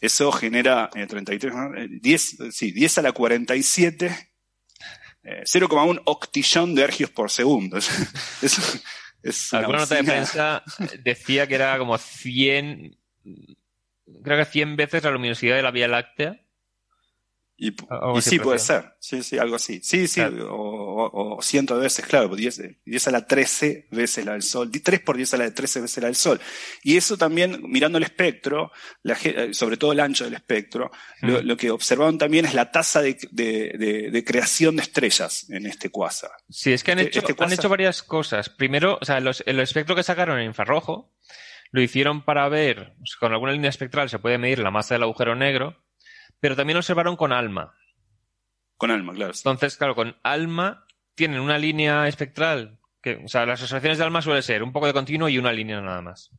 Speaker 9: eso genera eh, 33, 10, sí, 10 a la 47, eh, 0,1 octillón de ergios por segundo.
Speaker 6: Es Alguna nota de prensa decía que era como 100 creo que 100 veces la luminosidad de la Vía Láctea.
Speaker 9: Y, sí, puede ser. Sí, sí, algo así. Sí, sí, o, o, cientos de veces, claro, 10, 10 a la 13 veces la del Sol, 3 por 10 a la 13 veces la del Sol. Y eso también, mirando el espectro, la, eh, sobre todo el ancho del espectro, lo, que observaron también es la tasa de, de, de, creación de estrellas en este cuásar.
Speaker 6: Sí, es que han, este, hecho, este han hecho varias cosas. Primero, o sea, los, el espectro que sacaron en infrarrojo, lo hicieron para ver, pues, con alguna línea espectral se puede medir la masa del agujero negro, pero también observaron con ALMA.
Speaker 9: Con ALMA, claro.
Speaker 6: Entonces, claro, con ALMA tienen una línea espectral, que, o sea, las observaciones de ALMA suele ser un poco de continuo y una línea nada más.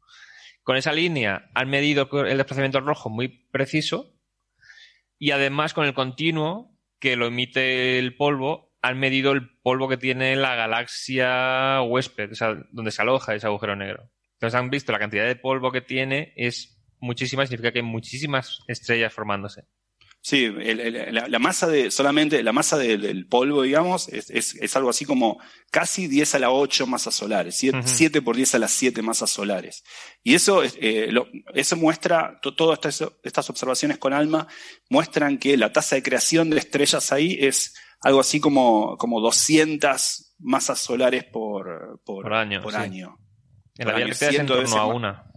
Speaker 6: Con esa línea han medido el desplazamiento rojo muy preciso y además con el continuo que lo emite el polvo, han medido el polvo que tiene la galaxia huésped, o sea, donde se aloja ese agujero negro. Entonces han visto la cantidad de polvo que tiene es muchísima, significa que hay muchísimas estrellas formándose.
Speaker 9: Sí, la, masa de, solamente la masa del polvo, digamos, es, algo así como casi 10 a la 8 masas solares, 7, por 10 a las 7 masas solares. Y eso, eh, eso muestra, todas estas, observaciones con ALMA muestran que la tasa de creación de estrellas ahí es algo así como, como 200 masas solares por, por,
Speaker 6: año.
Speaker 9: Por año.
Speaker 6: En la Vía es en torno a una.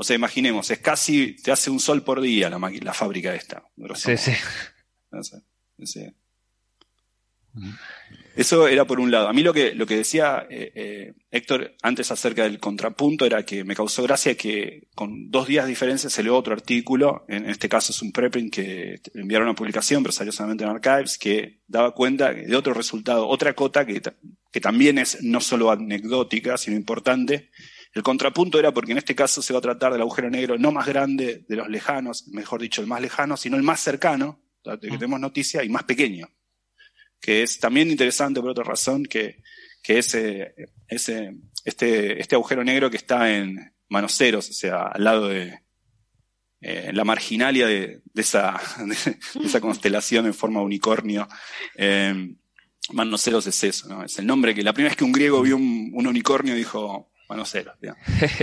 Speaker 9: O sea, imaginemos, es casi, te hace un sol por día la, la fábrica esta.
Speaker 6: Sí, sí.
Speaker 9: Eso era por un lado. A mí lo que, lo que decía eh, eh, Héctor antes acerca del contrapunto era que me causó gracia que con dos días de diferencia se leó otro artículo, en este caso es un preprint que enviaron a publicación, pero salió solamente en Archives, que daba cuenta de otro resultado, otra cota que, que también es no solo anecdótica, sino importante, el contrapunto era porque en este caso se va a tratar del agujero negro no más grande de los lejanos, mejor dicho, el más lejano, sino el más cercano, de que mm. tenemos noticia, y más pequeño. Que es también interesante por otra razón que, que ese, ese, este, este agujero negro que está en Manoceros, o sea, al lado de, eh, la marginalia de, esa, de, esa constelación en forma unicornio. Eh, Manoceros es eso, ¿no? Es el nombre que la primera vez que un griego vio un, un unicornio dijo, Manoceros.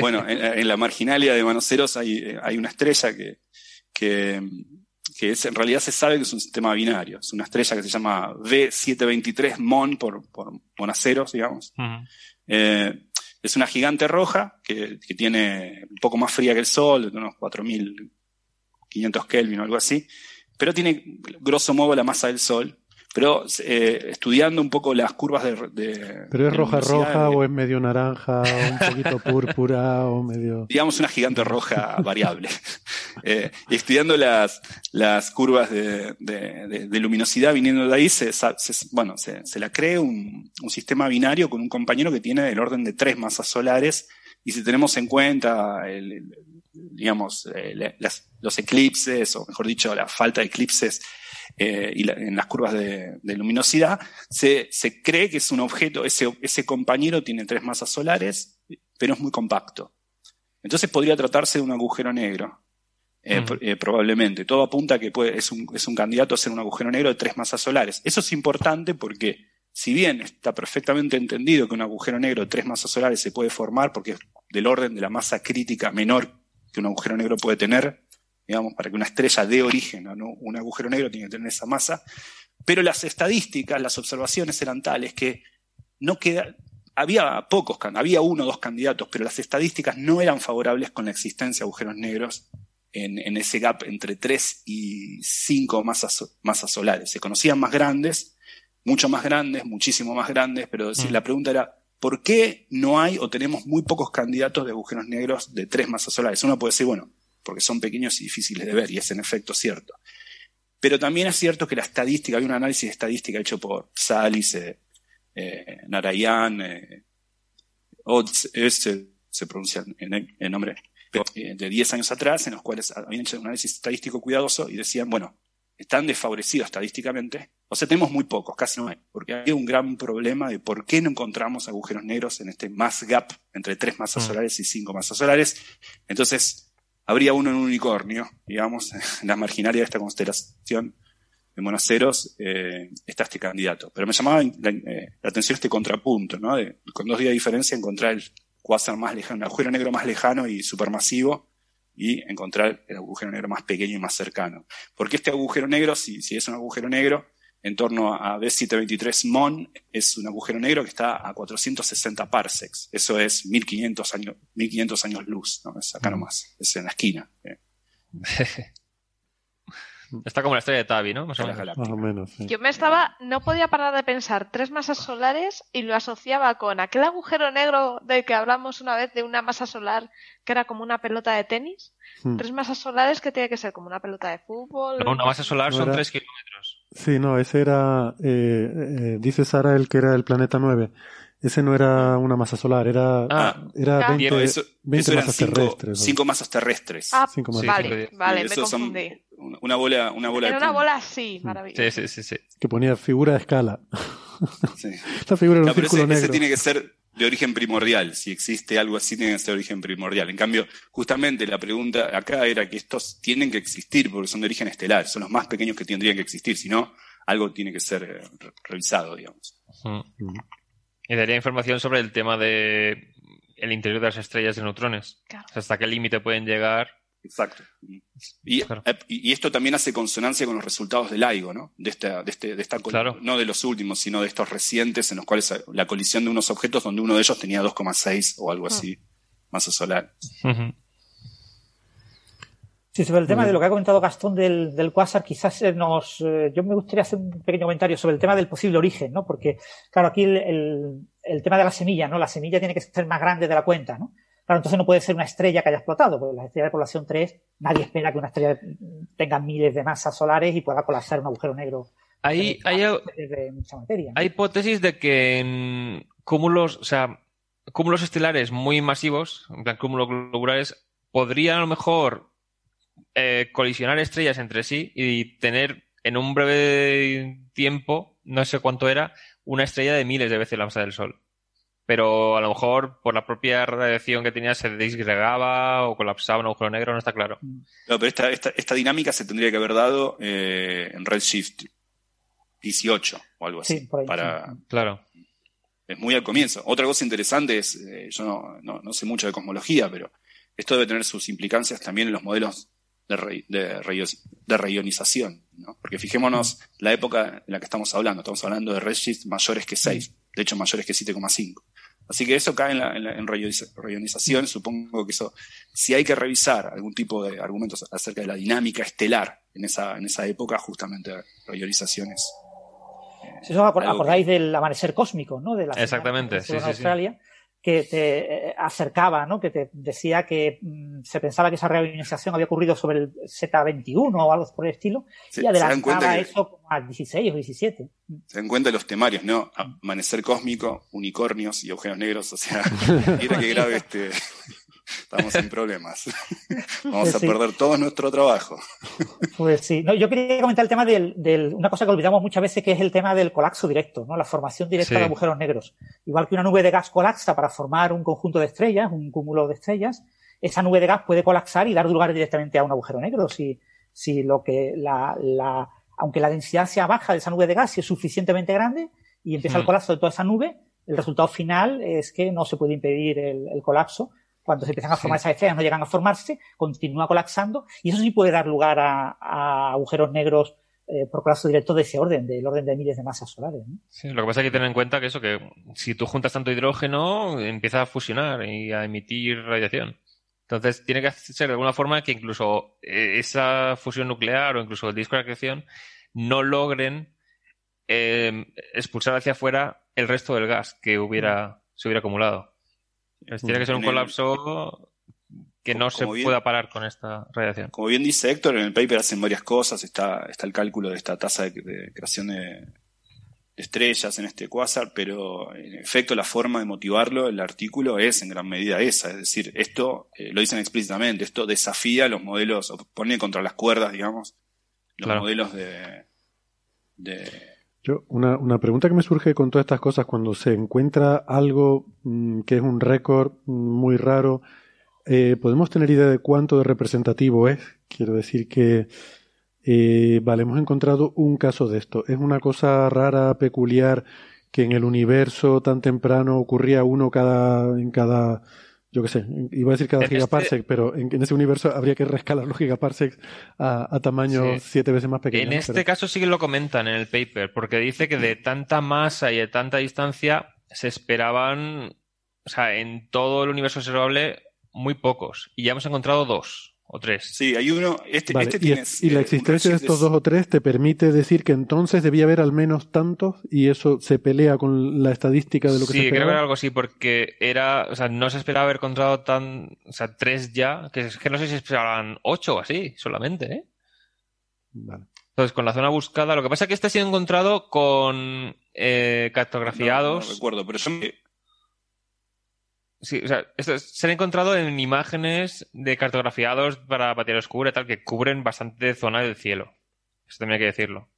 Speaker 9: bueno, en, la marginalia de Manoceros hay, hay una estrella que, que, es, en realidad se sabe que es un sistema binario. Es una estrella que se llama V723 MON por, por monaceros, digamos. Eh, es una gigante roja que, que, tiene un poco más fría que el Sol, de unos 4500 Kelvin o algo así, pero tiene grosso modo la masa del Sol pero eh, estudiando un poco las curvas de...
Speaker 5: ¿Pero es roja roja o es medio naranja o un poquito púrpura o medio...
Speaker 9: Digamos una gigante roja variable. eh, y estudiando las, las curvas de, luminosidad viniendo de ahí, se, bueno, se, se, la cree un, un sistema binario con un compañero que tiene el orden de tres masas solares y si tenemos en cuenta el, digamos, eh, los eclipses, o mejor dicho, la falta de eclipses eh, y en las curvas de, luminosidad, se, se, cree que es un objeto, ese, ese compañero tiene tres masas solares, pero es muy compacto. Entonces podría tratarse de un agujero negro. Eh, mm. probablemente. Todo apunta a que puede, es, un, es un candidato a ser un agujero negro de tres masas solares. Eso es importante porque, si bien está perfectamente entendido que un agujero negro de tres masas solares se puede formar porque es del orden de la masa crítica menor que un agujero negro puede tener, digamos, para que una estrella dé origen a un agujero negro tiene que tener esa masa. Pero las estadísticas, las observaciones eran tales que no queda, había pocos, había uno o dos candidatos, pero las estadísticas no eran favorables con la existencia de agujeros negros en, ese gap entre 3 y 5 masas, masas solares. Se conocían más grandes, mucho más grandes, muchísimo más grandes, pero mm. la pregunta era, ¿por qué no hay o tenemos muy pocos candidatos de agujeros negros de 3 masas solares? Uno puede decir, bueno, porque son pequeños y difíciles de ver, y es en efecto cierto. Pero también es cierto que la estadística, hay un análisis de estadística hecho por Salis, eh, eh, Narayan, eh, Odds, se pronuncia en el nombre, de 10 años atrás, en los cuales habían hecho un análisis estadístico cuidadoso y decían, bueno, están desfavorecidos estadísticamente, o sea, tenemos muy pocos, casi no hay, porque hay un gran problema de por qué no encontramos agujeros negros en este mass gap entre tres masas mm. solares y cinco masas solares. Entonces, habría uno en un unicornio, digamos, en la marginaria de esta constelación de monaceros, eh, está este candidato. Pero me llamaba eh, la, atención este contrapunto, ¿no? con dos días de diferencia encontrar el cuásar más lejano, el agujero negro más lejano y supermasivo, y encontrar el agujero negro más pequeño y más cercano. Porque este agujero negro, si, si es un agujero negro, en torno a B723 MON, es un agujero negro que está a 460 parsecs. Eso es 1500 años, 1500 años luz, ¿no? Es acá mm. nomás, es en la esquina. Eh.
Speaker 6: Está como la estrella de Tavi, ¿no? Más
Speaker 5: o menos.
Speaker 7: Yo me estaba, no podía parar de pensar tres masas solares y lo asociaba con aquel agujero negro del que hablamos una vez de una masa solar que era como una pelota de tenis. Hmm. Tres masas solares que tiene que ser como una pelota de fútbol.
Speaker 6: No, una masa solar son tres kilómetros.
Speaker 5: Sí, no, ese era, eh, eh, dice Sara, el que era el planeta 9. Ese no era una masa solar, era, ah, era 20, masas terrestres.
Speaker 9: Cinco masas terrestres.
Speaker 7: Ah, vale, vale, me confundí.
Speaker 9: Una bola, una bola.
Speaker 7: Era una bola así, maravilloso.
Speaker 6: Sí, sí, sí,
Speaker 5: Que ponía figura de escala. Sí. Esta figura era un círculo
Speaker 9: ese,
Speaker 5: negro.
Speaker 9: Ese tiene que ser de origen primordial. Si existe algo así, tiene que ser de origen primordial. En cambio, justamente la pregunta acá era que estos tienen que existir porque son de origen estelar. Son los más pequeños que tendrían que existir. Si no, algo tiene que ser revisado, digamos.
Speaker 6: Y daría información sobre el tema de el interior de las estrellas de neutrones. hasta qué límite pueden llegar.
Speaker 9: Exacto. Y, y, esto también hace consonancia con los resultados del LIGO, ¿no? De esta, de este, de esta
Speaker 6: claro.
Speaker 9: no de los últimos, sino de estos recientes en los cuales la colisión de unos objetos donde uno de ellos tenía 2,6 o algo así, masa solar.
Speaker 8: Sí, sobre el tema de lo que ha comentado Gastón del, del quasar, quizás nos. Eh, yo me gustaría hacer un pequeño comentario sobre el tema del posible origen, ¿no? Porque, claro, aquí el, el tema de la semilla, ¿no? La semilla tiene que ser más grande de la cuenta, ¿no? Claro, entonces no puede ser una estrella que haya explotado, porque la estrella de población 3, nadie espera que una estrella tenga miles de masas solares y pueda colapsar un agujero negro.
Speaker 6: Hay, hay,
Speaker 8: mucha materia,
Speaker 6: hay hipótesis de que en cúmulos, o sea, cúmulos estelares muy masivos, en plan cúmulos globulares, podrían a lo mejor eh, colisionar estrellas entre sí y tener en un breve tiempo, no sé cuánto era, una estrella de miles de veces la masa del Sol. Pero a lo mejor por la propia radiación que tenía se disgregaba o colapsaba un agujero negro, no está claro.
Speaker 9: No, pero esta, esta, dinámica se tendría que haber dado eh, en Redshift 18 o algo así. para...
Speaker 6: Claro.
Speaker 9: Es muy al comienzo. Otra cosa interesante es, eh, yo no, no, sé mucho de cosmología, pero esto debe tener sus implicancias también en los modelos de, de, reionización, ¿no? Porque fijémonos la época en la que estamos hablando, estamos hablando de redshift mayores que 6, de hecho mayores que 7,5. Así que eso cae en, la, en, reionización, supongo que eso, si hay que revisar algún tipo de argumentos acerca de la dinámica estelar en esa, en esa época, justamente reionizaciones.
Speaker 8: Si os acordáis del amanecer cósmico, ¿no? De la
Speaker 6: Exactamente, sí,
Speaker 8: Australia que te eh, acercaba, ¿no? que te decía que mm, se pensaba que esa reionización había ocurrido sobre el Z21 o algo por el estilo, y adelantaba eso como a 16 o 17.
Speaker 9: Se dan cuenta los temarios, ¿no? Amanecer cósmico, unicornios y agujeros negros, o sea, mira qué grave este, estamos en problemas. Vamos a perder todo nuestro trabajo.
Speaker 8: Pues sí. No, yo quería comentar el tema de una cosa que olvidamos muchas veces, que es el tema del colapso directo, ¿no? La formación directa de agujeros negros. Igual que una nube de gas colapsa para formar un conjunto de estrellas, un cúmulo de estrellas, esa nube de gas puede colapsar y dar lugar directamente a un agujero negro. Si, si lo que la, la, aunque la densidad sea baja de esa nube de gas, si es suficientemente grande y empieza el hmm. colapso de toda esa nube, el resultado final es que no se puede impedir el colapso cuando se empiezan a formar esas estrellas, no llegan a formarse, continúa colapsando y eso sí puede dar lugar a, agujeros negros eh, por colapso directo de ese orden, del orden de miles de masas solares.
Speaker 6: Sí, lo que pasa es que tener en cuenta que eso, que si tú juntas tanto hidrógeno, empieza a fusionar y a emitir radiación. Entonces, tiene que ser de alguna forma que incluso eh, esa fusión nuclear o incluso el disco de acreción no logren eh, expulsar hacia afuera el resto del gas que hubiera, se hubiera acumulado tiene que ser un colapso que no se pueda parar con esta radiación.
Speaker 9: Como bien dice Héctor, en el paper hacen varias cosas. Está, está el cálculo de esta tasa de, creación de, estrellas en este quasar, pero en efecto la forma de motivarlo, el artículo es en gran medida esa. Es decir, esto, eh, lo dicen explícitamente, esto desafía los modelos, pone contra las cuerdas, digamos, los modelos de, de
Speaker 5: una, una, pregunta que me surge con todas estas cosas, cuando se encuentra algo mm, que es un récord mm, muy raro, eh, ¿podemos tener idea de cuánto de representativo es? Quiero decir que, eh, vale, hemos encontrado un caso de esto. ¿Es una cosa rara, peculiar, que en el universo tan temprano ocurría uno cada, en cada yo qué sé, iba a decir cada gigaparsec, pero en, ese universo habría que rescalar los gigaparsecs a, tamaño siete veces más pequeño.
Speaker 6: En este caso sí que lo comentan en el paper, porque dice que de tanta masa y de tanta distancia se esperaban, o sea, en todo el universo observable, muy pocos. Y ya hemos encontrado dos o tres.
Speaker 9: Sí, hay uno. Este, este
Speaker 5: y, la existencia de estos dos o tres te permite decir que entonces debía haber al menos tantos y eso se pelea con la estadística de lo que
Speaker 6: se
Speaker 5: esperaba.
Speaker 6: Sí, creo que era algo así, porque era, o sea, no se esperaba haber encontrado tan, o sea, tres ya, que es que no sé si esperaban ocho o así, solamente, ¿eh? Vale. Entonces, con la zona buscada, lo que pasa es que este ha sido encontrado con eh, cartografiados.
Speaker 9: No, recuerdo, pero son
Speaker 6: Sí, o sea, esto se han encontrado en imágenes de cartografiados para batería oscura y tal que cubren bastante zona del cielo. Eso también hay que decirlo.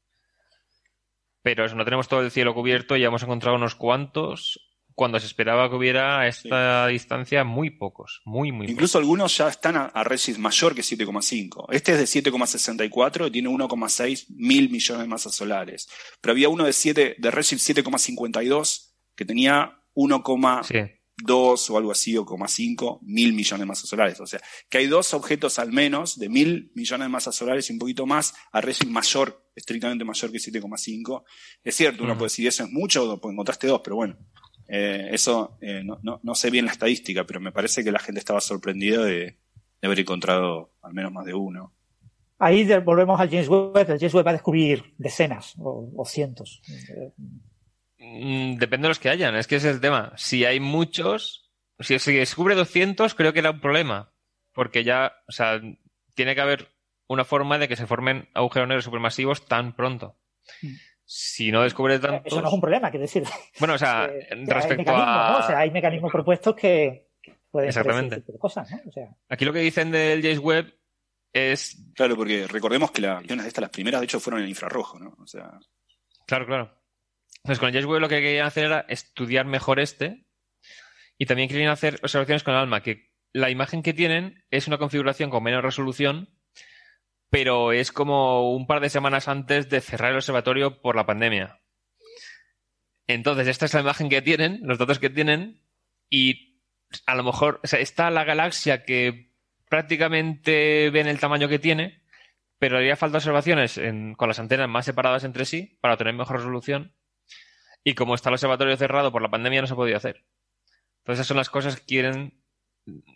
Speaker 6: Pero eso, no tenemos todo el cielo cubierto y ya hemos encontrado unos cuantos cuando se esperaba que hubiera a esta distancia muy pocos, muy, muy
Speaker 9: Incluso algunos ya están a, a mayor que 7,5. Este es de 7,64 y tiene 1,6 mil millones de masas solares. Pero había uno de, 7, de Redshift 7,52 que tenía 1,2 o algo así, o 5 mil millones de masas solares. O sea, que hay dos objetos al menos de mil millones de masas solares y un poquito más a Redshift mayor, estrictamente mayor que 7,5. Es cierto, uno puede decir eso es mucho, o encontraste dos, pero bueno. Eh, eso eh, no, no, sé bien la estadística, pero me parece que la gente estaba sorprendida de, haber encontrado al menos más de uno.
Speaker 8: Ahí volvemos al James Webb. El James Webb va a descubrir decenas o, cientos.
Speaker 6: Mm, depende de los que hayan, es que ese es el tema. Si hay muchos, si se descubre 200, creo que era un problema. Porque ya, o sea, tiene que haber una forma de que se formen agujeros negros supermasivos tan pronto. Mm si no descubre tanto.
Speaker 8: Eso no es un problema, quiero decir.
Speaker 6: Bueno, o sea, respecto a.
Speaker 8: O sea, hay mecanismos propuestos que, pueden
Speaker 6: Exactamente.
Speaker 8: Ser cosas, ¿no?
Speaker 6: Aquí lo que dicen del James Webb es.
Speaker 9: Claro, porque recordemos que las de estas, las primeras, de hecho, fueron en infrarrojo, ¿no? O sea.
Speaker 6: Claro, claro. Entonces, con el Webb lo que querían hacer era estudiar mejor este. Y también querían hacer observaciones con el ALMA, que la imagen que tienen es una configuración con menos resolución pero es como un par de semanas antes de cerrar el observatorio por la pandemia. Entonces, esta es la imagen que tienen, los datos que tienen, y a lo mejor está la galaxia que prácticamente ven el tamaño que tiene, pero haría falta observaciones con las antenas más separadas entre sí para obtener mejor resolución. Y como está el observatorio cerrado por la pandemia, no se ha podido hacer. Entonces, esas son las cosas que quieren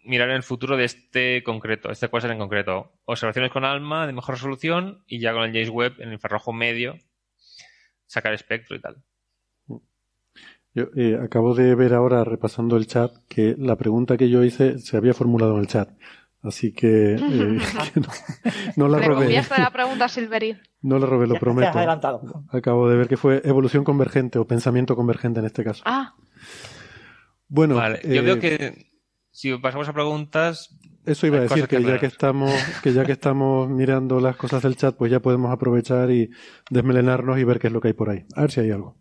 Speaker 6: mirar en el futuro de este concreto, este quasar en concreto. Observaciones con ALMA de mejor resolución y ya con el James Webb en infrarrojo medio sacar espectro y tal.
Speaker 5: Yo eh, acabo de ver ahora, repasando el chat, que la pregunta que yo hice se había formulado en el chat. Así que, eh, no, la robé.
Speaker 7: la pregunta, Silveri.
Speaker 5: No la robé, lo prometo. Acabo de ver que fue evolución convergente o pensamiento convergente en este caso.
Speaker 7: Ah.
Speaker 6: Bueno, yo veo eh, que si pasamos a preguntas.
Speaker 5: Eso iba a decir que, ya que estamos, que ya que estamos mirando las cosas del chat, pues ya podemos aprovechar y desmelenarnos y ver qué es lo que hay por ahí. A ver si hay algo.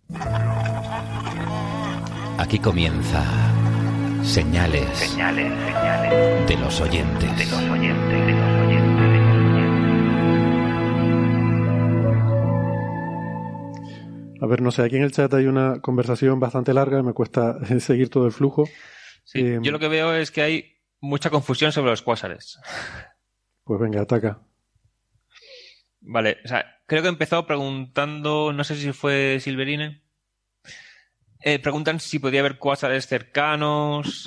Speaker 3: Aquí comienza señales, señales, señales de los oyentes. De los oyentes, de los oyentes.
Speaker 5: A ver, no sé, aquí en el chat hay una conversación bastante larga, me cuesta seguir todo el flujo.
Speaker 6: Sí, yo lo que veo es que hay mucha confusión sobre los cuásares.
Speaker 5: Pues venga, ataca.
Speaker 6: Vale, o sea, creo que empezó preguntando, no sé si fue Silverine, eh, preguntan si podía haber cuásares cercanos,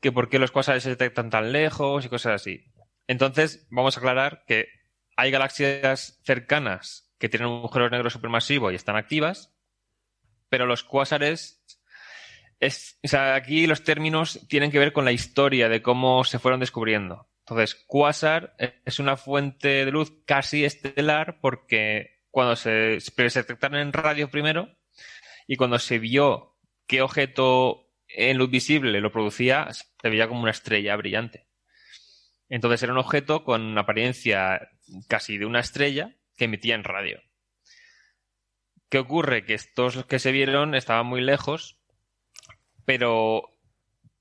Speaker 6: que por qué los cuásares se detectan tan lejos y cosas así. Entonces, vamos a aclarar que hay galaxias cercanas que tienen un agujero negro supermasivo y están activas, pero los cuásares es, o sea, aquí los términos tienen que ver con la historia de cómo se fueron descubriendo. Entonces, quasar es una fuente de luz casi estelar porque cuando se, se detectaron en radio primero y cuando se vio qué objeto en luz visible lo producía, se veía como una estrella brillante. Entonces era un objeto con apariencia casi de una estrella que emitía en radio. ¿Qué ocurre? Que estos que se vieron estaban muy lejos pero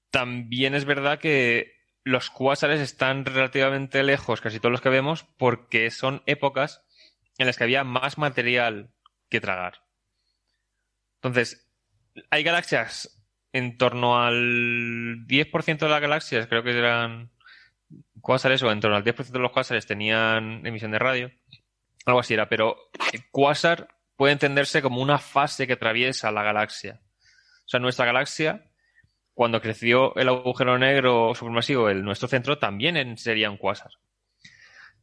Speaker 6: también es verdad que los cuásares están relativamente lejos, casi todos los que vemos, porque son épocas en las que había más material que tragar. Entonces, hay galaxias en torno al 10% de las galaxias, creo que eran cuásares, o en torno al 10% de los cuásares tenían emisión de radio. Algo así era, pero el cuásar puede entenderse como una fase que atraviesa la galaxia. O sea, nuestra galaxia, cuando creció el agujero negro supermasivo, el nuestro centro, también sería un cuásar.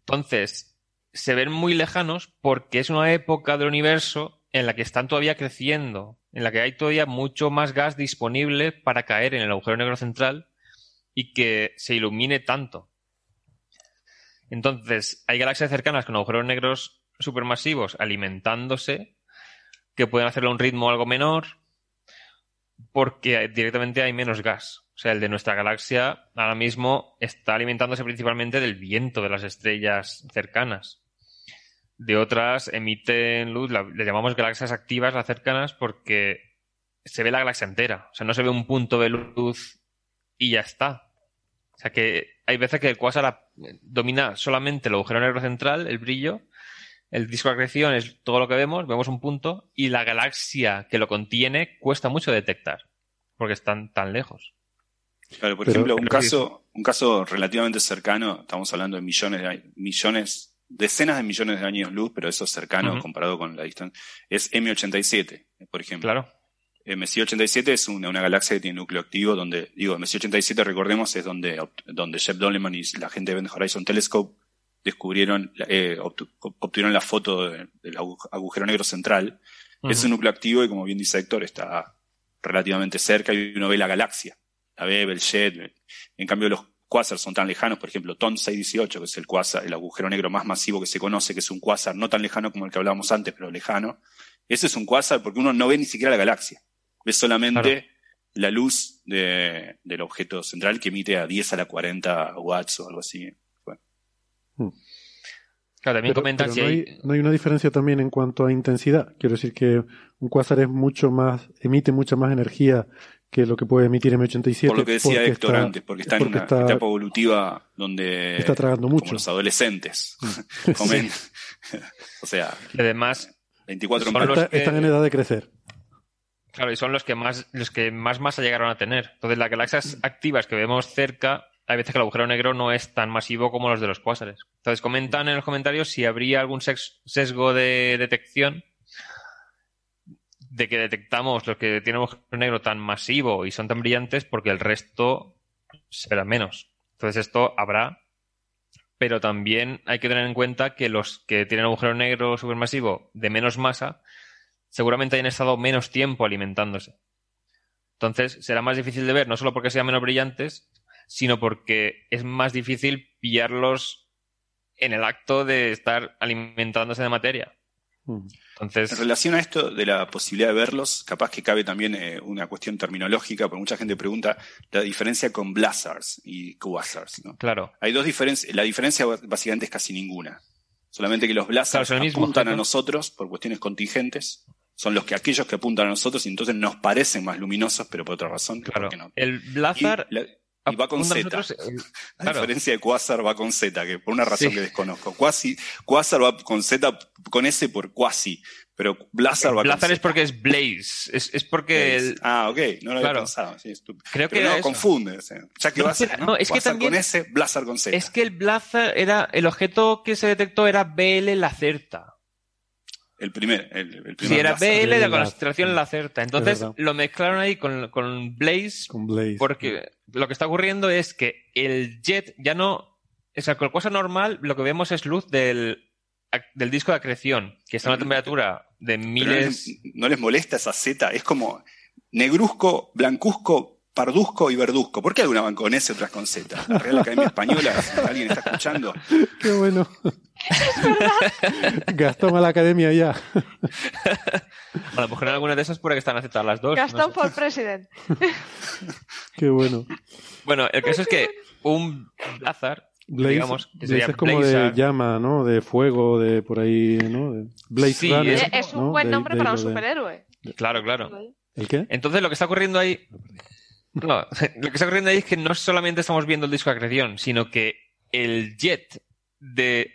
Speaker 6: Entonces, se ven muy lejanos porque es una época del universo en la que están todavía creciendo, en la que hay todavía mucho más gas disponible para caer en el agujero negro central y que se ilumine tanto. Entonces, hay galaxias cercanas con agujeros negros supermasivos alimentándose que pueden hacerlo a un ritmo algo menor, porque directamente hay menos gas. O sea, el de nuestra galaxia ahora mismo está alimentándose principalmente del viento de las estrellas cercanas. De otras emiten luz, le llamamos galaxias activas las cercanas porque se ve la galaxia entera. O sea, no se ve un punto de luz y ya está. O sea que hay veces que el cuásar domina solamente el agujero negro central, el brillo, el disco de acreción es todo lo que vemos, vemos un punto, y la galaxia que lo contiene cuesta mucho detectar, porque están tan lejos.
Speaker 9: Claro, por ejemplo, un caso, un caso relativamente cercano, estamos hablando de millones de millones, decenas de millones de años luz, pero eso es cercano comparado con la distancia, es M87, por ejemplo.
Speaker 6: Claro.
Speaker 9: MC87 es una, galaxia que tiene núcleo activo donde, digo, MC87 recordemos es donde, donde Jeff Doleman y la gente de Event Horizon Telescope descubrieron, eh, obtuvieron la foto del agujero negro central. Es un núcleo activo y como bien dice Héctor, está relativamente cerca y uno ve la galaxia, la ve, el jet. En cambio los cuásars son tan lejanos, por ejemplo, TON 618, que es el cuásar, el agujero negro más masivo que se conoce, que es un cuásar no tan lejano como el que hablábamos antes, pero lejano. Ese es un cuásar porque uno no ve ni siquiera la galaxia. Ves solamente la luz del objeto central que emite a 10 a la 40 watts o algo así.
Speaker 6: Hmm. Claro, también comentan
Speaker 5: no, hay, no hay una diferencia también en cuanto a intensidad. Quiero decir que un cuásar es mucho más, emite mucha más energía que lo que puede emitir M87.
Speaker 9: Por lo que decía Héctor antes, porque está en una etapa evolutiva donde
Speaker 5: está tragando mucho.
Speaker 9: los adolescentes comen. o sea,
Speaker 6: además
Speaker 9: 24
Speaker 5: están en edad de crecer.
Speaker 6: Claro, y son los que más, los que más masa llegaron a tener. Entonces, las galaxias activas que vemos cerca, hay veces que el agujero negro no es tan masivo como los de los cuásares. Entonces, comentan en los comentarios si habría algún sesgo de detección de que detectamos los que tienen un agujero negro tan masivo y son tan brillantes porque el resto será menos. Entonces, esto habrá, pero también hay que tener en cuenta que los que tienen agujero negro supermasivo de menos masa seguramente hayan estado menos tiempo alimentándose. Entonces será más difícil de ver, no solo porque sean menos brillantes, sino porque es más difícil pillarlos en el acto de estar alimentándose de materia.
Speaker 9: Entonces, en relación a esto de la posibilidad de verlos, capaz que cabe también eh, una cuestión terminológica, porque mucha gente pregunta la diferencia con blazars y quasars.
Speaker 6: Claro.
Speaker 9: Hay dos diferencias, la diferencia básicamente es casi ninguna. Solamente que los blazars apuntan a nosotros por cuestiones contingentes son los que aquellos que apuntan a nosotros y entonces nos parecen más luminosos, pero por otra razón.
Speaker 6: Claro. El Blazar.
Speaker 9: Y, va con Z. A diferencia de Quasar va con Z, que por una razón que desconozco. Quasi, Quasar va con Z, con S por Quasi. Pero Blazar va
Speaker 6: Blazar es porque es Blaze. Es, es porque.
Speaker 9: Ah, ok. No lo había pensado. Sí, Creo que no, confunde. ya que no, ¿no? es que también, con S, Blazar con Z.
Speaker 6: Es que el Blazar era. El objeto que se detectó era BL Lacerta.
Speaker 9: El primer, el, el
Speaker 6: primer. Sí, era BL de concentración Lacerta. Entonces lo mezclaron ahí con, con, Blaze.
Speaker 5: Con Blaze.
Speaker 6: Porque lo que está ocurriendo es que el jet ya no. O sea, con cosa normal, lo que vemos es luz del, del disco de acreción, que está a una temperatura de miles.
Speaker 9: No les, molesta esa Z, es como negruzco, blancuzco, parduzco y verduzco. ¿Por qué alguna van con S y otras con Z? La Real Academia Española, alguien está escuchando.
Speaker 5: Qué bueno. Gastón a la academia ya.
Speaker 6: a lo mejor en alguna de esas puede que están aceptadas las dos.
Speaker 7: Gastón por presidente.
Speaker 5: Qué bueno.
Speaker 6: Bueno, el caso es que un Blazar, digamos, que
Speaker 5: Blaze es como de llama, ¿no? De fuego, de por ahí, ¿no? Blaze
Speaker 7: sí, es, un buen nombre para un superhéroe.
Speaker 6: Claro, claro.
Speaker 5: ¿El qué?
Speaker 6: Entonces lo que está ocurriendo ahí... No, lo que está ocurriendo ahí es que no solamente estamos viendo el disco de acreción, sino que el jet de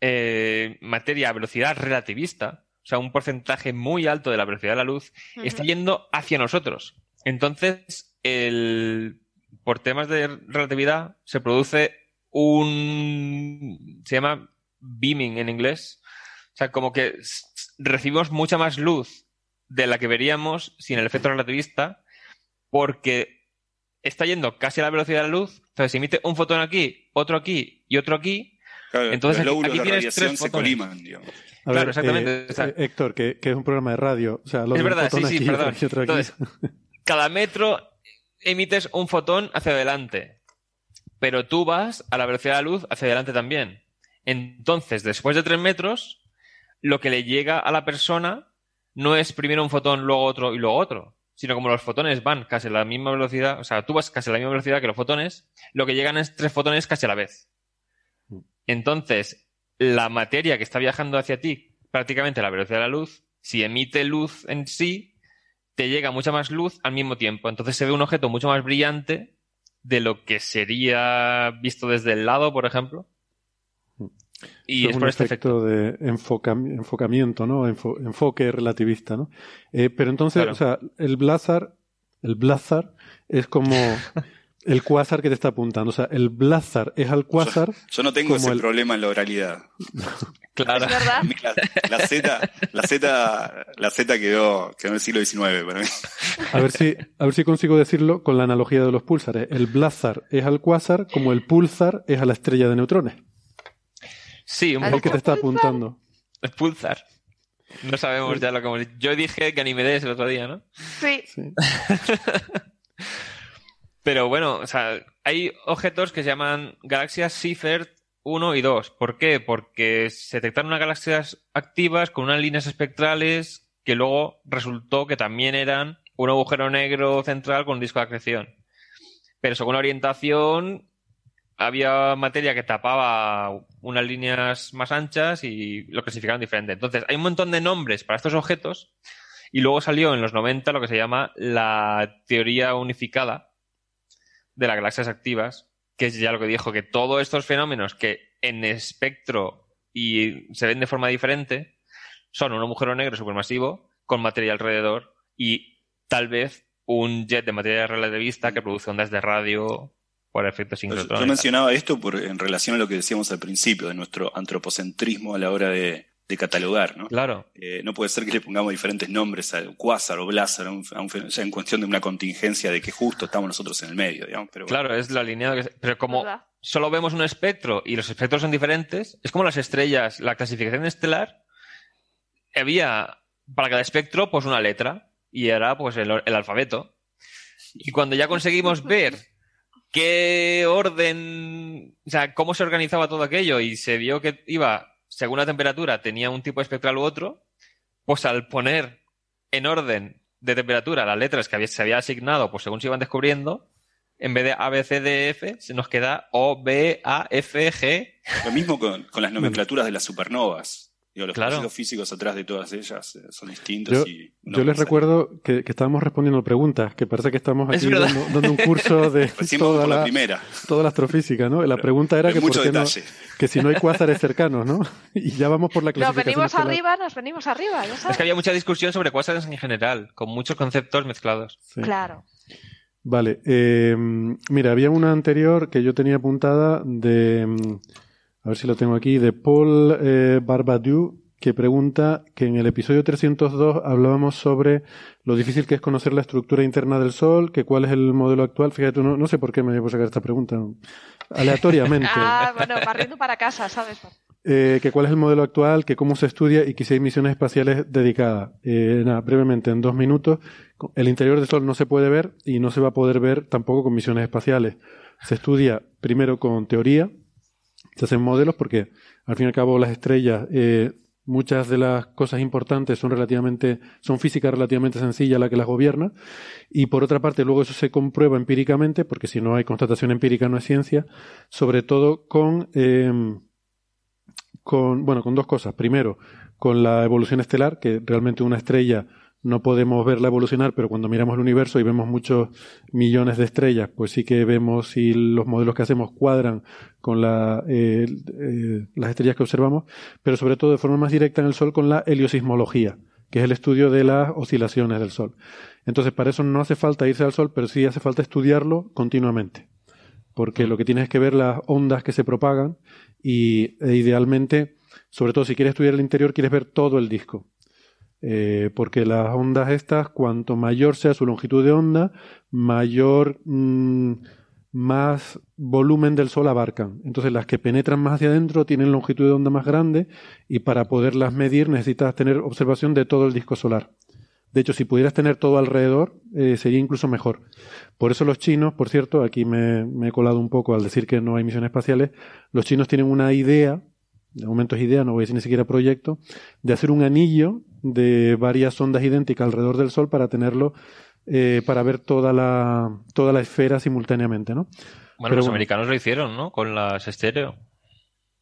Speaker 6: eh, materia a velocidad relativista, o sea, un porcentaje muy alto de la velocidad de la luz, está yendo hacia nosotros. Entonces, el, por temas de relatividad, se produce un. se llama beaming en inglés. O sea, como que recibimos mucha más luz de la que veríamos sin el efecto relativista, porque está yendo casi a la velocidad de la luz. Entonces, emite un fotón aquí, otro aquí y otro aquí, entonces, aquí, tienes tres se coliman,
Speaker 5: claro, exactamente. Eh, Héctor, que, es un programa de radio. O sea,
Speaker 6: es verdad, sí, sí, perdón. Entonces, cada metro emites un fotón hacia adelante, pero tú vas a la velocidad de la luz hacia adelante también. Entonces, después de tres metros, lo que le llega a la persona no es primero un fotón, luego otro y luego otro, sino como los fotones van casi a la misma velocidad, o sea, tú vas casi a la misma velocidad que los fotones, lo que llegan es tres fotones casi a la vez. Entonces, la materia que está viajando hacia ti, prácticamente a la velocidad de la luz, si emite luz en sí, te llega mucha más luz al mismo tiempo. Entonces se ve un objeto mucho más brillante de lo que sería visto desde el lado, por ejemplo.
Speaker 5: Y es, por este efecto, de enfocamiento, ¿no? enfoque relativista, ¿no? Eh, pero entonces, o sea, el Blazar, el Blazar es como el cuásar que te está apuntando. O sea, el Blazar es al cuásar.
Speaker 9: Yo, no tengo ese problema en la oralidad.
Speaker 6: claro.
Speaker 7: ¿Es verdad?
Speaker 9: La, Z, la Z, la Z quedó, quedó en el siglo XIX para mí.
Speaker 5: A ver si, a ver si consigo decirlo con la analogía de los púlsares. El Blazar es al cuásar como el pulsar es a la estrella de neutrones.
Speaker 6: Sí, un
Speaker 5: poco. que te está apuntando.
Speaker 6: Pulsar. No sabemos ya lo que Yo dije que Ganimedes el otro día, ¿no?
Speaker 7: Sí.
Speaker 6: Pero bueno, o sea, hay objetos que se llaman galaxias Seifert 1 y 2. ¿Por qué? Porque se detectaron unas galaxias activas con unas líneas espectrales que luego resultó que también eran un agujero negro central con un disco de acreción. Pero según la orientación, había materia que tapaba unas líneas más anchas y lo clasificaban diferente. Entonces, hay un montón de nombres para estos objetos y luego salió en los 90 lo que se llama la teoría unificada de las galaxias activas, que es ya lo que dijo, que todos estos fenómenos que en espectro y se ven de forma diferente son un agujero negro supermasivo con materia alrededor y tal vez un jet de materia relativista que produce ondas de radio por efectos
Speaker 9: Yo mencionaba esto por, en relación a lo que decíamos al principio, de nuestro antropocentrismo a la hora de, catalogar, ¿no?
Speaker 6: Claro.
Speaker 9: Eh, no puede ser que le pongamos diferentes nombres al cuásar o blázar, ya en cuestión de una contingencia de que justo estamos nosotros en el medio, digamos. Pero
Speaker 6: Claro, es la línea que... Pero como solo vemos un espectro y los espectros son diferentes, es como las estrellas, la clasificación estelar, había para cada espectro pues una letra y era pues el alfabeto. Y cuando ya conseguimos ver qué orden, o sea, cómo se organizaba todo aquello y se vio que iba, según la temperatura, tenía un tipo espectral u otro, pues al poner en orden de temperatura las letras que se había asignado, pues según se iban descubriendo, en vez de A, B, C, D, F, se nos queda O, B, A, F, G.
Speaker 9: Lo mismo con, con las nomenclaturas de las supernovas los claro. físicos atrás de todas ellas eh, son distintos.
Speaker 5: Yo, y yo les recuerdo que, estábamos respondiendo preguntas, que parece que estamos aquí dando, un curso de toda la, primera. toda la astrofísica, ¿no? La pregunta era que, por qué no, que si no hay cuásares cercanos, ¿no? Y ya vamos por la clasificación.
Speaker 7: Nos venimos arriba, nos venimos arriba, ya sabes.
Speaker 6: Es que había mucha discusión sobre cuásares en general, con muchos conceptos mezclados.
Speaker 7: Claro.
Speaker 5: Vale, eh, mira, había una anterior que yo tenía apuntada de a ver si lo tengo aquí, de Paul eh, Barbadieu, que pregunta que en el episodio 302 hablábamos sobre lo difícil que es conocer la estructura interna del Sol, que cuál es el modelo actual. Fíjate, no, no sé por qué me voy a sacar esta pregunta, aleatoriamente.
Speaker 7: ah, bueno, barriendo para casa, ¿sabes?
Speaker 5: Eh, que cuál es el modelo actual, que cómo se estudia y que si hay misiones espaciales dedicadas. Eh, nada, brevemente, en dos minutos, el interior del Sol no se puede ver y no se va a poder ver tampoco con misiones espaciales. Se estudia primero con teoría, se hacen modelos porque al fin y al cabo las estrellas, eh, muchas de las cosas importantes son relativamente, son física relativamente sencilla la que las gobierna, y por otra parte luego eso se comprueba empíricamente, porque si no hay constatación empírica no es ciencia, sobre todo con, eh, con, bueno, con dos cosas. Primero, con la evolución estelar, que realmente una estrella no podemos verla evolucionar, pero cuando miramos el universo y vemos muchos millones de estrellas, pues sí que vemos si los modelos que hacemos cuadran con la, eh, eh, las estrellas que observamos, pero sobre todo de forma más directa en el Sol con la heliosismología, que es el estudio de las oscilaciones del Sol. Entonces, para eso no hace falta irse al Sol, pero sí hace falta estudiarlo continuamente, porque lo que tienes es que ver las ondas que se propagan y e idealmente, sobre todo si quieres estudiar el interior, quieres ver todo el disco eh, porque las ondas estas, cuanto mayor sea su longitud de onda, mayor mm, más volumen del Sol abarcan. Entonces las que penetran más hacia adentro tienen longitud de onda más grande y para poderlas medir necesitas tener observación de todo el disco solar. De hecho, si pudieras tener todo alrededor, eh, sería incluso mejor. Por eso los chinos, por cierto, aquí me, me, he colado un poco al decir que no hay misiones espaciales, los chinos tienen una idea, de momento es idea, no voy a decir ni siquiera proyecto, de hacer un anillo de varias ondas idénticas alrededor del Sol para tenerlo eh, para ver toda la, toda la esfera simultáneamente, ¿no?
Speaker 6: Bueno, los americanos lo hicieron, ¿no? Con las estéreo.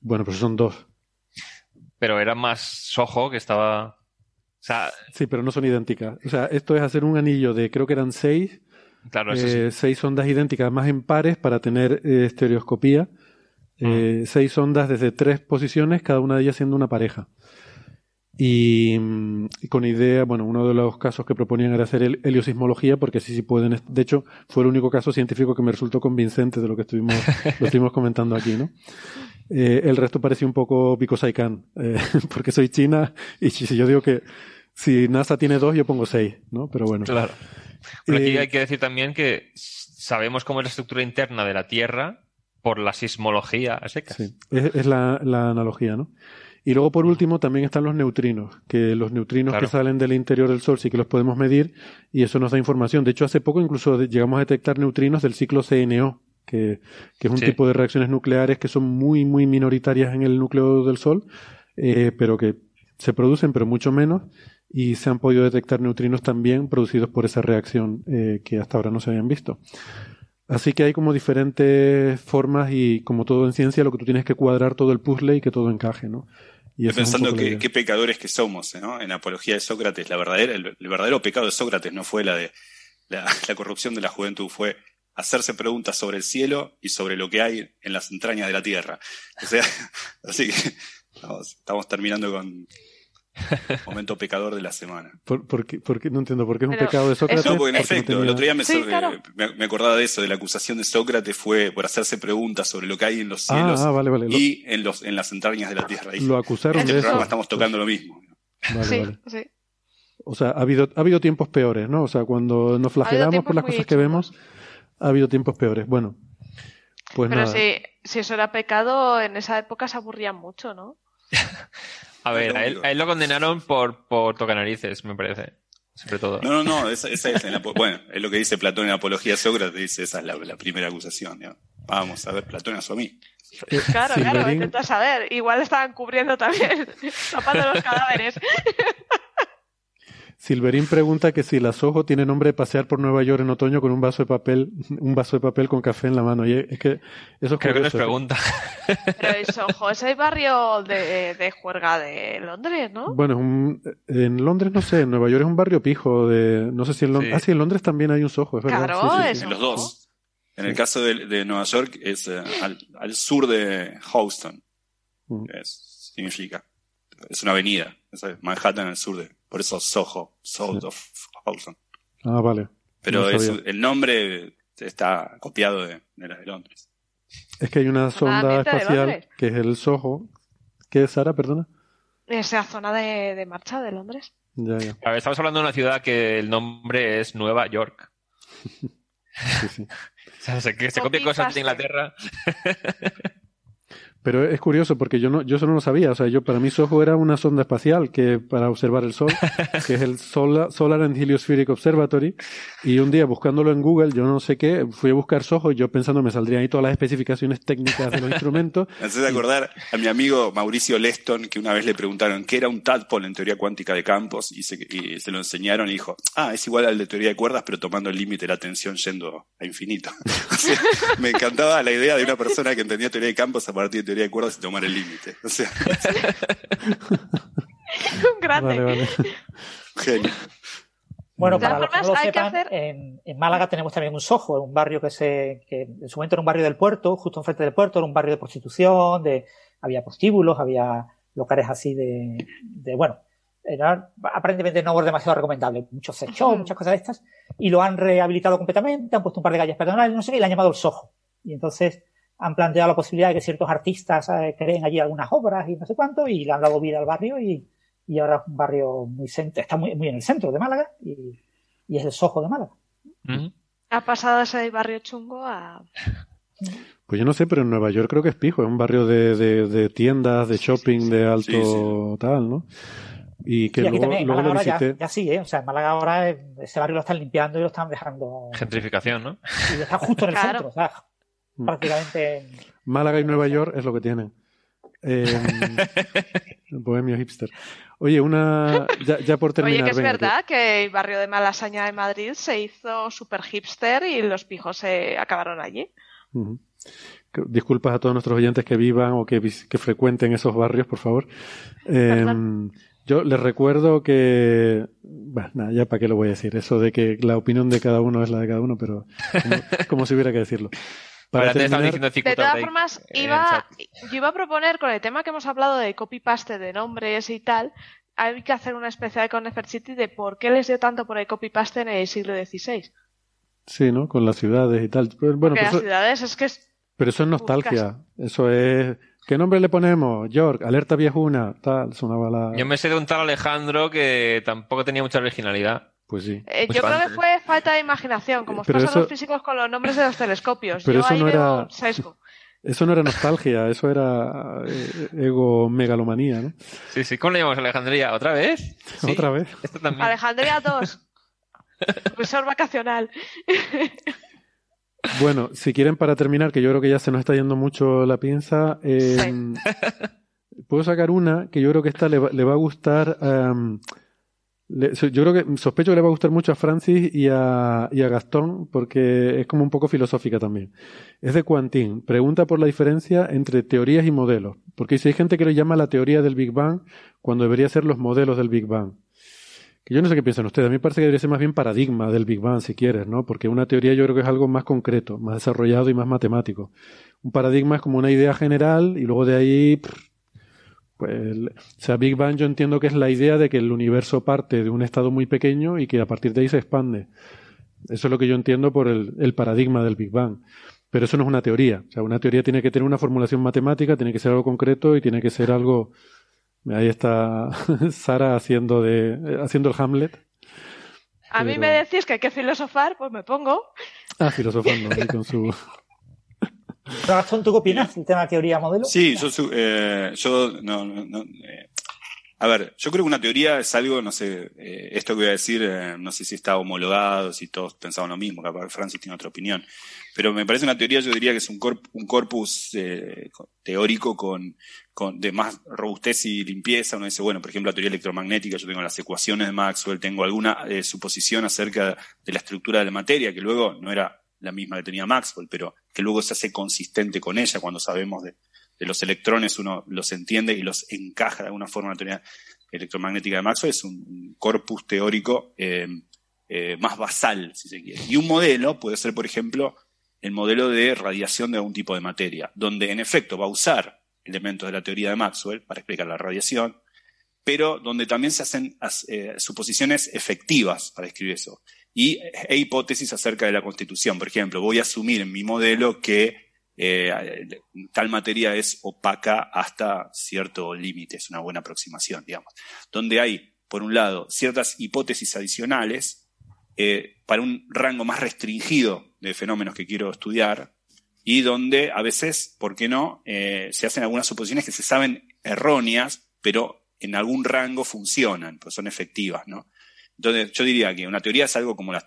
Speaker 5: Bueno, pues son dos.
Speaker 6: Pero era más Soho que estaba.
Speaker 5: Sí, pero no son idénticas. O sea, esto es hacer un anillo de, creo que eran seis.
Speaker 6: Claro,
Speaker 5: eh, Seis ondas idénticas, más en pares para tener eh, estereoscopía. Eh, mm. seis ondas desde tres posiciones, cada una de ellas siendo una pareja. Y, con idea, bueno, uno de los casos que proponían era hacer el, heliosismología, porque así sí pueden. De hecho, fue el único caso científico que me resultó convincente de lo que estuvimos, lo estuvimos comentando aquí, ¿no? Eh, el resto parecía un poco because I eh, porque soy China y si yo digo que si NASA tiene dos, yo pongo seis, ¿no? Pero bueno.
Speaker 6: Claro. Pero aquí eh, hay que decir también que sabemos cómo es la estructura interna de la Tierra por la sismología a secas.
Speaker 5: Sí, es, la, analogía, ¿no? Y luego, por último, también están los neutrinos, que los neutrinos que salen del interior del Sol sí que los podemos medir y eso nos da información. De hecho, hace poco incluso llegamos a detectar neutrinos del ciclo CNO, que, es un tipo de reacciones nucleares que son muy, muy minoritarias en el núcleo del Sol, eh, pero que se producen, pero mucho menos, y se han podido detectar neutrinos también producidos por esa reacción eh, que hasta ahora no se habían visto. Así que hay como diferentes formas y como todo en ciencia lo que tú tienes que cuadrar todo el puzzle y que todo encaje, ¿no?
Speaker 9: Y pensando que, qué pecadores que somos, ¿no? En la apología de Sócrates, la verdadera, el, verdadero pecado de Sócrates no fue la de la, corrupción de la juventud, fue hacerse preguntas sobre el cielo y sobre lo que hay en las entrañas de la tierra. O sea, así que estamos, terminando con momento pecador de la semana.
Speaker 5: ¿Por, qué, No entiendo, ¿por qué es un pecado de Sócrates?
Speaker 9: No, porque en efecto, el otro día me, acordaba de eso, de la acusación de Sócrates fue por hacerse preguntas sobre lo que hay en los ah, cielos ah, y en, los, en las entrañas de la tierra.
Speaker 5: lo acusaron
Speaker 9: este
Speaker 5: de eso.
Speaker 9: Estamos tocando lo mismo.
Speaker 7: sí, sí.
Speaker 5: O sea, ha habido, ha habido tiempos peores, ¿no? O sea, cuando nos flagelamos por las cosas que vemos, ha habido tiempos peores. Bueno, pues
Speaker 7: Pero Si, si eso era pecado, en esa época se aburrían mucho, ¿no?
Speaker 6: a ver, a él, lo condenaron por, por tocar narices, me parece. Sobre todo.
Speaker 9: No, no, no, esa, es bueno, es lo que dice Platón en Apología de Sócrates, dice, esa es la, primera acusación. Vamos a ver, Platón a mí.
Speaker 7: Claro, claro, intenta saber. Igual estaban cubriendo también, tapando los cadáveres.
Speaker 5: Silverín pregunta que si la Soho tiene nombre de pasear por Nueva York en otoño con un vaso de papel, un vaso de papel con café en la mano. Y es que eso es
Speaker 6: Creo que nos pregunta.
Speaker 7: Pero el Soho es el barrio de, de, juerga de Londres, ¿no?
Speaker 5: Bueno, es un, en Londres no sé, en Nueva York es un barrio pijo de, no sé si en Londres, ah sí, en Londres también hay un Soho, es verdad.
Speaker 7: Claro, es
Speaker 9: los dos. En el caso de, de Nueva York es eh, al, al, sur de Houston, mm. significa. Es una avenida, es Manhattan al sur de por eso Soho, South of Houston.
Speaker 5: Ah, vale.
Speaker 9: Pero el nombre está copiado de, la de Londres.
Speaker 5: Es que hay una sonda espacial que es el Soho. ¿Qué es, Sara? Perdona.
Speaker 7: Esa zona de, marcha de Londres.
Speaker 5: Ya, ya.
Speaker 6: A ver, estamos hablando de una ciudad que el nombre es Nueva York.
Speaker 5: sí, sí.
Speaker 6: o sea, que se copia cosas de Inglaterra.
Speaker 5: Pero es curioso porque yo no, yo eso no lo sabía. O sea, yo para mí Soho era una sonda espacial que para observar el Sol, que es el Solar, Solar and Heliospheric Observatory. Y un día buscándolo en Google, yo no sé qué, fui a buscar Soho y yo pensando me saldrían ahí todas las especificaciones técnicas de los instrumentos.
Speaker 9: Me hace de acordar a mi amigo Mauricio Leston que una vez le preguntaron qué era un tadpole en teoría cuántica de campos y se, y se lo enseñaron y dijo, ah, es igual al de teoría de cuerdas pero tomando el límite de la tensión yendo a infinito. me encantaba la idea de una persona que entendía teoría de campos a partir de de cuerdas y tomar el límite. O sea,
Speaker 7: un grande.
Speaker 9: Genio.
Speaker 8: Bueno, para los que no lo sepan, en, Málaga tenemos también un Soho, un barrio que se, que en su momento era un barrio del puerto, justo enfrente del puerto, era un barrio de prostitución, de, había prostíbulos, había locales así de, de bueno, era aparentemente no demasiado recomendable, muchos sex muchas cosas de estas, y lo han rehabilitado completamente, han puesto un par de calles peatonales, no sé qué, y le han llamado el Soho. Y entonces, han planteado la posibilidad de que ciertos artistas eh, creen allí algunas obras y no sé cuánto, y le han dado vida al barrio y, y ahora es un barrio muy centro, está muy, muy en el centro de Málaga y, y es el sojo de Málaga.
Speaker 7: Ha pasado ese barrio chungo a...
Speaker 5: Pues yo no sé, pero en Nueva York creo que es pijo, es un barrio de, de, de tiendas, de shopping, de alto tal, ¿no? Y que luego, también, luego
Speaker 8: lo ya, ya, sí, ¿eh? O sea, en Málaga ahora ese barrio lo están limpiando y lo están dejando...
Speaker 6: Gentrificación, ¿no?
Speaker 8: Y está justo en el centro, o sea, Mm. Prácticamente.
Speaker 5: Málaga y Nueva York es lo que tienen. Eh, bohemio hipster. Oye, una. Ya, por terminar.
Speaker 7: Oye, que es verdad que... el barrio de Malasaña de Madrid se hizo super hipster y los pijos se acabaron allí.
Speaker 5: Disculpas a todos nuestros oyentes que vivan o que, que frecuenten esos barrios, por favor. Em, yo les recuerdo que, bueno, ya para qué lo voy a decir, eso de que la opinión de cada uno es la de cada uno, pero como, si hubiera que decirlo.
Speaker 7: Para de todas formas, iba, yo iba a proponer con el tema que hemos hablado de copy-paste de nombres y tal, hay que hacer una especial con Nefertiti de por qué les dio tanto por el copy-paste en el siglo XVI.
Speaker 5: Sí, ¿no? Con las ciudades y tal.
Speaker 7: Bueno, Porque las ciudades es que
Speaker 5: pero eso es nostalgia. Eso es. ¿Qué nombre le ponemos? York, alerta viejuna, tal, sonaba la.
Speaker 6: Yo me sé de un tal Alejandro que tampoco tenía mucha originalidad.
Speaker 5: Pues sí.
Speaker 7: Eh, yo creo que fue falta de imaginación, como os pasa los físicos con los nombres de los telescopios.
Speaker 5: Pero
Speaker 7: yo
Speaker 5: eso no era. Eso no era nostalgia, eso era eh, ego megalomanía, ¿no?
Speaker 6: Sí, sí. ¿Cómo le llamamos Alejandría? ¿Otra vez?
Speaker 5: ¿Otra vez?
Speaker 7: Alejandría 2. Profesor vacacional.
Speaker 5: Bueno, si quieren para terminar, que yo creo que ya se nos está yendo mucho la pinza, em, puedo sacar una que yo creo que esta le va, a gustar. Yo creo que sospecho que le va a gustar mucho a Francis y a, Gastón porque es como un poco filosófica también. Es de Quantin. Pregunta por la diferencia entre teorías y modelos. Porque si hay gente que le llama la teoría del Big Bang cuando debería ser los modelos del Big Bang que yo no sé qué piensan ustedes, a mí me parece que debería ser más bien paradigma del Big Bang, si quieres, ¿no? Porque una teoría yo creo que es algo más concreto, más desarrollado y más matemático. Un paradigma es como una idea general y luego de ahí, pues, o sea, Big Bang yo entiendo que es la idea de que el universo parte de un estado muy pequeño y que a partir de ahí se expande. Eso es lo que yo entiendo por el, el paradigma del Big Bang. Pero eso no es una teoría. O sea, una teoría tiene que tener una formulación matemática, tiene que ser algo concreto y tiene que ser algo Ahí está Sara haciendo de haciendo el Hamlet.
Speaker 7: A mí me decís que hay que filosofar, pues me pongo.
Speaker 5: Ah, filosofando con su.
Speaker 8: Gastón, ¿tú qué opinas del tema teoría modelo?
Speaker 9: Sí, yo, eh, yo no, eh, a ver, yo creo que una teoría es algo, no sé, eh, esto que voy a decir, eh, no sé si está homologado, si todos pensaban lo mismo, capaz Francis tiene otra opinión, pero me parece una teoría, yo diría que es un, un corpus teórico con, con, de más robustez y limpieza. Uno dice, bueno, por ejemplo, la teoría electromagnética, yo tengo las ecuaciones de Maxwell, tengo alguna suposición acerca de la estructura de la materia, que luego no era la misma que tenía Maxwell, pero que luego se hace consistente con ella cuando sabemos de, los electrones uno los entiende y los encaja de alguna forma en la teoría electromagnética de Maxwell, es un, corpus teórico eh, eh, más basal, si se quiere. Y un modelo puede ser, por ejemplo, el modelo de radiación de algún tipo de materia, donde en efecto va a usar elementos de la teoría de Maxwell para explicar la radiación, pero donde también se hacen eh, suposiciones efectivas para escribir eso. Y, e hipótesis acerca de la constitución. Por ejemplo, voy a asumir en mi modelo que eh, tal materia es opaca hasta cierto límite, es una buena aproximación, digamos, donde hay, por un lado, ciertas hipótesis adicionales eh, para un rango más restringido de fenómenos que quiero estudiar y donde a veces, ¿por qué no?, eh, se hacen algunas suposiciones que se saben erróneas, pero en algún rango funcionan, pues son efectivas, ¿no? Entonces, yo diría que una teoría es algo como las,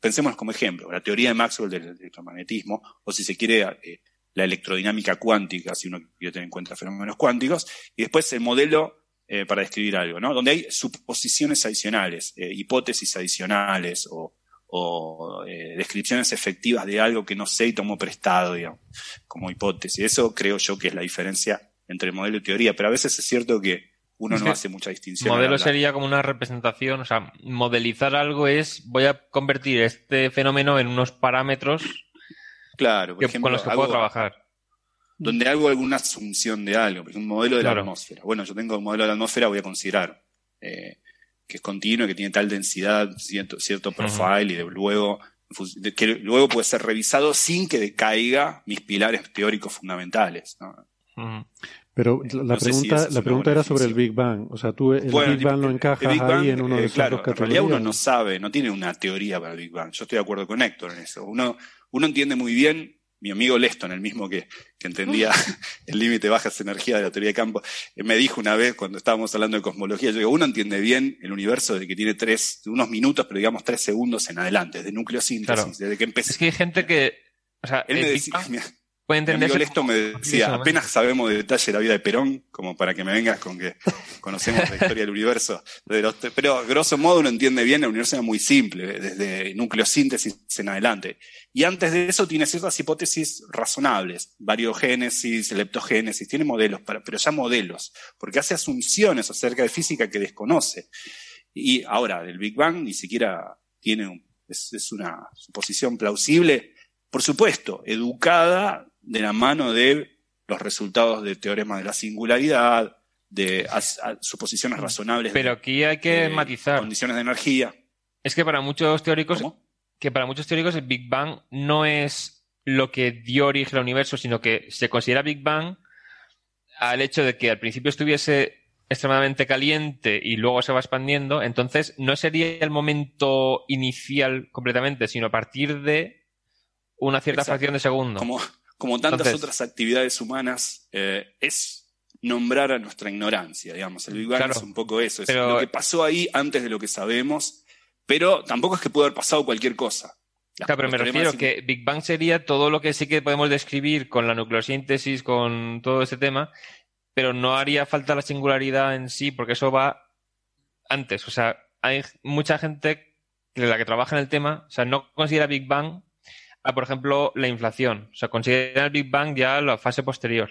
Speaker 9: pensemos como ejemplo, la teoría de Maxwell del electromagnetismo, o si se quiere, eh, la electrodinámica cuántica, si uno quiere tener en cuenta fenómenos cuánticos, y después el modelo eh, para describir algo, ¿no? Donde hay suposiciones adicionales, eh, hipótesis adicionales o, descripciones efectivas de algo que no sé y tomo prestado, digamos, como hipótesis. Eso creo yo que es la diferencia entre modelo y teoría, pero a veces es cierto que uno no hace mucha distinción.
Speaker 6: Modelo sería como una representación, o sea, modelizar algo es voy a convertir este fenómeno en unos parámetros
Speaker 9: claro,
Speaker 6: con los que puedo trabajar.
Speaker 9: Donde hago alguna asunción de algo, por ejemplo, un modelo de la atmósfera. Bueno, yo tengo un modelo de la atmósfera, voy a considerar eh, que es continuo, que tiene tal densidad, cierto, cierto profile, y de luego que luego puede ser revisado sin que decaiga mis pilares teóricos fundamentales. ¿no?
Speaker 5: Pero la pregunta, la pregunta era sobre el Big Bang. O sea, tú el Big Bang lo encajas ahí en uno de eh, esos
Speaker 9: claro,
Speaker 5: dos
Speaker 9: En realidad uno no sabe, no tiene una teoría para el Big Bang. Yo estoy de acuerdo con Héctor en eso. Uno, uno entiende muy bien, mi amigo Leston, el mismo que, que entendía el límite de bajas energías de la teoría de campo, eh, me dijo una vez cuando estábamos hablando de cosmología, yo digo, uno entiende bien el universo de que tiene tres, unos minutos, pero digamos tres segundos en adelante, de nucleosíntesis, desde que empecé.
Speaker 6: Es que hay gente que, o sea,
Speaker 9: él me
Speaker 6: decía, puede entenderse.
Speaker 9: Lesto me decía, apenas sabemos de detalle de la vida de Perón, como para que me vengas con que conocemos la historia del universo. pero grosso modo uno entiende bien, el universo es muy simple, desde nucleosíntesis en adelante. Y antes de eso tiene ciertas hipótesis razonables, variogénesis, leptogénesis, tiene modelos, pero ya modelos, porque hace asunciones acerca de física que desconoce. Y ahora, del Big Bang ni siquiera tiene un, es una suposición plausible, por supuesto, educada de la mano de los resultados de teoremas de la singularidad, de suposiciones razonables.
Speaker 6: Pero aquí hay que matizar.
Speaker 9: Condiciones de energía.
Speaker 6: Es que para muchos teóricos, que para muchos teóricos el Big Bang no es lo que dio origen al universo, sino que se considera Big Bang al hecho de que al principio estuviese extremadamente caliente y luego se va expandiendo, entonces no sería el momento inicial completamente, sino a partir de una cierta fracción de segundo.
Speaker 9: Como, como tantas otras actividades humanas, eh, es nombrar a nuestra ignorancia, digamos. El Big Bang es un poco eso, es lo que pasó ahí antes de lo que sabemos, pero tampoco es que pueda haber pasado cualquier cosa.
Speaker 6: claro, pero me refiero que Big Bang sería todo lo que sí que podemos describir con la nucleosíntesis, con todo ese tema, pero no haría falta la singularidad en sí, porque eso va antes. O sea, hay mucha gente de la que trabaja en el tema, o sea, no considera Big Bang a, por ejemplo, la inflación. O sea, considera el Big Bang ya la fase posterior.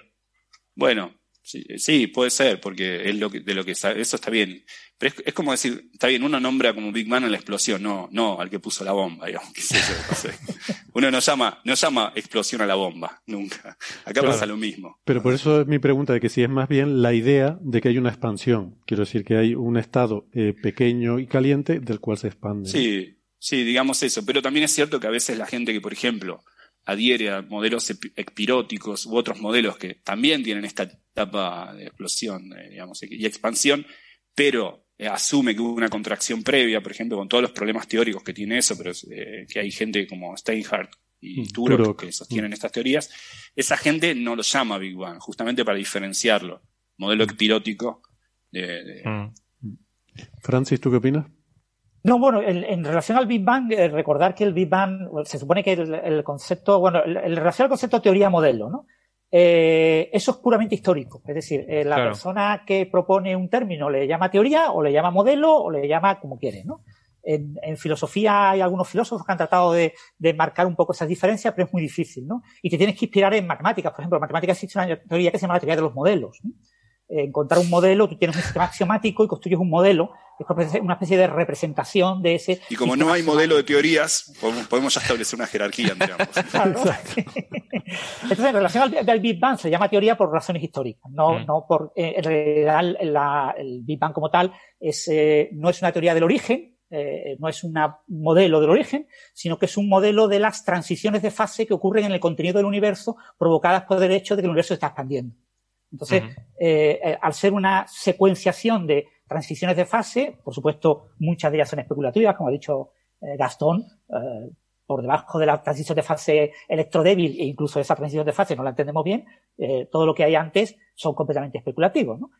Speaker 9: Bueno, Sí, puede ser, porque es lo que, de lo que eso está bien. Pero es, como decir, está bien, uno nombra como Big Man a la explosión, no, no al que puso la bomba, digamos, que Uno no llama, no llama explosión a la bomba, nunca. Acá pasa lo mismo.
Speaker 5: Pero por eso es mi pregunta de que si es más bien la idea de que hay una expansión. Quiero decir que hay un estado eh, pequeño y caliente del cual se expande.
Speaker 9: Sí, sí, digamos eso. Pero también es cierto que a veces la gente que, por ejemplo, adhiere a modelos epiróticos u otros modelos que también tienen esta etapa de explosión eh, digamos, y expansión, pero eh, asume que hubo una contracción previa, por ejemplo, con todos los problemas teóricos que tiene eso, pero eh, que hay gente como Steinhardt y mm, Turok que sostienen mm. estas teorías, esa gente no lo llama Big Bang, justamente para diferenciarlo. Modelo epirótico de... Mm.
Speaker 5: Francis, ¿tú qué opinas?
Speaker 8: No, bueno, en, relación al Big Bang, eh, recordar que el Big Bang, se supone que el, concepto, bueno, en relación al concepto teoría-modelo, ¿no? Eh, eso es puramente histórico. Es decir, eh, la persona que propone un término le llama teoría, o le llama modelo, o le llama como quiere, ¿no? En, filosofía hay algunos filósofos que han tratado de, de, marcar un poco esas diferencias, pero es muy difícil, ¿no? Y te tienes que inspirar en matemáticas. Por ejemplo, en matemáticas existe una teoría que se llama la teoría de los modelos. ¿no? encontrar un modelo, tú tienes un sistema axiomático y construyes un modelo, es una especie de representación de ese.
Speaker 9: Y como no hay modelo de teorías, podemos, ya establecer una jerarquía entre ambos.
Speaker 8: Entonces, en relación al, Big Bang se llama teoría por razones históricas, no, mm. no por, eh, en realidad el Big Bang como tal es, eh, no es una teoría del origen, eh, no es un modelo del origen, sino que es un modelo de las transiciones de fase que ocurren en el contenido del universo provocadas por el hecho de que el universo se está expandiendo. Entonces, eh, eh, al ser una secuenciación de transiciones de fase, por supuesto, muchas de ellas son especulativas, como ha dicho eh, Gastón, por debajo de la transición de fase electrodébil e incluso esa transición de fase no la entendemos bien, todo lo que hay antes son completamente especulativos, ¿no?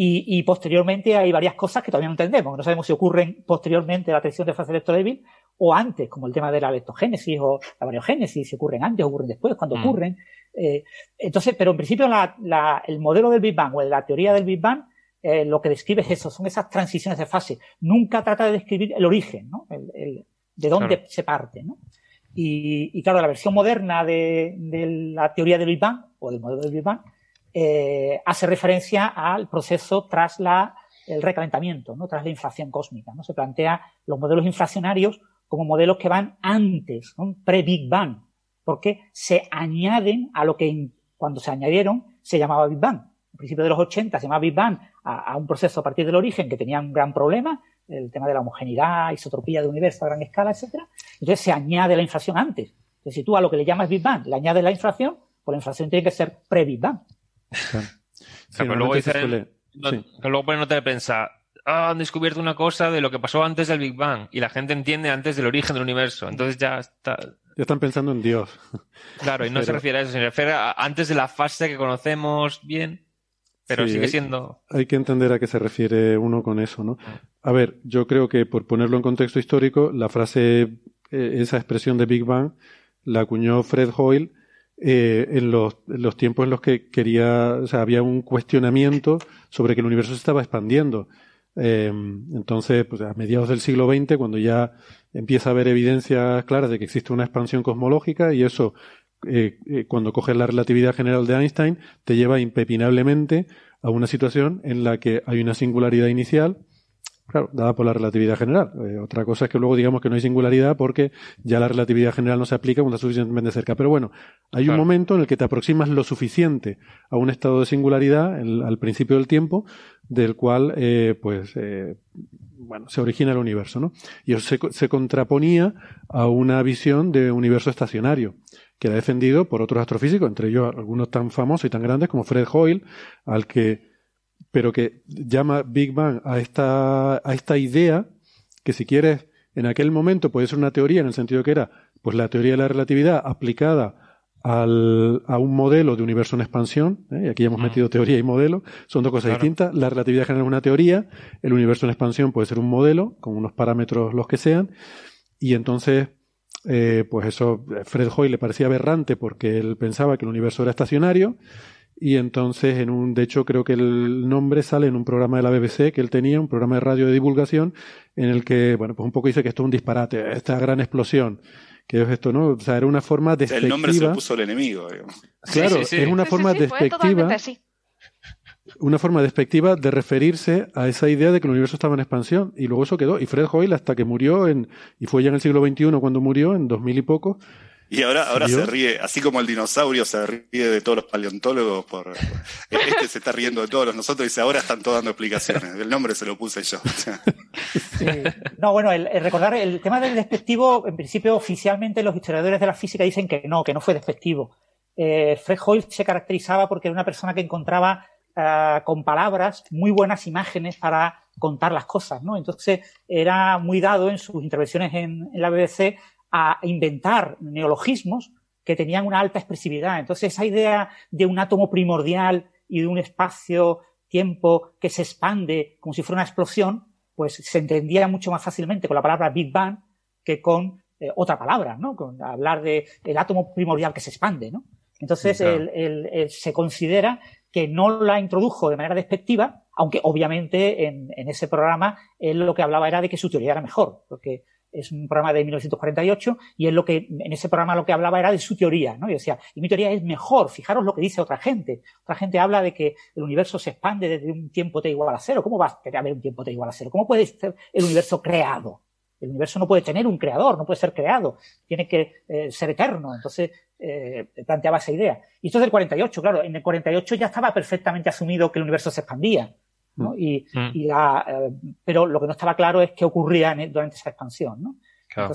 Speaker 8: Y, posteriormente hay varias cosas que todavía no entendemos. No sabemos si ocurren posteriormente la transición de fase electrodébil o antes, como el tema de la leptogénesis o la variogénesis, si ocurren antes o ocurren después, cuando mm. ocurren. Eh, entonces, pero en principio el modelo del Big Bang o la teoría del Big Bang eh, lo que describe es eso, son esas transiciones de fase. Nunca trata de describir el origen, ¿no? El, de dónde se parte, ¿no? Y, claro, la versión moderna de, la teoría del Big Bang o del modelo del Big Bang eh, hace referencia al proceso tras la, el recalentamiento, ¿no? tras la inflación cósmica. ¿no? Se plantea los modelos inflacionarios como modelos que van antes, pre-Big Bang, porque se añaden a lo que cuando se añadieron se llamaba Big Bang. Al principio de los 80 se llamaba Big Bang a, un proceso a partir del origen que tenía un gran problema, el tema de la homogeneidad, isotropía de universo a gran escala, etcétera. Entonces se añade la inflación antes. Entonces, si tú a lo que le llamas Big Bang le añades la inflación, pues la inflación tiene que ser pre-Big Bang.
Speaker 6: pero luego dicen, luego ponen nota de pensar, ah, han descubierto una cosa de lo que pasó antes del Big Bang y la gente entiende antes del origen del universo. Entonces ya está.
Speaker 5: Ya están pensando en Dios.
Speaker 6: Claro, y no se refiere a eso, se refiere a antes de la fase que conocemos bien, pero sigue siendo.
Speaker 5: Hay, que entender a qué se refiere uno con eso, ¿no? A ver, yo creo que por ponerlo en contexto histórico, la frase, eh, esa expresión de Big Bang, la acuñó Fred Hoyle eh, en, los, los, tiempos en los que quería, o sea, había un cuestionamiento sobre que el universo se estaba expandiendo. Eh, entonces, pues a mediados del siglo XX, cuando ya empieza a haber evidencias claras de que existe una expansión cosmológica y eso, eh, cuando coges la relatividad general de Einstein, te lleva impepinablemente a una situación en la que hay una singularidad inicial Claro, dada por la relatividad general. Eh, otra cosa es que luego digamos que no hay singularidad porque ya la relatividad general no se aplica cuando está suficientemente cerca. Pero bueno, hay un momento en el que te aproximas lo suficiente a un estado de singularidad al principio del tiempo, del cual, eh, pues, eh, bueno, se origina el universo, ¿no? Y eso se, se contraponía a una visión de universo estacionario que era defendido por otros astrofísicos, entre ellos algunos tan famosos y tan grandes como Fred Hoyle, al que pero que llama Big Bang a esta, a esta idea que si quieres, en aquel momento puede ser una teoría en el sentido que era pues la teoría de la relatividad aplicada al, a un modelo de universo en expansión, ¿eh? y aquí hemos metido teoría y modelo, son dos cosas distintas. La relatividad general es una teoría, el universo en expansión puede ser un modelo, con unos parámetros los que sean, y entonces, eh, pues eso, Fred Hoyle le parecía aberrante porque él pensaba que el universo era estacionario, y entonces en un de hecho creo que el nombre sale en un programa de la BBC que él tenía un programa de radio de divulgación en el que bueno pues un poco dice que esto es un disparate esta gran explosión que es esto no o sea era una forma despectiva
Speaker 9: el nombre se lo puso el enemigo
Speaker 5: claro es una forma despectiva una forma despectiva de referirse a esa idea de que el universo estaba en expansión y luego eso quedó y Fred Hoyle hasta que murió en y fue ya en el siglo XXI cuando murió en dos mil y poco
Speaker 9: y ahora, ahora se ríe, así como el dinosaurio se ríe de todos los paleontólogos, por, este se está riendo de todos nosotros y dice, ahora están todos dando explicaciones. El nombre se lo puse yo.
Speaker 8: No, bueno, el, recordar el tema del despectivo, en principio oficialmente los historiadores de la física dicen que no, que no fue despectivo. Eh, Fred Hoyle se caracterizaba porque era una persona que encontraba eh, con palabras muy buenas imágenes para contar las cosas, ¿no? Entonces era muy dado en sus intervenciones en, en la BBC a inventar neologismos que tenían una alta expresividad. Entonces, esa idea de un átomo primordial y de un espacio-tiempo que se expande como si fuera una explosión, pues se entendía mucho más fácilmente con la palabra Big Bang que con eh, otra palabra, ¿no? Con hablar de el átomo primordial que se expande, ¿no? Entonces, se considera que no la introdujo de manera despectiva, aunque obviamente en, en, ese programa él lo que hablaba era de que su teoría era mejor, porque es un programa de 1948 y es lo que en ese programa lo que hablaba era de su teoría, ¿no? Y decía, y mi teoría es mejor, fijaros lo que dice otra gente. Otra gente habla de que el universo se expande desde un tiempo t igual a cero. ¿Cómo va a haber un tiempo t igual a cero? ¿Cómo puede ser el universo creado? El universo no puede tener un creador, no puede ser creado, tiene que eh, ser eterno. Entonces, eh, planteaba esa idea. Y esto es del 48, claro, en el 48 ya estaba perfectamente asumido que el universo se expandía. ¿no? Mm. Y, mm. y la, eh, pero lo que no estaba claro es qué ocurría en, durante esa expansión. ¿no?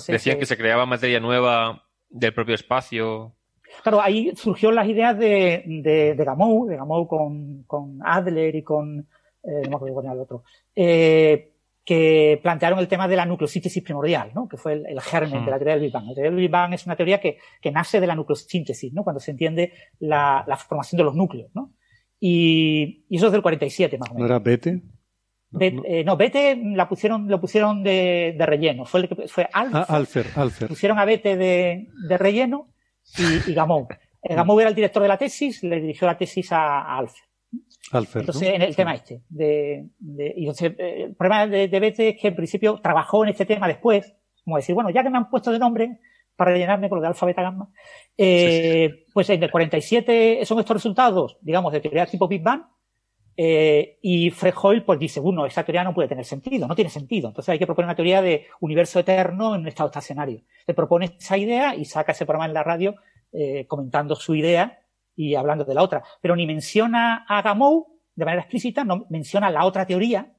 Speaker 6: Decían que se creaba materia nueva del propio espacio.
Speaker 8: Claro, ahí surgieron las ideas de, de, de Gamow, de Gamow con, con Adler y con, eh, no me acuerdo cuál era el otro, eh, que plantearon el tema de la nucleosíntesis primordial, ¿no? que fue el, el germen de la mm. teoría del Big Bang. La teoría del Big Bang es una teoría que, que nace de la nucleosíntesis, ¿no? cuando se entiende la, la formación de los núcleos. ¿no? Y, eso es del 47 más o menos.
Speaker 5: ¿No era Bete?
Speaker 8: No, Bete eh, la pusieron, lo pusieron de, de relleno. Fue, el que, fue Alfer.
Speaker 5: Ah, Alfer, Alfer.
Speaker 8: Pusieron a Bete de, de relleno y, y Gamow. Eh, Gamow era el director de la tesis, le dirigió la tesis a, a Alfer.
Speaker 5: Alfer.
Speaker 8: Entonces, en el tema este. De, de, y entonces, eh, el problema de, de Bete es que en principio trabajó en este tema después, como decir, bueno, ya que me han puesto de nombre, para rellenarme con lo de alfa, beta, gamma. Eh, Pues en el 47 son estos resultados, digamos, de teoría tipo Big Bang. Eh, y Fred Hoyle pues dice, bueno, esa teoría no puede tener sentido, no tiene sentido. Entonces hay que proponer una teoría de universo eterno en un estado estacionario. Se propone esa idea y saca ese programa en la radio eh, comentando su idea y hablando de la otra. Pero ni menciona a Gamow de manera explícita, no menciona la otra teoría,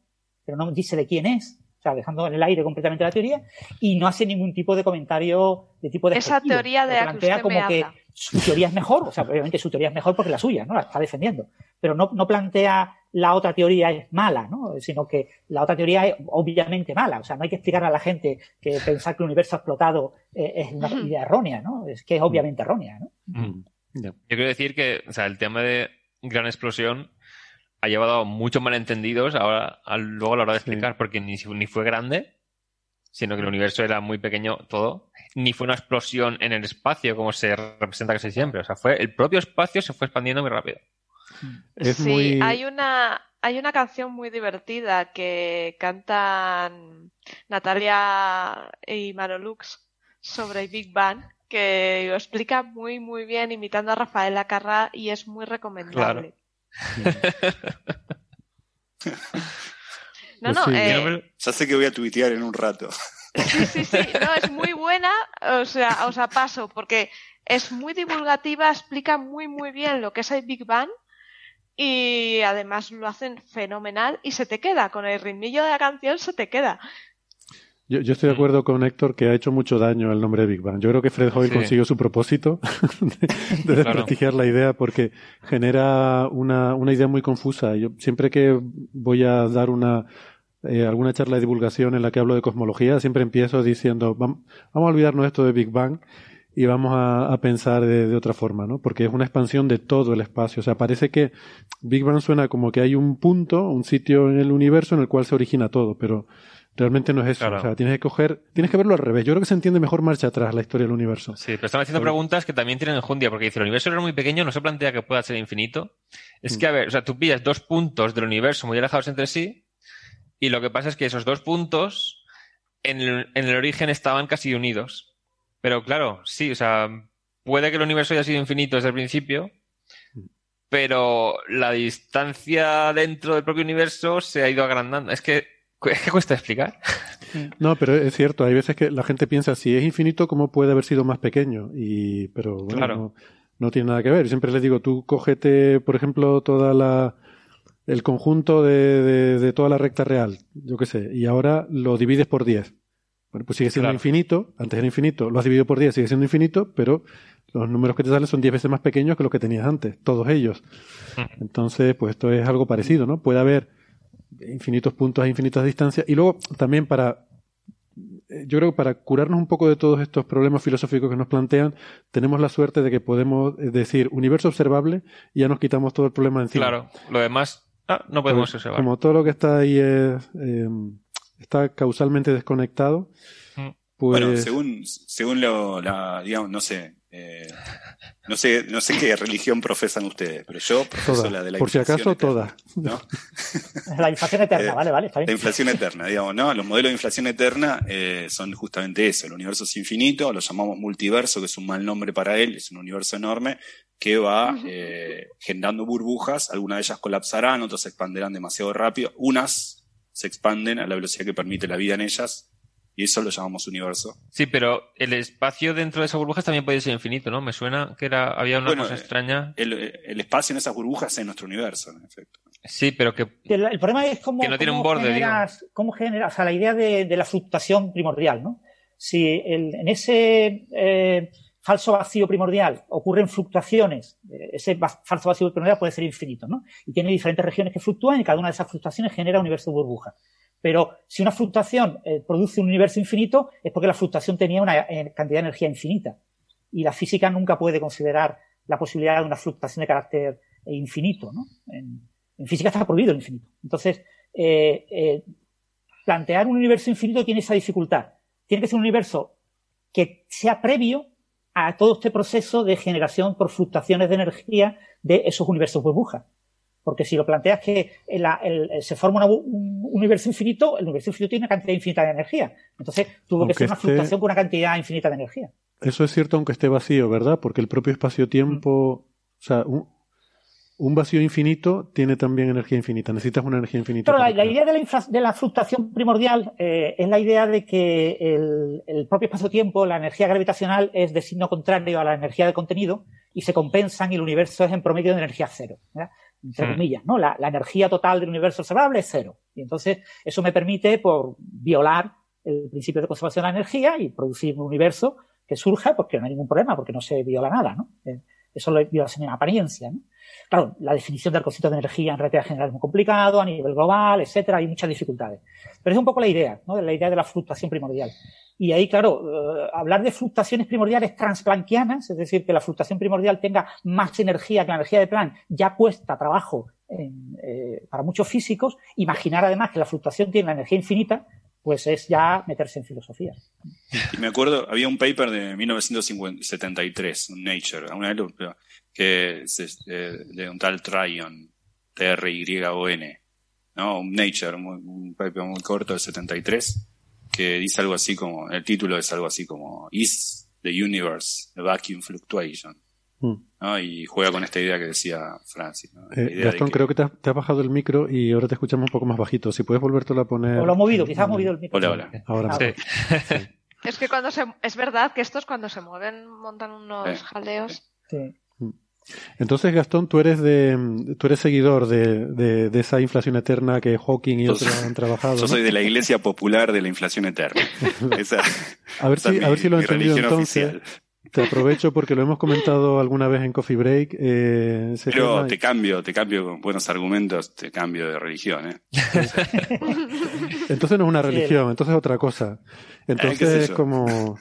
Speaker 8: pero no dice de quién es sea, dejando en el aire completamente la teoría, y no hace ningún tipo de comentario de tipo de...
Speaker 7: Esa teoría de la plantea como que
Speaker 8: su teoría es mejor, o sea, obviamente su teoría es mejor porque la suya, ¿no? La está defendiendo, pero no, no plantea la otra teoría es mala, ¿no? Sino que la otra teoría es obviamente mala, o sea, no hay que explicar a la gente que pensar que el universo explotado eh, es una idea errónea, ¿no? Es que es obviamente errónea, ¿no?
Speaker 6: Mm. Yo quiero decir que, o sea, el tema de gran explosión ha llevado a muchos malentendidos ahora, luego a la hora de explicar, porque ni, ni fue grande, sino que el universo era muy pequeño todo, ni fue una explosión en el espacio como se representa casi siempre. O sea, fue el propio espacio se fue expandiendo muy rápido.
Speaker 7: sí, hay una hay una canción muy divertida que cantan Natalia y Marolux sobre Big Bang que lo explica muy muy bien imitando a Rafael Acarra y es muy recomendable.
Speaker 9: no, pues no, eh, ya sé que voy a tuitear en un rato.
Speaker 7: Sí, sí, sí, no, es muy buena, o sea, o sea, paso, porque es muy divulgativa, explica muy muy bien lo que es el Big Bang y además lo hacen fenomenal y se te queda, con el ritmillo de la canción se te queda.
Speaker 5: Yo, estoy de acuerdo con Héctor que ha hecho mucho daño el nombre de Big Bang. Yo creo que Fred Hoyle consiguió su propósito de, desprestigiar la idea porque genera una, una idea muy confusa. Yo siempre que voy a dar una eh, alguna charla de divulgación en la que hablo de cosmología, siempre empiezo diciendo vamos, a olvidarnos esto de Big Bang y vamos a, pensar de, otra forma, ¿no? Porque es una expansión de todo el espacio. O sea, parece que Big Bang suena como que hay un punto, un sitio en el universo en el cual se origina todo, pero realmente no es eso. O sea, tienes que coger, tienes que verlo al revés. Yo creo que se entiende mejor marcha atrás la historia del universo.
Speaker 6: Sí, pero están haciendo preguntas que también tienen enjundia, porque dice, el universo era muy pequeño, no se plantea que pueda ser infinito. Es que, a ver, o sea, tú pillas dos puntos del universo muy alejados entre sí, y lo que pasa es que esos dos puntos en el origen estaban casi unidos. Pero claro, sí, o sea, puede que el universo haya sido infinito desde el principio, pero la distancia dentro del propio universo se ha ido agrandando. Es que, es que cuesta explicar.
Speaker 5: No, pero es cierto, hay veces que la gente piensa, si es infinito, ¿cómo puede haber sido más pequeño? Y, pero bueno, no, tiene nada que ver. siempre les digo, tú cógete, por ejemplo, toda la, el conjunto de, de, toda la recta real, yo qué sé, y ahora lo divides por 10. Bueno, pues sigue siendo infinito, antes era infinito, lo has dividido por 10, sigue siendo infinito, pero los números que te salen son 10 veces más pequeños que los que tenías antes, todos ellos. Hmm. Entonces, pues esto es algo parecido, ¿no? Puede haber infinitos puntos a infinitas distancias. Y luego, también para, eh, yo creo que para curarnos un poco de todos estos problemas filosóficos que nos plantean, tenemos la suerte de que podemos eh, decir universo observable y ya nos quitamos todo el problema encima.
Speaker 6: Claro, lo demás ah, no podemos observar.
Speaker 5: Como todo lo que está ahí es... Eh, está causalmente desconectado.
Speaker 9: Mm. Pues... Bueno, según, según lo, la, digamos, no sé, eh, no sé, no sé qué religión profesan ustedes, pero yo profeso la de la
Speaker 5: Por si acaso, toda.
Speaker 8: ¿no? la inflación eterna, eh, vale, vale.
Speaker 9: La inflación eterna, digamos, ¿no? Los modelos de inflación eterna eh, son justamente eso. El universo es infinito, lo llamamos multiverso, que es un mal nombre para él, es un universo enorme que va generando burbujas, algunas de ellas colapsarán, otras se expanderán demasiado rápido, unas se expanden a la velocidad que permite la vida en ellas. Y eso lo llamamos universo.
Speaker 6: Sí, pero el espacio dentro de esas burbujas también puede ser infinito, ¿no? Me suena que era había una cosa extraña.
Speaker 9: El, espacio en esas burbujas es nuestro universo, en efecto.
Speaker 6: Sí, pero que.
Speaker 8: El, problema es cómo.
Speaker 6: Que no tiene un borde,
Speaker 8: generas, Cómo generas, o sea, la idea de, la fluctuación primordial, ¿no? Si en ese. Eh, falso vacío primordial ocurren fluctuaciones, eh, ese falso vacío primordial puede ser infinito, ¿no? Y tiene diferentes regiones que fluctúan y cada una de esas fluctuaciones genera un universo de burbuja. Pero si una fluctuación eh, produce un universo infinito, es porque la fluctuación tenía una eh, cantidad de energía infinita. Y la física nunca puede considerar la posibilidad de una fluctuación de carácter infinito, ¿no? En, física está prohibido el infinito. Entonces, plantear un universo infinito tiene esa dificultad. Tiene que ser un universo que sea previo a todo este proceso de generación por fluctuaciones de energía de esos universos burbujas. Porque si lo planteas que se forma un universo infinito, el universo infinito tiene una cantidad infinita de energía. Entonces tuvo que ser una fluctuación con una cantidad infinita de energía.
Speaker 5: Eso es cierto aunque esté vacío, ¿verdad? Porque el propio espacio-tiempo, mm. o sea, un vacío infinito tiene también energía infinita. Necesitas una energía infinita.
Speaker 8: Pero la, idea de la, fluctuación primordial eh, es la idea de que el, propio espacio-tiempo, la energía gravitacional, es de signo contrario a la energía de contenido y se compensan y el universo es en promedio de energía cero. Entre hmm. comillas, ¿no? La, energía total del universo observable es cero. Y entonces eso me permite por violar el principio de conservación de la energía y producir un universo que surja porque no hay ningún problema, porque no se viola nada, ¿no? Eh, eso lo violación en apariencia, ¿no? Claro, la definición del concepto de energía en relatividad general es muy complicado, a nivel global, etcétera, hay muchas dificultades. Pero es un poco la idea, ¿no? La idea de la fluctuación primordial. Y ahí, claro, eh, hablar de fluctuaciones primordiales transplanquianas, es decir, que la fluctuación primordial tenga más energía que la energía de plan, ya cuesta trabajo eh, para muchos físicos. Imaginar además que la fluctuación tiene la energía infinita, pues es ya meterse en filosofía.
Speaker 9: Me acuerdo, había un paper de 1973, un Nature, que es de, un tal Tryon, T-R-Y-O-N, ¿no? Un Nature, un, paper muy corto del 73, que dice algo así como, el título es algo así como, Is the Universe a Vacuum Fluctuation? Mm. Y juega con esta idea que decía Francis.
Speaker 5: Eh, Gastón, creo que te has, bajado el micro y ahora te escuchamos un poco más bajito. Si puedes volvértelo a poner.
Speaker 8: O lo he movido, quizás ha movido el micro.
Speaker 9: Hola, hola.
Speaker 5: Ahora
Speaker 7: sí. Es que cuando se, es verdad que estos cuando se mueven montan unos jaleos. Sí.
Speaker 5: Mm. Entonces, Gastón, tú eres de, tú eres seguidor de, de, esa inflación eterna que Hawking y otros han trabajado.
Speaker 9: Yo soy de la Iglesia Popular de la inflación eterna.
Speaker 5: a ver si, a ver si lo he entendido entonces. Te aprovecho porque lo hemos comentado alguna vez en Coffee Break. Eh,
Speaker 9: Pero te cambio, te cambio con buenos argumentos, te cambio de religión. ¿eh?
Speaker 5: entonces no es una religión, entonces es otra cosa. Entonces es como...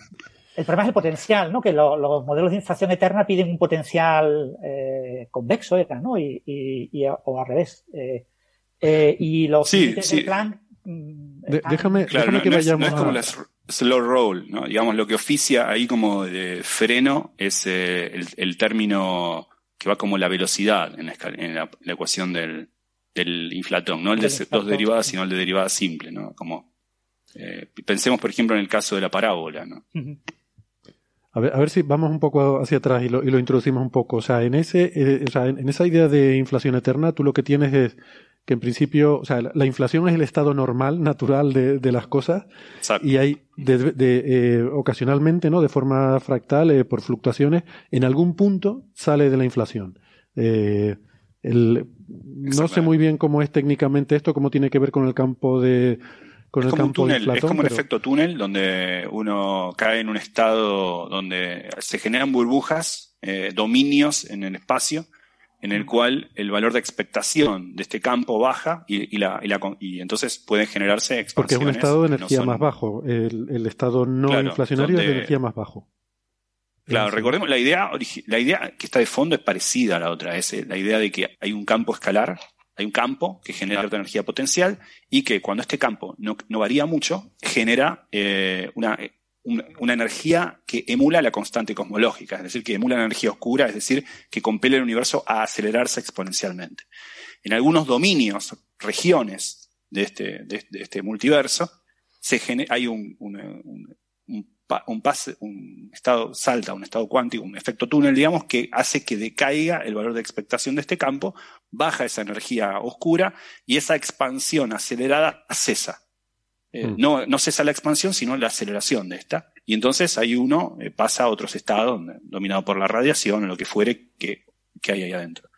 Speaker 8: El problema es el potencial, ¿no? Que los modelos de inflación eterna piden un potencial eh, convexo, ¿no? Y, y, o al revés. Eh, eh, y los
Speaker 9: sí, sí.
Speaker 5: Planck, déjame, déjame que vayamos
Speaker 9: slow roll, ¿no? Digamos, lo que oficia ahí como de freno es eh, el, término que va como la velocidad en la, ecuación del, inflatón, no el de dos derivadas, sino el de derivada simple, ¿no? Como, eh, pensemos, por ejemplo, en el caso de la parábola, ¿no?
Speaker 5: A ver, a ver si vamos un poco hacia atrás y lo, y lo introducimos un poco. O sea, en ese, eh, o sea, en esa idea de inflación eterna, tú lo que tienes es que en principio, o sea, la inflación es el estado normal, natural de, de las cosas, y hay de, eh, ocasionalmente, ¿no? De forma fractal, eh, por fluctuaciones, en algún punto sale de la inflación. Eh, el, no sé muy bien cómo es técnicamente esto, cómo tiene que ver con el campo de con
Speaker 9: es
Speaker 5: el
Speaker 9: como
Speaker 5: campo
Speaker 9: un túnel, es como un efecto túnel donde uno cae en un estado donde se generan burbujas, eh, dominios en el espacio en el cual el valor de expectación de este campo baja y, la, y, entonces pueden generarse expansiones.
Speaker 5: Porque es un estado de energía más bajo. El, estado no inflacionario es de energía más bajo.
Speaker 9: Claro, recordemos, la idea, la idea que está de fondo es parecida a la otra, es eh, la idea de que hay un campo escalar, hay un campo que genera cierta energía potencial y que cuando este campo no, varía mucho, genera eh, una, una, energía que emula la constante cosmológica, es decir, que emula la energía oscura, es decir, que compele el universo a acelerarse exponencialmente. En algunos dominios, regiones de este, de, este multiverso, se hay un, un, un, pase, un estado salta, un estado cuántico, un efecto túnel, digamos, que hace que decaiga el valor de expectación de este campo, baja esa energía oscura y esa expansión acelerada cesa. Eh, mm. no, no cesa la expansión, sino la aceleración de esta. Y entonces ahí uno eh, pasa a otros estados, dominado por la radiación o lo que fuere que, que hay ahí adentro.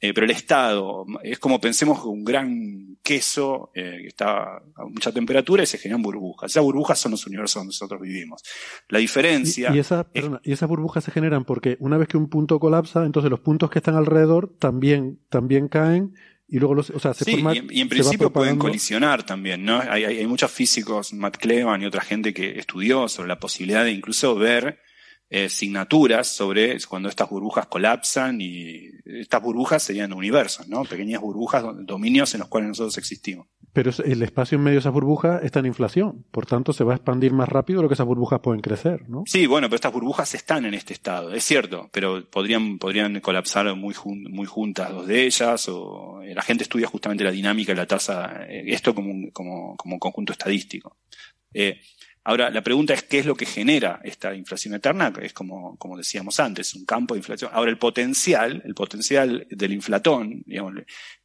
Speaker 9: Eh, pero el estado es como pensemos un gran queso que está a mucha temperatura y se generan burbujas. Esas burbujas son los universos donde nosotros vivimos. La diferencia.
Speaker 5: Y, esa, y esas burbujas se generan porque una vez que un punto colapsa, entonces los puntos que están alrededor también, también caen y luego los, o sea, se
Speaker 9: sí, y, en principio pueden colisionar también, ¿no? Hay, hay, hay, muchos físicos, Matt Clevan y otra gente que estudió sobre la posibilidad de incluso ver eh, signaturas sobre cuando estas burbujas colapsan y estas burbujas serían universos, ¿no? Pequeñas burbujas, dominios en los cuales nosotros existimos.
Speaker 5: Pero el espacio en medio de esas burbujas está en inflación, por tanto se va a expandir más rápido de lo que esas burbujas pueden crecer, ¿no?
Speaker 9: Sí, bueno, pero estas burbujas están en este estado, es cierto, pero podrían, podrían colapsar muy, muy juntas dos de ellas, o la gente estudia justamente la dinámica y la tasa, eh, esto como un, como, como conjunto estadístico. Eh, Ahora, la pregunta es qué es lo que genera esta inflación eterna, es como, como decíamos antes, un campo de inflación. Ahora, el potencial, el potencial del inflatón, digamos,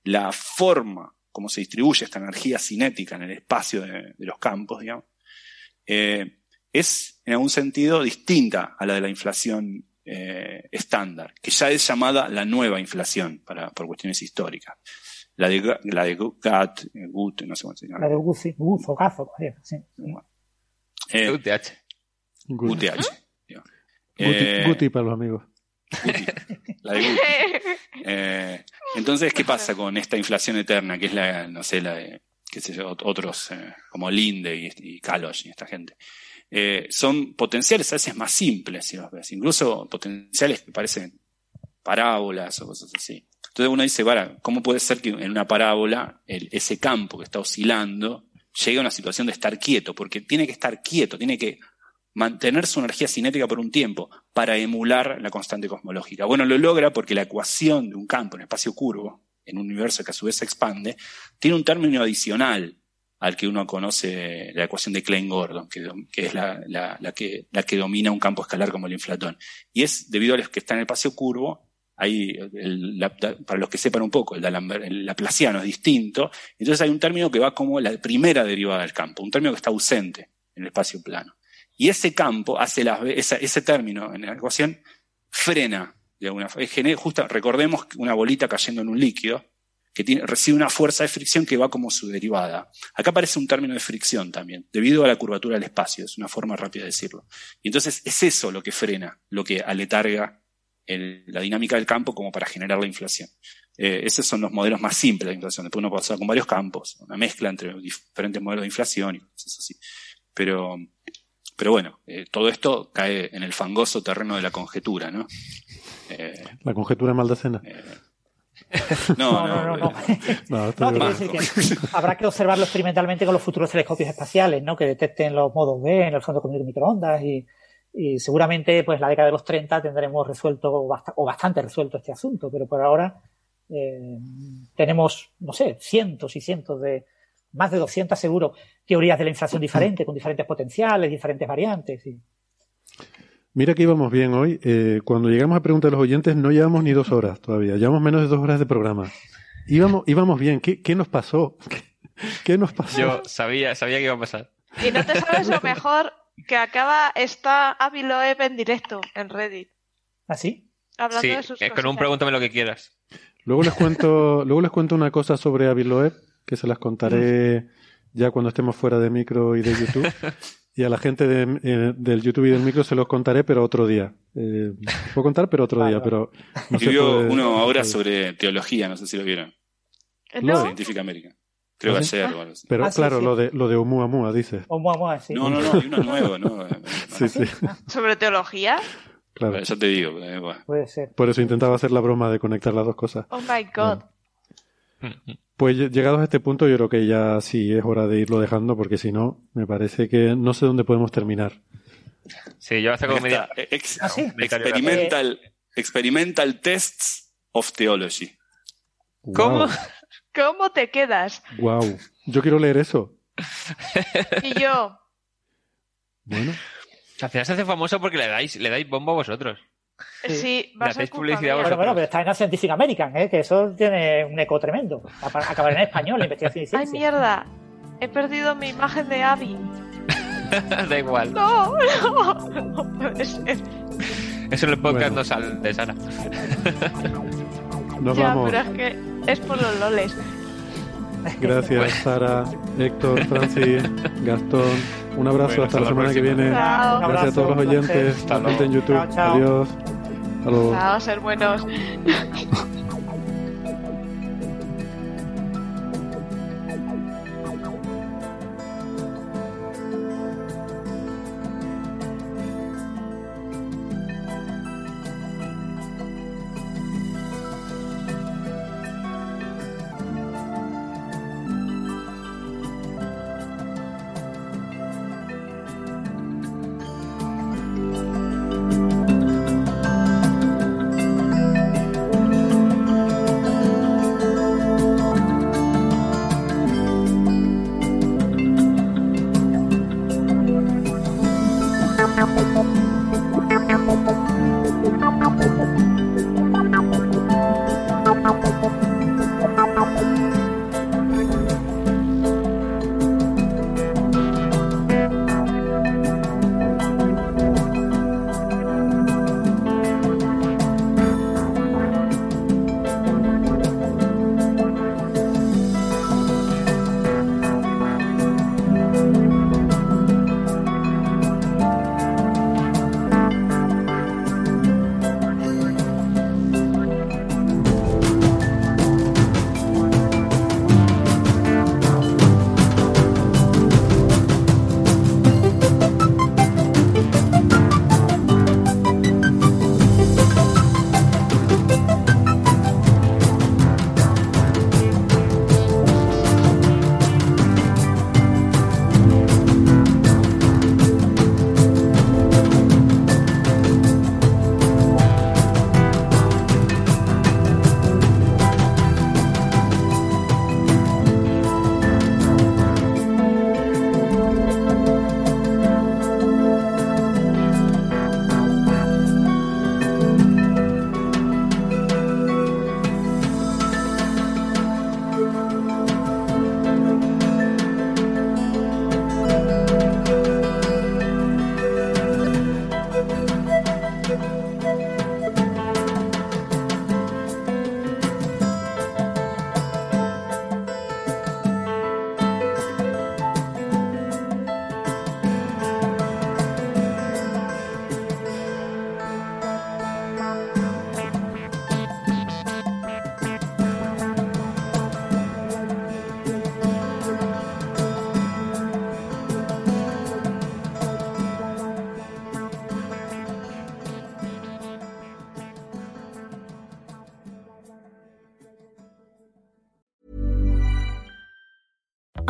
Speaker 9: la forma como se distribuye esta energía cinética en el espacio de, los campos, digamos, eh, es en algún sentido distinta a la de la inflación eh, estándar, que ya es llamada la nueva inflación para, por cuestiones históricas. La de, la de Gut, Gut, no sé cómo se llama.
Speaker 8: La de Gut, sí, Gut o Gazo, sí.
Speaker 6: Eh, UTH.
Speaker 9: UTH.
Speaker 5: Eh, Guti, para los amigos.
Speaker 9: La de Guti. Eh, entonces, ¿qué pasa con esta inflación eterna? Que es la, no sé, la de, qué sé yo, otros eh, como Linde y, y Kalos y esta gente. Eh, son potenciales a veces más simples, si los ves. Incluso potenciales que parecen parábolas o cosas así. Entonces uno dice, para, ¿cómo puede ser que en una parábola el, ese campo que está oscilando llegue a una situación de estar quieto, porque tiene que estar quieto, tiene que mantener su energía cinética por un tiempo para emular la constante cosmológica. Bueno, lo logra porque la ecuación de un campo en espacio curvo, en un universo que a su vez se expande, tiene un término adicional al que uno conoce la ecuación de Klein-Gordon, que, es la, que, la que domina un campo escalar como el inflatón. Y es debido a los que está en el espacio curvo, hay para los que sepan un poco, el, el laplaciano es distinto, entonces hay un término que va como la primera derivada del campo, un término que está ausente en el espacio plano. Y ese campo hace ese término en la ecuación frena de alguna forma. Justo, recordemos una bolita cayendo en un líquido que tiene, recibe una fuerza de fricción que va como su derivada. Acá aparece un término de fricción también, debido a la curvatura del espacio, es una forma rápida de decirlo. Y entonces es eso lo que frena, lo que aletarga la dinámica del campo como para generar la inflación. Eh, esos son los modelos más simples de inflación. Después uno puede hacer con varios campos, una mezcla entre diferentes modelos de inflación y cosas así. Pero pero bueno, eh, todo esto cae en el fangoso terreno de la conjetura, ¿no?
Speaker 5: Eh, la conjetura maldacena.
Speaker 9: Eh, no, no, no. no,
Speaker 8: no. decir que habrá que observarlo experimentalmente con los futuros telescopios espaciales, ¿no? Que detecten los modos B en el fondo con microondas y, y seguramente, pues, la década de los 30 tendremos resuelto o bastante resuelto este asunto, pero por ahora tenemos, no sé, cientos y cientos de, más de 200 seguro teorías de la inflación diferentes, con diferentes potenciales, diferentes variantes.
Speaker 5: Mira que íbamos bien hoy. Eh, cuando llegamos a preguntar a los oyentes no llevamos ni dos horas todavía, llevamos menos de dos horas de programa. Íbamos, íbamos bien. ¿Qué, qué nos pasó? ¿Qué, nos pasó?
Speaker 6: Yo sabía, sabía que iba a pasar.
Speaker 7: Y no te sabes lo mejor que acaba esta Aviloeb en directo en Reddit.
Speaker 8: ¿Ah, sí?
Speaker 6: Hablando de sus con un pregúntame lo que quieras.
Speaker 5: Luego les cuento, luego les cuento una cosa sobre Aviloeb que se las contaré ya cuando estemos fuera de micro y de YouTube. Y a la gente de, eh, del YouTube y del micro se los contaré, pero otro día. Eh, puedo contar, pero otro día. Pero
Speaker 9: no uno ahora sobre teología, no sé si lo vieron. ¿No? Científica América. Creo que ayer o algo así.
Speaker 5: Pero ah, claro, lo de lo de Oumuamua, dices.
Speaker 8: Oumuamua, sí.
Speaker 9: No, no, no, hay uno nuevo, ¿no?
Speaker 5: sí, sí.
Speaker 7: ¿Sobre teología?
Speaker 9: Claro. ya te digo. Eh,
Speaker 8: Puede ser.
Speaker 5: Por eso intentaba hacer la broma de conectar las dos cosas.
Speaker 7: Oh my god.
Speaker 5: Pues llegados a este punto, yo creo que ya sí es hora de irlo dejando, porque si no, me parece que no sé dónde podemos terminar.
Speaker 6: Sí, yo hace como media...
Speaker 9: Ex, ¿Ah, experimental, experimental Tests of Theology.
Speaker 7: ¿Cómo? ¿Cómo te quedas?
Speaker 5: Wow. Yo quiero leer eso.
Speaker 7: y yo.
Speaker 5: Bueno.
Speaker 6: Al final se hace famoso porque le dais, le dais bombo a vosotros.
Speaker 7: Sí, vas a
Speaker 6: publicidad
Speaker 8: bueno, bueno, pero está en la Scientific American, ¿eh? que eso tiene un eco tremendo. Acabar en español, investigación y ciencia.
Speaker 7: ¡Ay, mierda! He perdido mi imagen de Abby.
Speaker 6: da igual.
Speaker 7: No, no, no puede ser.
Speaker 6: Eso en el podcast no sale de Sara.
Speaker 5: Nos
Speaker 7: ya,
Speaker 5: vamos.
Speaker 7: pero es que es por los loles.
Speaker 5: Gracias, Sara, Héctor, Francis, Gastón. Un abrazo, hasta la semana que viene. Gracias a todos los oyentes, gente en YouTube. Adiós. Hasta luego.
Speaker 7: Chao, ser buenos.